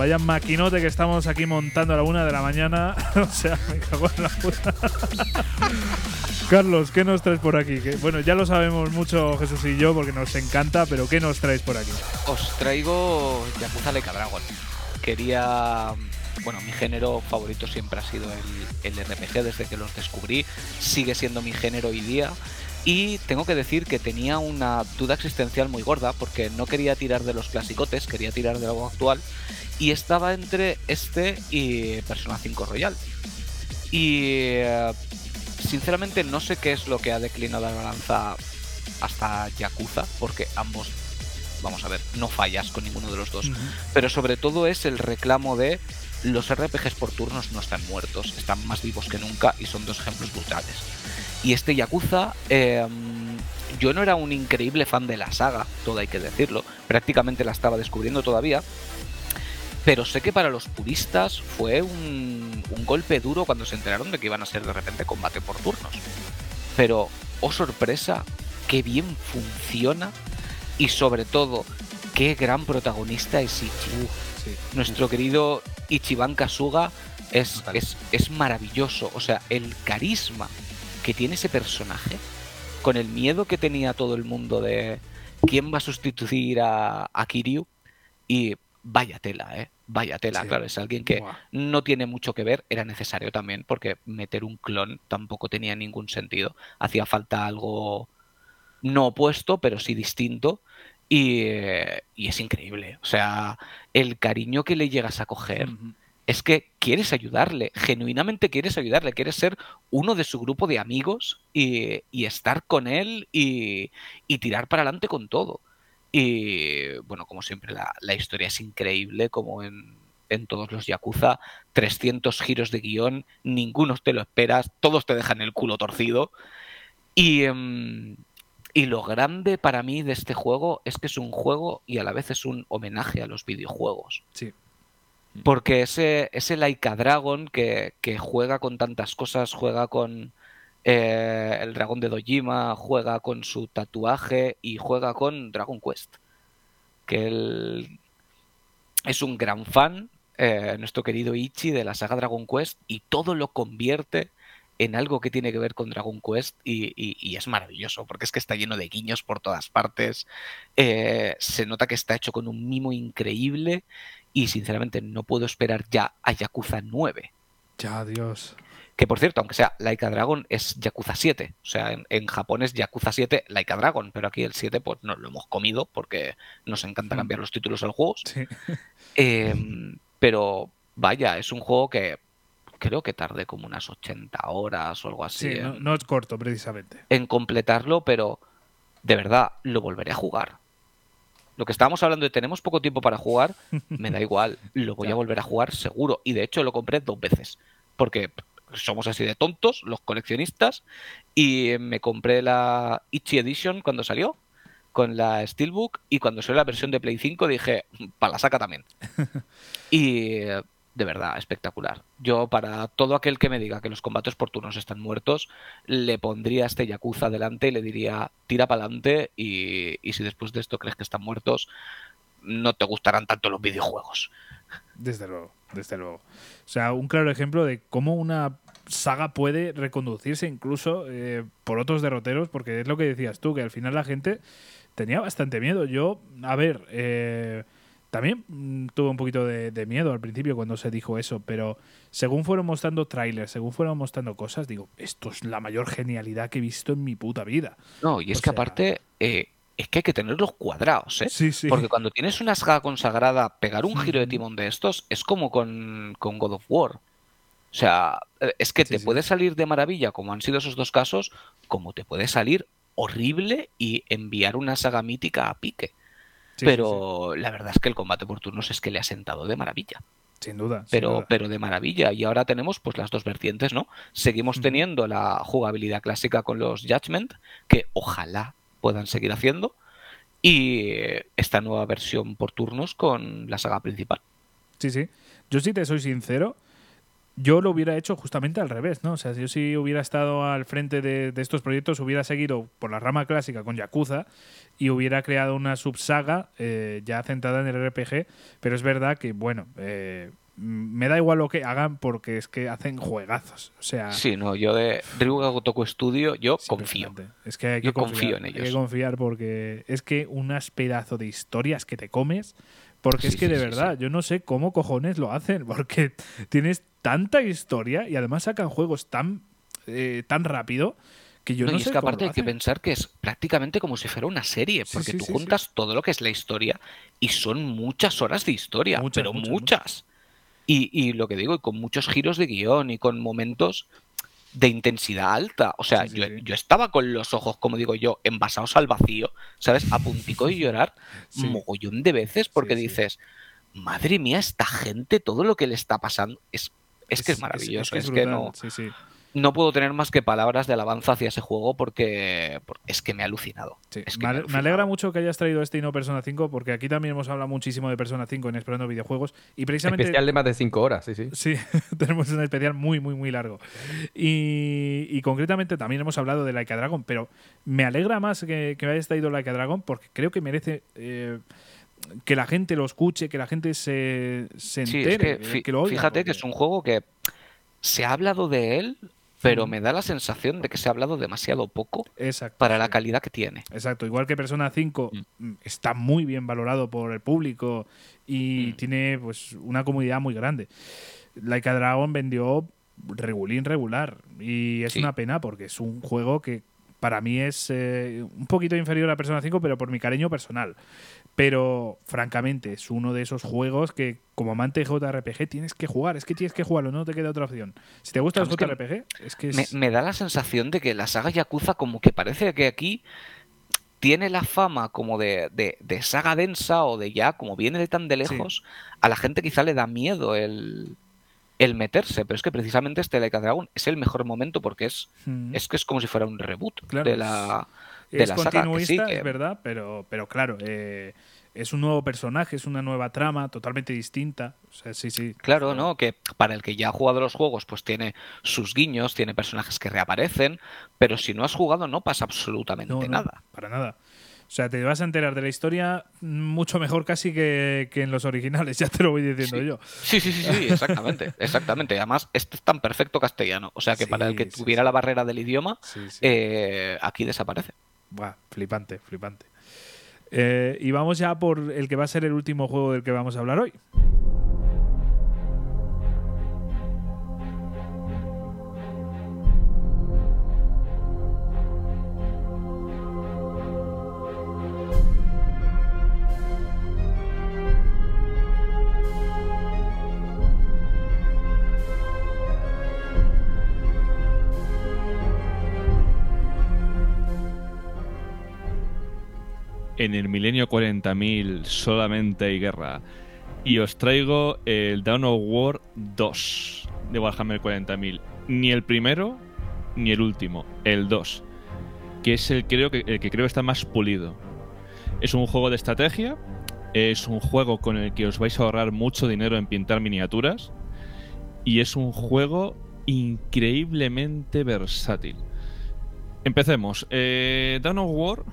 Speaker 1: Vaya maquinote que estamos aquí montando a la una de la mañana. o sea, me cago en la puta. Carlos, ¿qué nos traes por aquí? bueno, ya lo sabemos mucho Jesús y yo porque nos encanta, pero ¿qué nos traes por aquí?
Speaker 3: Os traigo Yakuza Leica Dragon. Quería bueno, mi género favorito siempre ha sido el, el, RPG desde que los descubrí. Sigue siendo mi género hoy día. Y tengo que decir que tenía una duda existencial muy gorda porque no quería tirar de los clasicotes, quería tirar de algo actual. Y estaba entre este y Persona 5 Royal. Y eh, sinceramente no sé qué es lo que ha declinado la balanza hasta Yakuza, porque ambos, vamos a ver, no fallas con ninguno de los dos. Pero sobre todo es el reclamo de los RPGs por turnos no están muertos, están más vivos que nunca y son dos ejemplos brutales. Y este Yakuza, em, yo no era un increíble fan de la saga, todo hay que decirlo, prácticamente la estaba descubriendo todavía, pero sé que para los puristas fue un, golpe duro cuando se enteraron de que iban a ser de repente combate por turnos. Pero, oh sorpresa, qué bien funciona y sobre todo, qué gran protagonista es Nuestro querido Ichiban Kasuga es, es, es, maravilloso. O sea, el carisma que tiene ese personaje, con el miedo que tenía todo el mundo de quién va a sustituir a, a Kiryu, y vaya tela, ¿eh? Vaya tela, claro, es alguien que no tiene mucho que ver, era necesario también, porque meter un clon tampoco tenía ningún sentido. Hacía falta algo no opuesto, pero sí distinto. Y, y es increíble. O sea, el cariño que le llegas a coger es que quieres ayudarle, genuinamente quieres ayudarle, quieres ser uno de su grupo de amigos y, y estar con él y, y tirar para adelante con todo. Y bueno, como siempre, la, la historia es increíble, como en, en, todos los Yakuza. 300 giros de guion, ninguno te lo esperas, todos te dejan el culo torcido. Y, um, y lo grande para mí de este juego es que es un juego y a la vez es un homenaje a los videojuegos.
Speaker 1: Sí.
Speaker 3: Porque ese, ese Laika Dragon que, que juega con tantas cosas, juega con eh, el dragón de Dojima, juega con su tatuaje y juega con Dragon Quest. Que él es un gran fan, eh, nuestro querido Ichi, de la saga Dragon Quest, y todo lo convierte en algo que tiene que ver con Dragon Quest y, y, y es maravilloso, porque es que está lleno de guiños por todas partes, eh, se nota que está hecho con un mimo increíble y sinceramente no puedo esperar ya a Yakuza 9.
Speaker 1: Ya, Dios.
Speaker 3: Que por cierto, aunque sea Laika Dragon, es Yakuza 7. O sea, en, en, Japón es Yakuza 7 Laika Dragon, pero aquí el 7 pues no lo hemos comido porque nos encanta cambiar los títulos a los juegos.
Speaker 1: Sí.
Speaker 3: Eh, pero vaya, es un juego que creo que tardé como unas 80 horas o algo así.
Speaker 1: Sí, en, no, no es corto precisamente.
Speaker 3: En completarlo, pero de verdad lo volveré a jugar. Lo que estábamos hablando de tenemos poco tiempo para jugar, me da igual, lo voy a volver a jugar seguro. Y de hecho lo compré dos veces. Porque somos así de tontos, los coleccionistas, y me compré la Ichi Edition cuando salió, con la Steelbook, y cuando salió la versión de Play 5 dije, para la saca también. y de verdad, espectacular. Yo, para todo aquel que me diga que los combates por turnos están muertos, le pondría este Yakuza delante y le diría, tira para adelante, y, y si después de esto crees que están muertos, no te gustarán tanto los videojuegos.
Speaker 1: Desde luego, desde luego. O sea, un claro ejemplo de cómo una saga puede reconducirse incluso eh, por otros derroteros, porque es lo que decías tú, que al final la gente tenía bastante miedo. Yo, a ver, eh, también mm, tuve un poquito de, de, miedo al principio cuando se dijo eso, pero según fueron mostrando trailers, según fueron mostrando cosas, digo, esto es la mayor genialidad que he visto en mi puta vida.
Speaker 3: No, y es
Speaker 1: O
Speaker 3: que
Speaker 1: sea-
Speaker 3: aparte, eh, es que hay que tenerlos cuadrados, ¿eh?
Speaker 1: Sí, sí.
Speaker 3: Porque cuando tienes una saga consagrada, pegar un giro de timón de estos es como con, con God of War. O sea, eh, es que
Speaker 1: Sí,
Speaker 3: te
Speaker 1: sí.
Speaker 3: puede salir de maravilla, como han sido esos dos casos, como te puede salir horrible y enviar una saga mítica a pique.
Speaker 1: Sí, sí,
Speaker 3: pero la verdad es que el combate por turnos es que le ha sentado de maravilla.
Speaker 1: Sin duda. sin
Speaker 3: Pero,
Speaker 1: duda.
Speaker 3: pero de maravilla. Y ahora tenemos pues las dos vertientes, ¿no? Seguimos teniendo la jugabilidad clásica con los Judgment, que ojalá puedan seguir haciendo. Y esta nueva versión por turnos con la saga principal.
Speaker 1: Sí, sí. Yo sí te soy sincero. Yo lo hubiera hecho justamente al revés, ¿no? O sea, si yo sí hubiera estado al frente de, estos proyectos, hubiera seguido por la rama clásica con Yakuza y hubiera creado una subsaga eh, ya centrada en el RPG, pero es verdad que, bueno, eh, me da igual lo que hagan porque es que hacen juegazos. O sea,
Speaker 3: sí, no, yo de Ryuga Gotoku Studio, yo confío.
Speaker 1: Es que hay que confío en ellos. Hay que confiar porque es que unas pedazos de historias que te comes. Porque es que de verdad, yo no sé cómo cojones lo hacen, porque tienes tanta historia y además sacan juegos tan, eh, tan rápido que yo no, y
Speaker 3: es que aparte hay que pensar que es prácticamente como si fuera una serie, porque tú juntas todo lo que es la historia y son muchas horas de historia, pero muchas. Y, lo que digo, y con muchos giros de guion y con momentos de intensidad alta. O sea, yo, estaba con los ojos, como digo yo, envasados al vacío, ¿sabes? A puntico de llorar mogollón de veces porque dices, madre mía, esta gente, todo lo que le está pasando es, es, que es maravilloso. Es, que, no no puedo tener más que palabras de alabanza hacia ese juego porque, es que me ha alucinado.
Speaker 1: me, alegra mucho que hayas traído este y no Persona 5 porque aquí también hemos hablado muchísimo de Persona 5 en Esperando Videojuegos y precisamente...
Speaker 6: Especial de más de 5 horas, sí, sí.
Speaker 1: Sí, tenemos un especial muy, muy, muy largo. Y, concretamente también hemos hablado de Laika Dragon, pero me alegra más que, que hayas traído Laika Dragon porque creo que merece... Eh, que la gente lo escuche, que la gente se, se entere, que, lo oiga.
Speaker 3: Fíjate que es un juego que se ha hablado de él pero me da la sensación de que se ha hablado demasiado poco para la calidad que tiene.
Speaker 1: Exacto, igual que Persona 5 mm. Mm, está muy bien valorado por el público y mm. tiene pues una comunidad muy grande. Laika Dragon vendió regulín regular y es una pena porque es un juego que para mí es eh, un poquito inferior a Persona 5, pero por mi cariño personal. Pero, francamente, es uno de esos juegos que, como amante de JRPG, tienes que jugar. Es que tienes que jugarlo, no te queda otra opción. Si te gusta el JRPG, es que.
Speaker 3: Me, da la sensación de que la saga Yakuza, como que parece que aquí tiene la fama como de, de, saga densa o de ya, como viene de tan de lejos, a la gente quizá le da miedo el, el meterse, pero es que precisamente este Like Dragon es el mejor momento porque es, mm. es que es como si fuera un reboot de la, de
Speaker 1: es continuista, es verdad, pero, pero claro, eh, es un nuevo personaje, es una nueva trama totalmente distinta. sí, sí.
Speaker 3: Claro, ¿no? Que para el que ya ha jugado los juegos, pues tiene sus guiños, tiene personajes que reaparecen, pero si no has jugado no pasa absolutamente nada.
Speaker 1: Para nada. O sea, te vas a enterar de la historia mucho mejor casi que, en los originales, ya te lo voy diciendo yo.
Speaker 3: Sí, sí, sí, sí, exactamente, exactamente. Además, este es tan perfecto castellano. O sea, que para el que tuviera la barrera del idioma, eh, aquí desaparece.
Speaker 1: Buah, flipante, flipante. Eh, y vamos ya por el que va a ser el último juego del que vamos a hablar hoy.
Speaker 4: En el milenio 40.000 solamente hay guerra. Y os traigo el Dawn of War 2 de Warhammer 40.000. Ni el primero ni el último, el 2. Que es el, creo que, el que creo está más pulido. Es un juego de estrategia. Es un juego con el que os vais a ahorrar mucho dinero en pintar miniaturas. Y es un juego increíblemente versátil. Empecemos. Eh, Dawn of War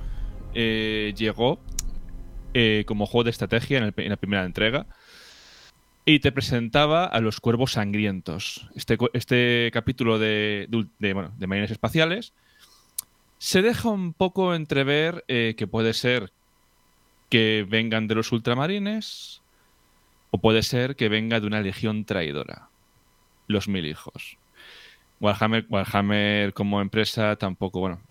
Speaker 4: eh, llegó eh, como juego de estrategia en, la primera entrega y te presentaba a los cuervos sangrientos. Este, este capítulo de, de, marines espaciales se deja un poco entrever eh, que puede ser que vengan de los ultramarines o puede ser que venga de una legión traidora, los mil hijos. Warhammer, Warhammer como empresa tampoco, bueno,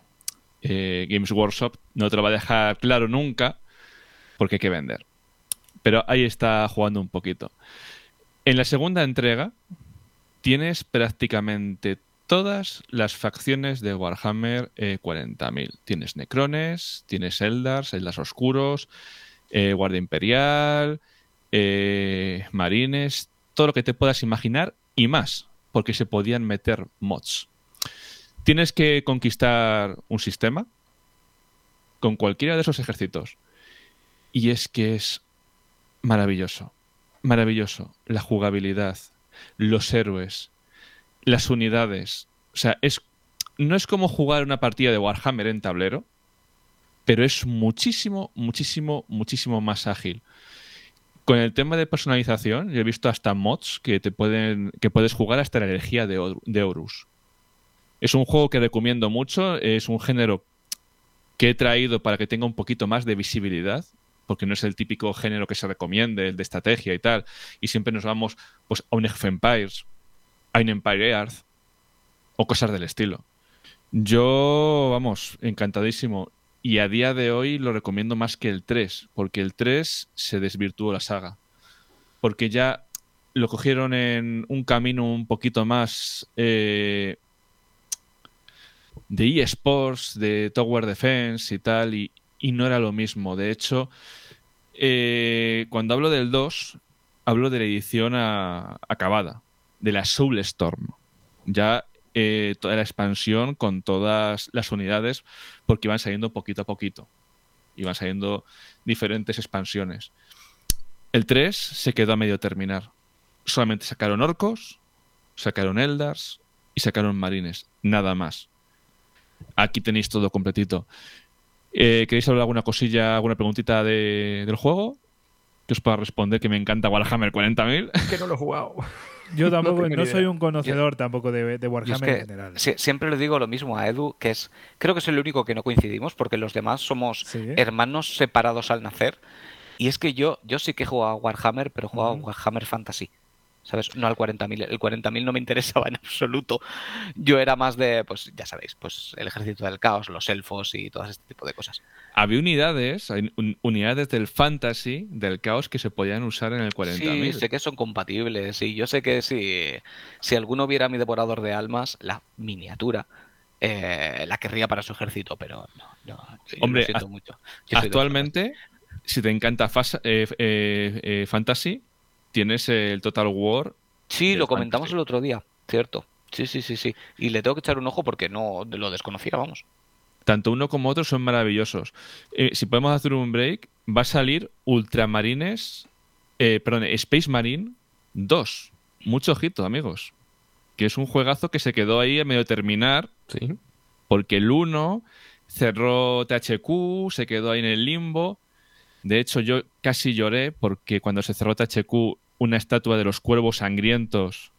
Speaker 4: eh, Games Workshop no te lo va a dejar claro nunca porque hay que vender. Pero ahí está jugando un poquito. En la segunda entrega tienes prácticamente todas las facciones de Warhammer 40.000. Eh, tienes Necrones, tienes Eldars, Eldars Oscuros, eh, Guardia Imperial, Marines, todo lo que te puedas imaginar y más, porque se podían meter mods. Tienes que conquistar un sistema con cualquiera de esos ejércitos. Y es que es maravilloso. Maravilloso. La jugabilidad, los héroes, las unidades. O sea, es, no es como jugar una partida de Warhammer en tablero, pero es muchísimo, muchísimo, muchísimo más ágil. Con el tema de personalización, yo he visto hasta mods que te pueden que puedes jugar hasta la energía de, de Horus. Es un juego que recomiendo mucho, es un género que he traído para que tenga un poquito más de visibilidad, porque no es el típico género que se recomiende, el de estrategia y tal, y siempre nos vamos pues, a un Age Empires, a un Empire Earth, o cosas del estilo. Yo, vamos, encantadísimo. Y a día de hoy lo recomiendo más que el 3, porque el 3 se desvirtuó la saga. Porque ya lo cogieron en un camino un poquito más eh, de eSports, de Tower Defense y tal, y, no era lo mismo. De hecho, eh, cuando hablo del 2, hablo de la edición acabada, de la Soulstorm. Ya eh, toda la expansión con todas las unidades, porque iban saliendo poquito a poquito. Iban saliendo diferentes expansiones. El 3 se quedó a medio terminar. Solamente sacaron orcos, sacaron eldars y sacaron marines. Nada más. Aquí tenéis todo completito. Eh, ¿Queréis hablar alguna cosilla, alguna preguntita del juego? Que os pueda responder que me encanta Warhammer 40.000.
Speaker 6: Que no lo he jugado.
Speaker 1: Yo tampoco, no, soy un conocedor tampoco de, Warhammer en general.
Speaker 3: siempre le digo lo mismo a Edu, que es, creo que es el único que no coincidimos, porque los demás somos hermanos separados al nacer. Y es que yo, yo sí que he jugado a Warhammer, pero he jugado a Warhammer Fantasy. ¿Sabes? No al 40.000. El 40.000 no me interesaba en absoluto. Yo era más de, pues ya sabéis, pues el ejército del caos, los elfos y todo este tipo de cosas.
Speaker 4: Había unidades, unidades del fantasy, del caos, que se podían usar en el 40.000.
Speaker 3: Sí, sé que son compatibles. Y yo sé que si, si alguno viera mi devorador de almas, la miniatura, eh, la querría para su ejército, pero no, no
Speaker 4: Hombre, lo siento mucho. actualmente, si te encanta eh, eh, Fantasy, tienes el Total War.
Speaker 3: Sí, lo comentamos el otro día, cierto. Sí, sí, sí, sí. Y le tengo que echar un ojo porque no lo desconocía, vamos.
Speaker 4: Tanto uno como otro son maravillosos. Eh, si podemos hacer un break, va a salir Ultramarines, eh, perdón, Space Marine 2. Mucho ojito, amigos. Que es un juegazo que se quedó ahí a medio terminar.
Speaker 6: Sí.
Speaker 4: Porque el 1 cerró THQ, se quedó ahí en el limbo. De hecho, yo casi lloré porque cuando se cerró THQ una estatua de los cuervos sangrientos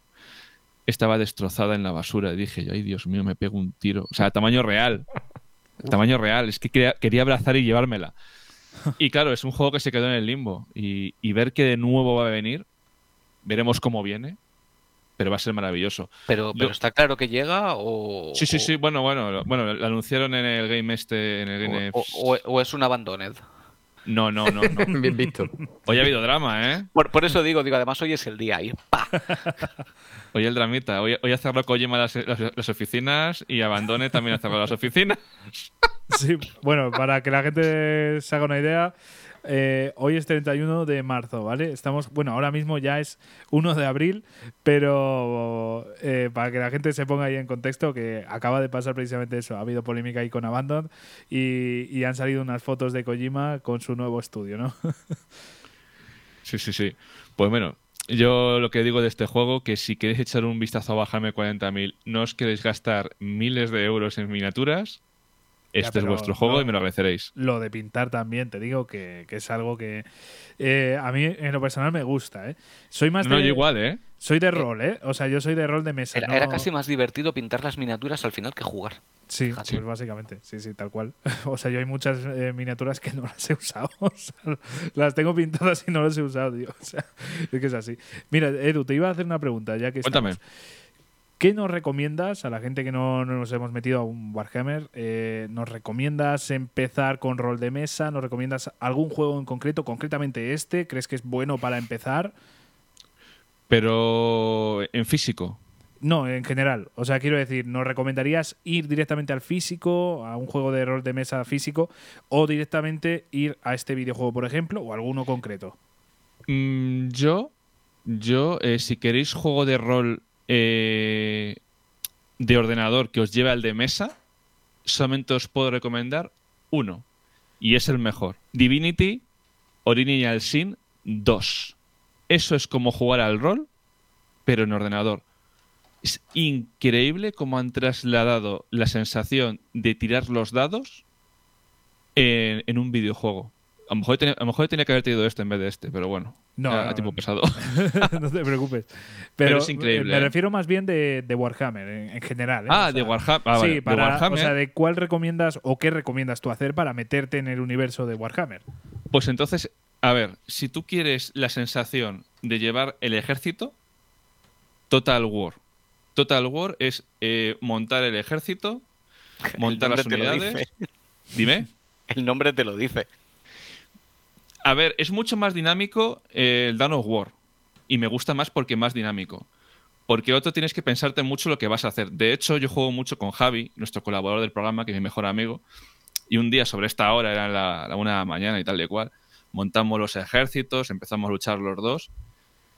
Speaker 4: estaba destrozada en la basura. Y dije, ay Dios mío, me pego un tiro. O sea, tamaño real. tamaño real. Es que quería, abrazar y llevármela. Y claro, es un juego que se quedó en el limbo. Y, ver que de nuevo va a venir, veremos cómo viene. Pero va a ser maravilloso.
Speaker 3: Pero, pero está claro que llega o.
Speaker 4: Sí, sí, sí. Bueno, bueno, bueno, lo anunciaron en el game este, en el game
Speaker 3: o, es un abandoned.
Speaker 4: No, no, no, no.
Speaker 6: Bien visto.
Speaker 4: Hoy ha habido drama, ¿eh?
Speaker 3: Por, eso digo, digo, además hoy es el día y ¡pa!
Speaker 4: Hoy el dramita. Hoy, hoy ha cerrado Kojima las, las, oficinas y Abandone también ha cerrado las oficinas.
Speaker 1: Sí, bueno, para que la gente se haga una idea, eh, hoy es 31 de marzo, ¿vale? Estamos, bueno, ahora mismo ya es 1 de abril, pero eh, para que la gente se ponga ahí en contexto, que acaba de pasar precisamente eso. Ha habido polémica ahí con Abandon y, han salido unas fotos de Kojima con su nuevo estudio, ¿no?
Speaker 4: sí, sí, sí. Pues bueno, yo lo que digo de este juego, que si queréis echar un vistazo a Bajarme 40.000, no os queréis gastar miles de euros en miniaturas, este es vuestro juego y me lo agradeceréis.
Speaker 1: Lo de pintar también, te digo que, es algo que eh, a mí en lo personal me gusta. ¿eh? Soy más
Speaker 4: no, igual, ¿eh?
Speaker 1: Soy de rol, ¿eh? O sea, yo soy de rol de mesa.
Speaker 3: Era, casi más divertido pintar las miniaturas al final que jugar.
Speaker 1: Sí, pues básicamente. Sí, sí, tal cual. O sea, yo hay muchas eh, miniaturas que no las he usado. las tengo pintadas y no las he usado, tío. O sea, es que es así. Mira, Edu, te iba a hacer una pregunta, ya que
Speaker 4: Cuéntame.
Speaker 1: ¿Qué nos recomiendas a la gente que no, nos hemos metido a un Warhammer? Eh, ¿Nos recomiendas empezar con rol de mesa? ¿Nos recomiendas algún juego en concreto, concretamente este? ¿Crees que es bueno para empezar?
Speaker 4: Pero en físico.
Speaker 1: No, en general. O sea, quiero decir, ¿nos recomendarías ir directamente al físico, a un juego de rol de mesa físico, o directamente ir a este videojuego, por ejemplo, o alguno concreto?
Speaker 4: Mm, yo, yo, eh, si queréis juego de rol eh, de ordenador que os lleve al de mesa, solamente os puedo recomendar uno. Y es el mejor. Divinity Original Sin 2. Eso es como jugar al rol, pero en ordenador. Es increíble cómo han trasladado la sensación de tirar los dados en, un videojuego. A lo, mejor tenía, a lo mejor tenía que haber tenido este en vez de este, pero bueno. No, a, tiempo pesado.
Speaker 1: no te preocupes. Pero, es increíble. Me, ¿eh? refiero más bien de, Warhammer en, general. ¿eh?
Speaker 4: Ah, de Warhammer. Ah, sí,
Speaker 1: para, O sea, de cuál recomiendas o qué recomiendas tú hacer para meterte en el universo de Warhammer.
Speaker 4: Pues entonces, a ver, si tú quieres la sensación de llevar el ejército, Total War. Total War es eh, montar el ejército, montar las unidades. Dime.
Speaker 3: El nombre te lo dice.
Speaker 4: A ver, es mucho más dinámico eh, el Dawn of War. Y me gusta más porque es más dinámico. Porque otro tienes que pensarte mucho lo que vas a hacer. De hecho, yo juego mucho con Javi, nuestro colaborador del programa, que es mi mejor amigo. Y un día sobre esta hora, era la, una de la mañana y tal y cual, montamos los ejércitos, empezamos a luchar los dos.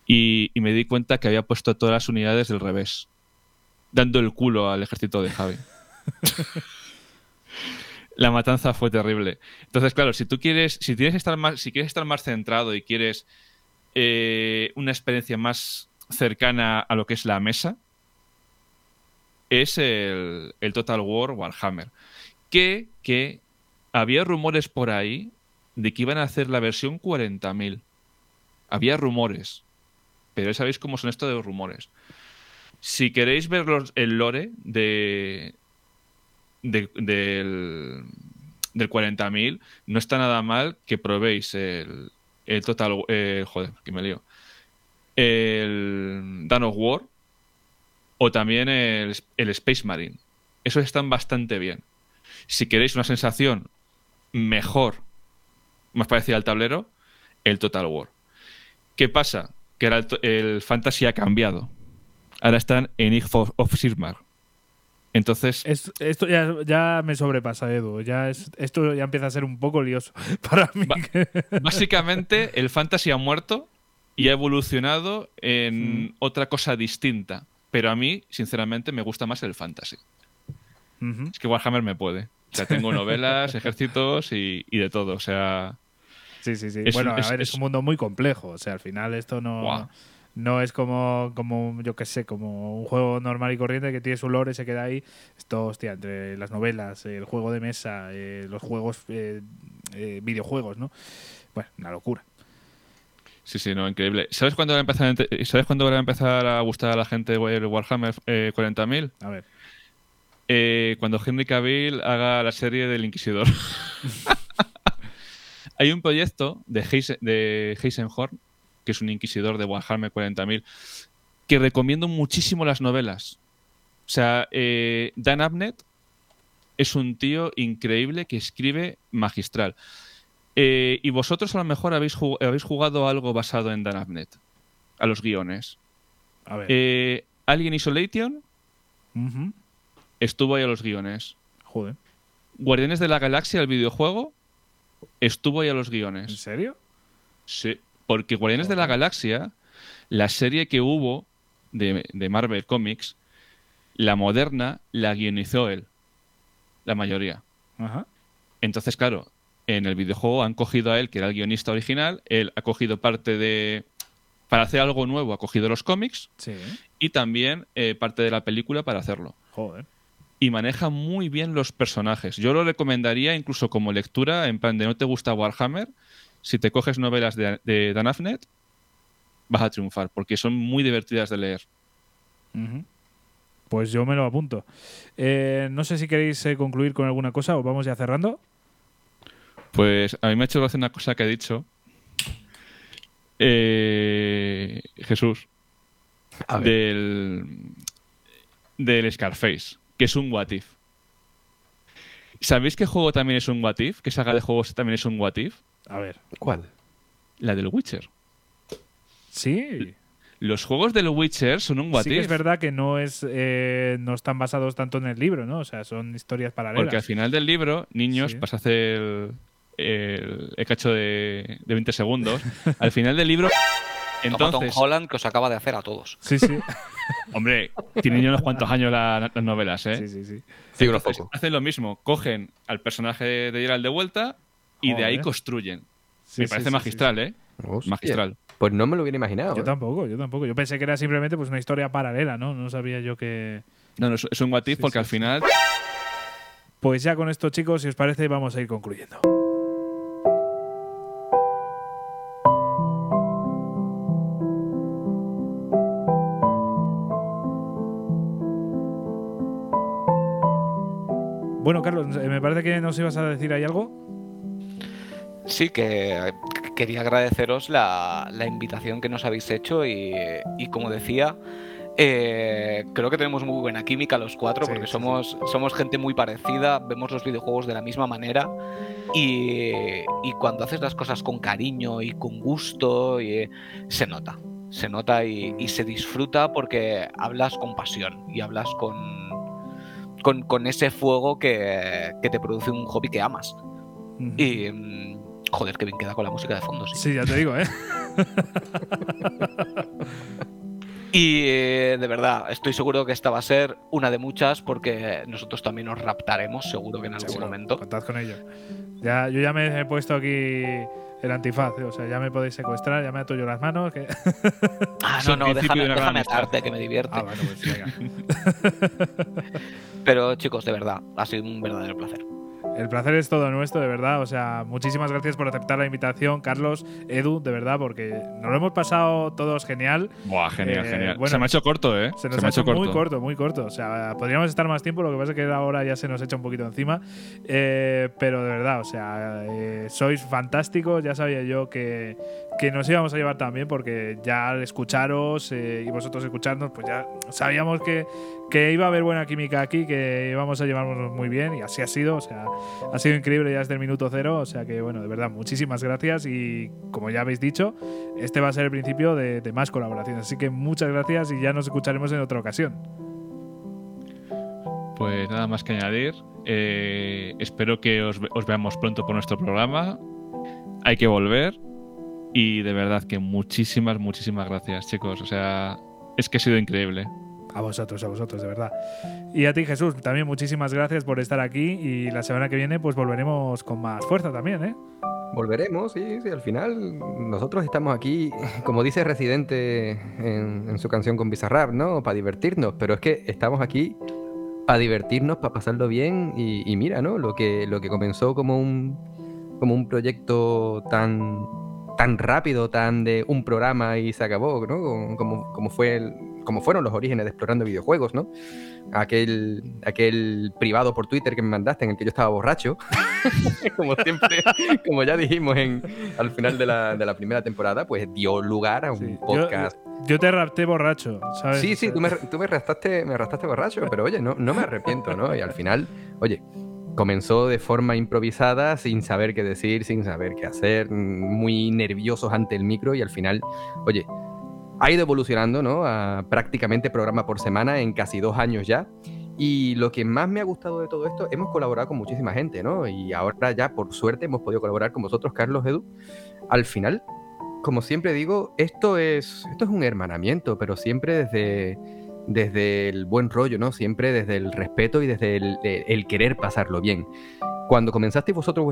Speaker 4: Y, y me di cuenta que había puesto todas las unidades del revés. Dando el culo al ejército de Javi. la matanza fue terrible. Entonces, claro, si tú quieres, si estar más, si quieres estar más centrado y quieres eh, una experiencia más cercana a lo que es la mesa, es el, Total War Warhammer. Que, que había rumores por ahí de que iban a hacer la versión 40.000. Había rumores. Pero ya sabéis cómo son esto de los rumores. Si queréis ver el lore de, del, del 40.000, no está nada mal que probéis el, el Total. Eh, joder, que me lío. El Dawn of War o también el, el Space Marine. Esos están bastante bien. Si queréis una sensación mejor, más parecida al tablero, el Total War. ¿Qué pasa? Que el, el Fantasy ha cambiado. Ahora están en Ig of Sigmar. Entonces.
Speaker 1: esto ya, me sobrepasa, Edu. Ya esto ya empieza a ser un poco lioso para mí.
Speaker 4: básicamente, el fantasy ha muerto y ha evolucionado en mm. otra cosa distinta. Pero a mí, sinceramente, me gusta más el fantasy. Es que Warhammer me puede. O sea, tengo novelas, ejércitos y, de todo. O sea.
Speaker 1: Sí, sí, sí. bueno, a ver, es, un mundo muy complejo. O sea, al final esto no. No es como, como yo qué sé, como un juego normal y corriente que tiene su lore, se queda ahí. Esto, hostia, entre las novelas, el juego de mesa, eh, los juegos, eh, eh, videojuegos, ¿no? Bueno, una locura.
Speaker 4: Sí, sí, no, increíble. ¿Sabes cuándo va a empezar, ¿sabes cuándo va a, empezar a gustar a la gente el Warhammer 40.000?
Speaker 1: A ver.
Speaker 4: cuando Henry Cavill haga la serie del Inquisidor. Hay un proyecto de, Heisen, de Heisenhorn que es un inquisidor de Warhammer 40.000, que recomiendo muchísimo las novelas. O sea, eh, Dan Abnett es un tío increíble que escribe magistral. Eh, y vosotros a lo mejor habéis, habéis jugado algo basado en Dan Abnett, a los guiones. A ver. Eh, Alien Isolation estuvo ahí a los guiones.
Speaker 1: Joder.
Speaker 4: Guardianes de la Galaxia, el videojuego, estuvo ahí a los guiones.
Speaker 1: ¿En serio?
Speaker 4: Sí. Porque Guardianes de la Galaxia, la serie que hubo de, Marvel Comics, la moderna, la guionizó él. La mayoría. Entonces, claro, en el videojuego han cogido a él, que era el guionista original, él ha cogido parte de... Para hacer algo nuevo ha cogido los cómics y también eh, parte de la película para hacerlo.
Speaker 1: Joder.
Speaker 4: Y maneja muy bien los personajes. Yo lo recomendaría incluso como lectura, en plan de no te gusta Warhammer, si te coges novelas de, de Dan Afnet, vas a triunfar, porque son muy divertidas de leer.
Speaker 1: Pues yo me lo apunto. Eh, no sé si queréis eh, concluir con alguna cosa o vamos ya cerrando.
Speaker 4: Pues a mí me ha hecho gracia una cosa que ha dicho eh, Jesús del, del Scarface, que es un What If. ¿Sabéis qué juego también es un What If? ¿Qué saga de juegos también es un What If?
Speaker 1: A ver.
Speaker 2: ¿Cuál?
Speaker 4: La del Witcher.
Speaker 1: Sí.
Speaker 4: Los juegos del Witcher son un what
Speaker 1: sí es verdad que no es eh, no están basados tanto en el libro, ¿no? O sea, son historias paralelas.
Speaker 4: Porque al final del libro, niños, pasa a hacer el, cacho de, 20 segundos. al final del libro...
Speaker 3: Entonces, Tom Holland que os acaba de hacer a todos.
Speaker 1: Sí, sí.
Speaker 4: Hombre, tienen ya unos cuantos años las novelas, ¿eh?
Speaker 1: Sí, sí, sí.
Speaker 2: sí
Speaker 4: hacen lo mismo. Cogen al personaje de Geralt de vuelta y de ahí construyen. Me parece magistral, ¿eh? magistral.
Speaker 2: Pues no me lo hubiera imaginado.
Speaker 1: Yo
Speaker 2: ¿eh?
Speaker 1: tampoco, yo tampoco. Yo pensé que era simplemente pues una historia paralela, ¿no? No sabía yo que.
Speaker 4: No, no es un what porque al final.
Speaker 1: Pues ya con esto, chicos, si os parece, vamos a ir concluyendo. Bueno, Carlos, me parece que nos ibas a decir ahí algo.
Speaker 3: Sí, que quería agradeceros la, invitación que nos habéis hecho y, como decía, eh, creo que tenemos muy buena química los cuatro porque somos, somos gente muy parecida, vemos los videojuegos de la misma manera y, cuando haces las cosas con cariño y con gusto se nota, se nota y, se disfruta porque hablas con pasión y hablas con, con, ese fuego que, te produce un hobby que amas. Y. Joder, que bien queda con la música de fondo, sí.
Speaker 1: Sí, ya te digo, ¿eh?
Speaker 3: y eh, de verdad, estoy seguro que esta va a ser una de muchas porque nosotros también nos raptaremos, seguro que en algún momento.
Speaker 1: Contad con ello. Ya, yo ya me he puesto aquí el antifaz, ¿eh? o sea, ya me podéis secuestrar, ya me ato yo las manos. Que...
Speaker 3: Ah, no, no, déjame, déjame atarte, que me divierte.
Speaker 1: Ah, bueno, pues venga.
Speaker 3: Pero chicos, de verdad, ha sido un verdadero placer.
Speaker 1: El placer es todo nuestro, de verdad. O sea, muchísimas gracias por aceptar la invitación, Carlos, Edu, de verdad, porque nos lo hemos pasado todos genial.
Speaker 4: Buah, genial, eh, genial. se me ha hecho corto, ¿eh?
Speaker 1: Se nos ha hecho, muy corto. muy corto. O sea, podríamos estar más tiempo, lo que pasa es que ahora ya se nos echa un poquito encima. Eh, pero de verdad, o sea, eh, sois fantásticos. Ya sabía yo que, que nos íbamos a llevar también, porque ya al escucharos y vosotros escucharnos, pues ya sabíamos que, que iba a haber buena química aquí, que íbamos a llevarnos muy bien, y así ha sido. O sea, ha sido increíble ya desde el minuto cero. O sea que, bueno, de verdad, muchísimas gracias. Y como ya habéis dicho, este va a ser el principio de, más colaboraciones. Así que muchas gracias y ya nos escucharemos en otra ocasión.
Speaker 4: Pues nada más que añadir. Eh, espero que os, os veamos pronto por nuestro programa. Hay que volver. Y de verdad que muchísimas, muchísimas gracias, chicos. O sea, es que ha sido increíble.
Speaker 1: A vosotros, a vosotros, de verdad. Y a ti, Jesús, también muchísimas gracias por estar aquí y la semana que viene pues volveremos con más fuerza también, ¿eh?
Speaker 2: Volveremos, sí, sí, al final nosotros estamos aquí, como dice Residente en, su canción con Bizarrap, ¿no? Para divertirnos, pero es que estamos aquí para divertirnos, para pasarlo bien y, mira, ¿no? Lo que, lo que comenzó como un, como un proyecto tan, tan rápido, tan de un programa y se acabó, ¿no? Como, como fue el, como fueron los orígenes de Explorando Videojuegos, ¿no? Aquel, aquel privado por Twitter que me mandaste en el que yo estaba borracho, como siempre, como ya dijimos en, al final de la, de la primera temporada, pues dio lugar a un podcast.
Speaker 1: Yo, te rapté borracho, ¿sabes?
Speaker 2: Sí, sí, tú me, tú me, arrastraste, me borracho, pero oye, no, no me arrepiento, ¿no? Y al final, oye, comenzó de forma improvisada, sin saber qué decir, sin saber qué hacer, muy nerviosos ante el micro y al final, oye, ha ido evolucionando, ¿no? A prácticamente programa por semana en casi dos años ya. Y lo que más me ha gustado de todo esto, hemos colaborado con muchísima gente, ¿no? Y ahora ya, por suerte, hemos podido colaborar con vosotros, Carlos, Edu. Al final, como siempre digo, esto es, esto es un hermanamiento, pero siempre desde, desde el buen rollo, ¿no? Siempre desde el respeto y desde el, querer pasarlo bien. Cuando comenzasteis vosotros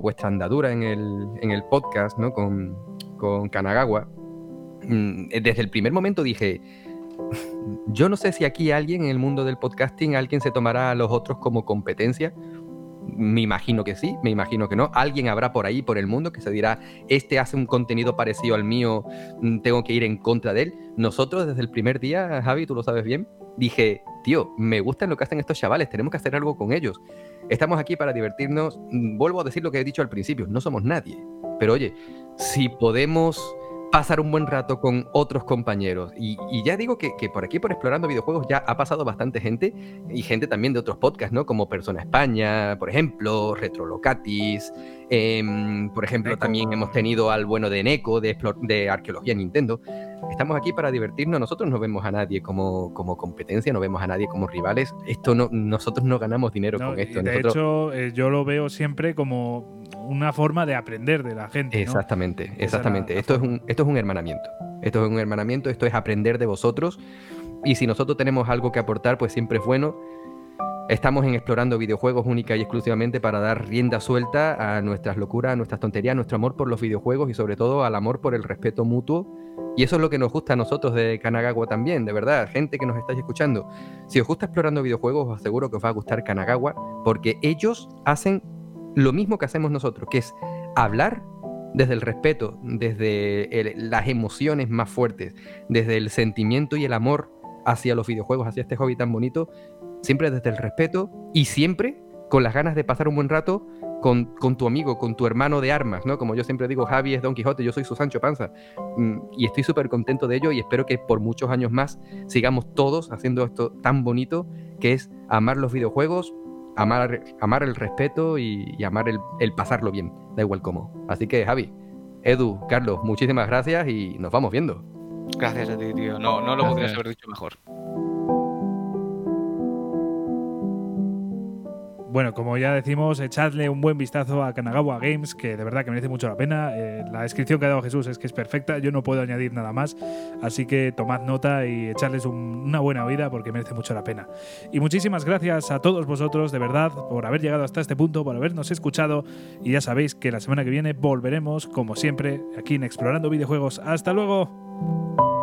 Speaker 2: vuestra andadura en el, en el podcast, ¿no? Con, con Kanagawa, Mm, desde el primer momento dije, yo no sé si aquí alguien en el mundo del podcasting, alguien se tomará a los otros como competencia. Me imagino que sí, me imagino que no. Alguien habrá por ahí, por el mundo, que se dirá, este hace un contenido parecido al mío, mm, tengo que ir en contra de él. Nosotros desde el primer día, Javi, tú lo sabes bien, dije, tío, me gusta lo que hacen estos chavales, tenemos que hacer algo con ellos. Estamos aquí para divertirnos. Mm, vuelvo a decir lo que he dicho al principio, no somos nadie. Pero oye, si podemos pasar un buen rato con otros compañeros. Y, ya digo que, por aquí, por Explorando Videojuegos, ya ha pasado bastante gente y gente también de otros podcasts, ¿no? Como Persona España, por ejemplo, Retrolocatis. Em, por ejemplo, también hemos tenido al bueno de Neko, de, de Arqueología Nintendo. Estamos aquí para divertirnos. Nosotros no vemos a nadie como, como competencia, no vemos a nadie como rivales. Esto no, nosotros no ganamos dinero con esto.
Speaker 1: De hecho, eh, yo lo veo siempre como una forma de aprender de la gente.
Speaker 2: Exactamente, exactamente. esto, es un, esto es un hermanamiento. Esto es un hermanamiento, esto es aprender de vosotros. Y si nosotros tenemos algo que aportar, pues siempre es bueno. Estamos en explorando videojuegos única y exclusivamente para dar rienda suelta a nuestras locuras, a nuestras tonterías, a nuestro amor por los videojuegos y sobre todo al amor por el respeto mutuo. Y eso es lo que nos gusta a nosotros de Kanagawa también, de verdad, gente que nos estáis escuchando. Si os gusta explorando videojuegos, os aseguro que os va a gustar Kanagawa, porque ellos hacen lo mismo que hacemos nosotros, que es hablar desde el respeto, desde las emociones más fuertes, desde el sentimiento y el amor hacia los videojuegos, hacia este hobby tan bonito, siempre desde el respeto y siempre con las ganas de pasar un buen rato con, con, tu amigo, con tu hermano de armas, ¿no? Como yo siempre digo, Javi es Don Quijote, yo soy su Sancho Panza. Mm, y estoy súper contento de ello y espero que por muchos años más sigamos todos haciendo esto tan bonito que es amar los videojuegos, amar, amar el respeto y, amar el, el, pasarlo bien, da igual cómo. Así que Javi, Edu, Carlos, muchísimas gracias y nos vamos viendo.
Speaker 3: Gracias a ti, tío. No, no lo podrías haber dicho mejor.
Speaker 1: Bueno, como ya decimos, echadle un buen vistazo a Kanagawa Games, que de verdad que merece mucho la pena. Eh, la descripción que ha dado Jesús es que es perfecta, yo no puedo añadir nada más, así que tomad nota y echarles una buena vida porque merece mucho la pena. Y muchísimas gracias a todos vosotros, de verdad, por haber llegado hasta este punto, por habernos escuchado y ya sabéis que la semana que viene volveremos, como siempre, aquí en Explorando Videojuegos. ¡Hasta luego!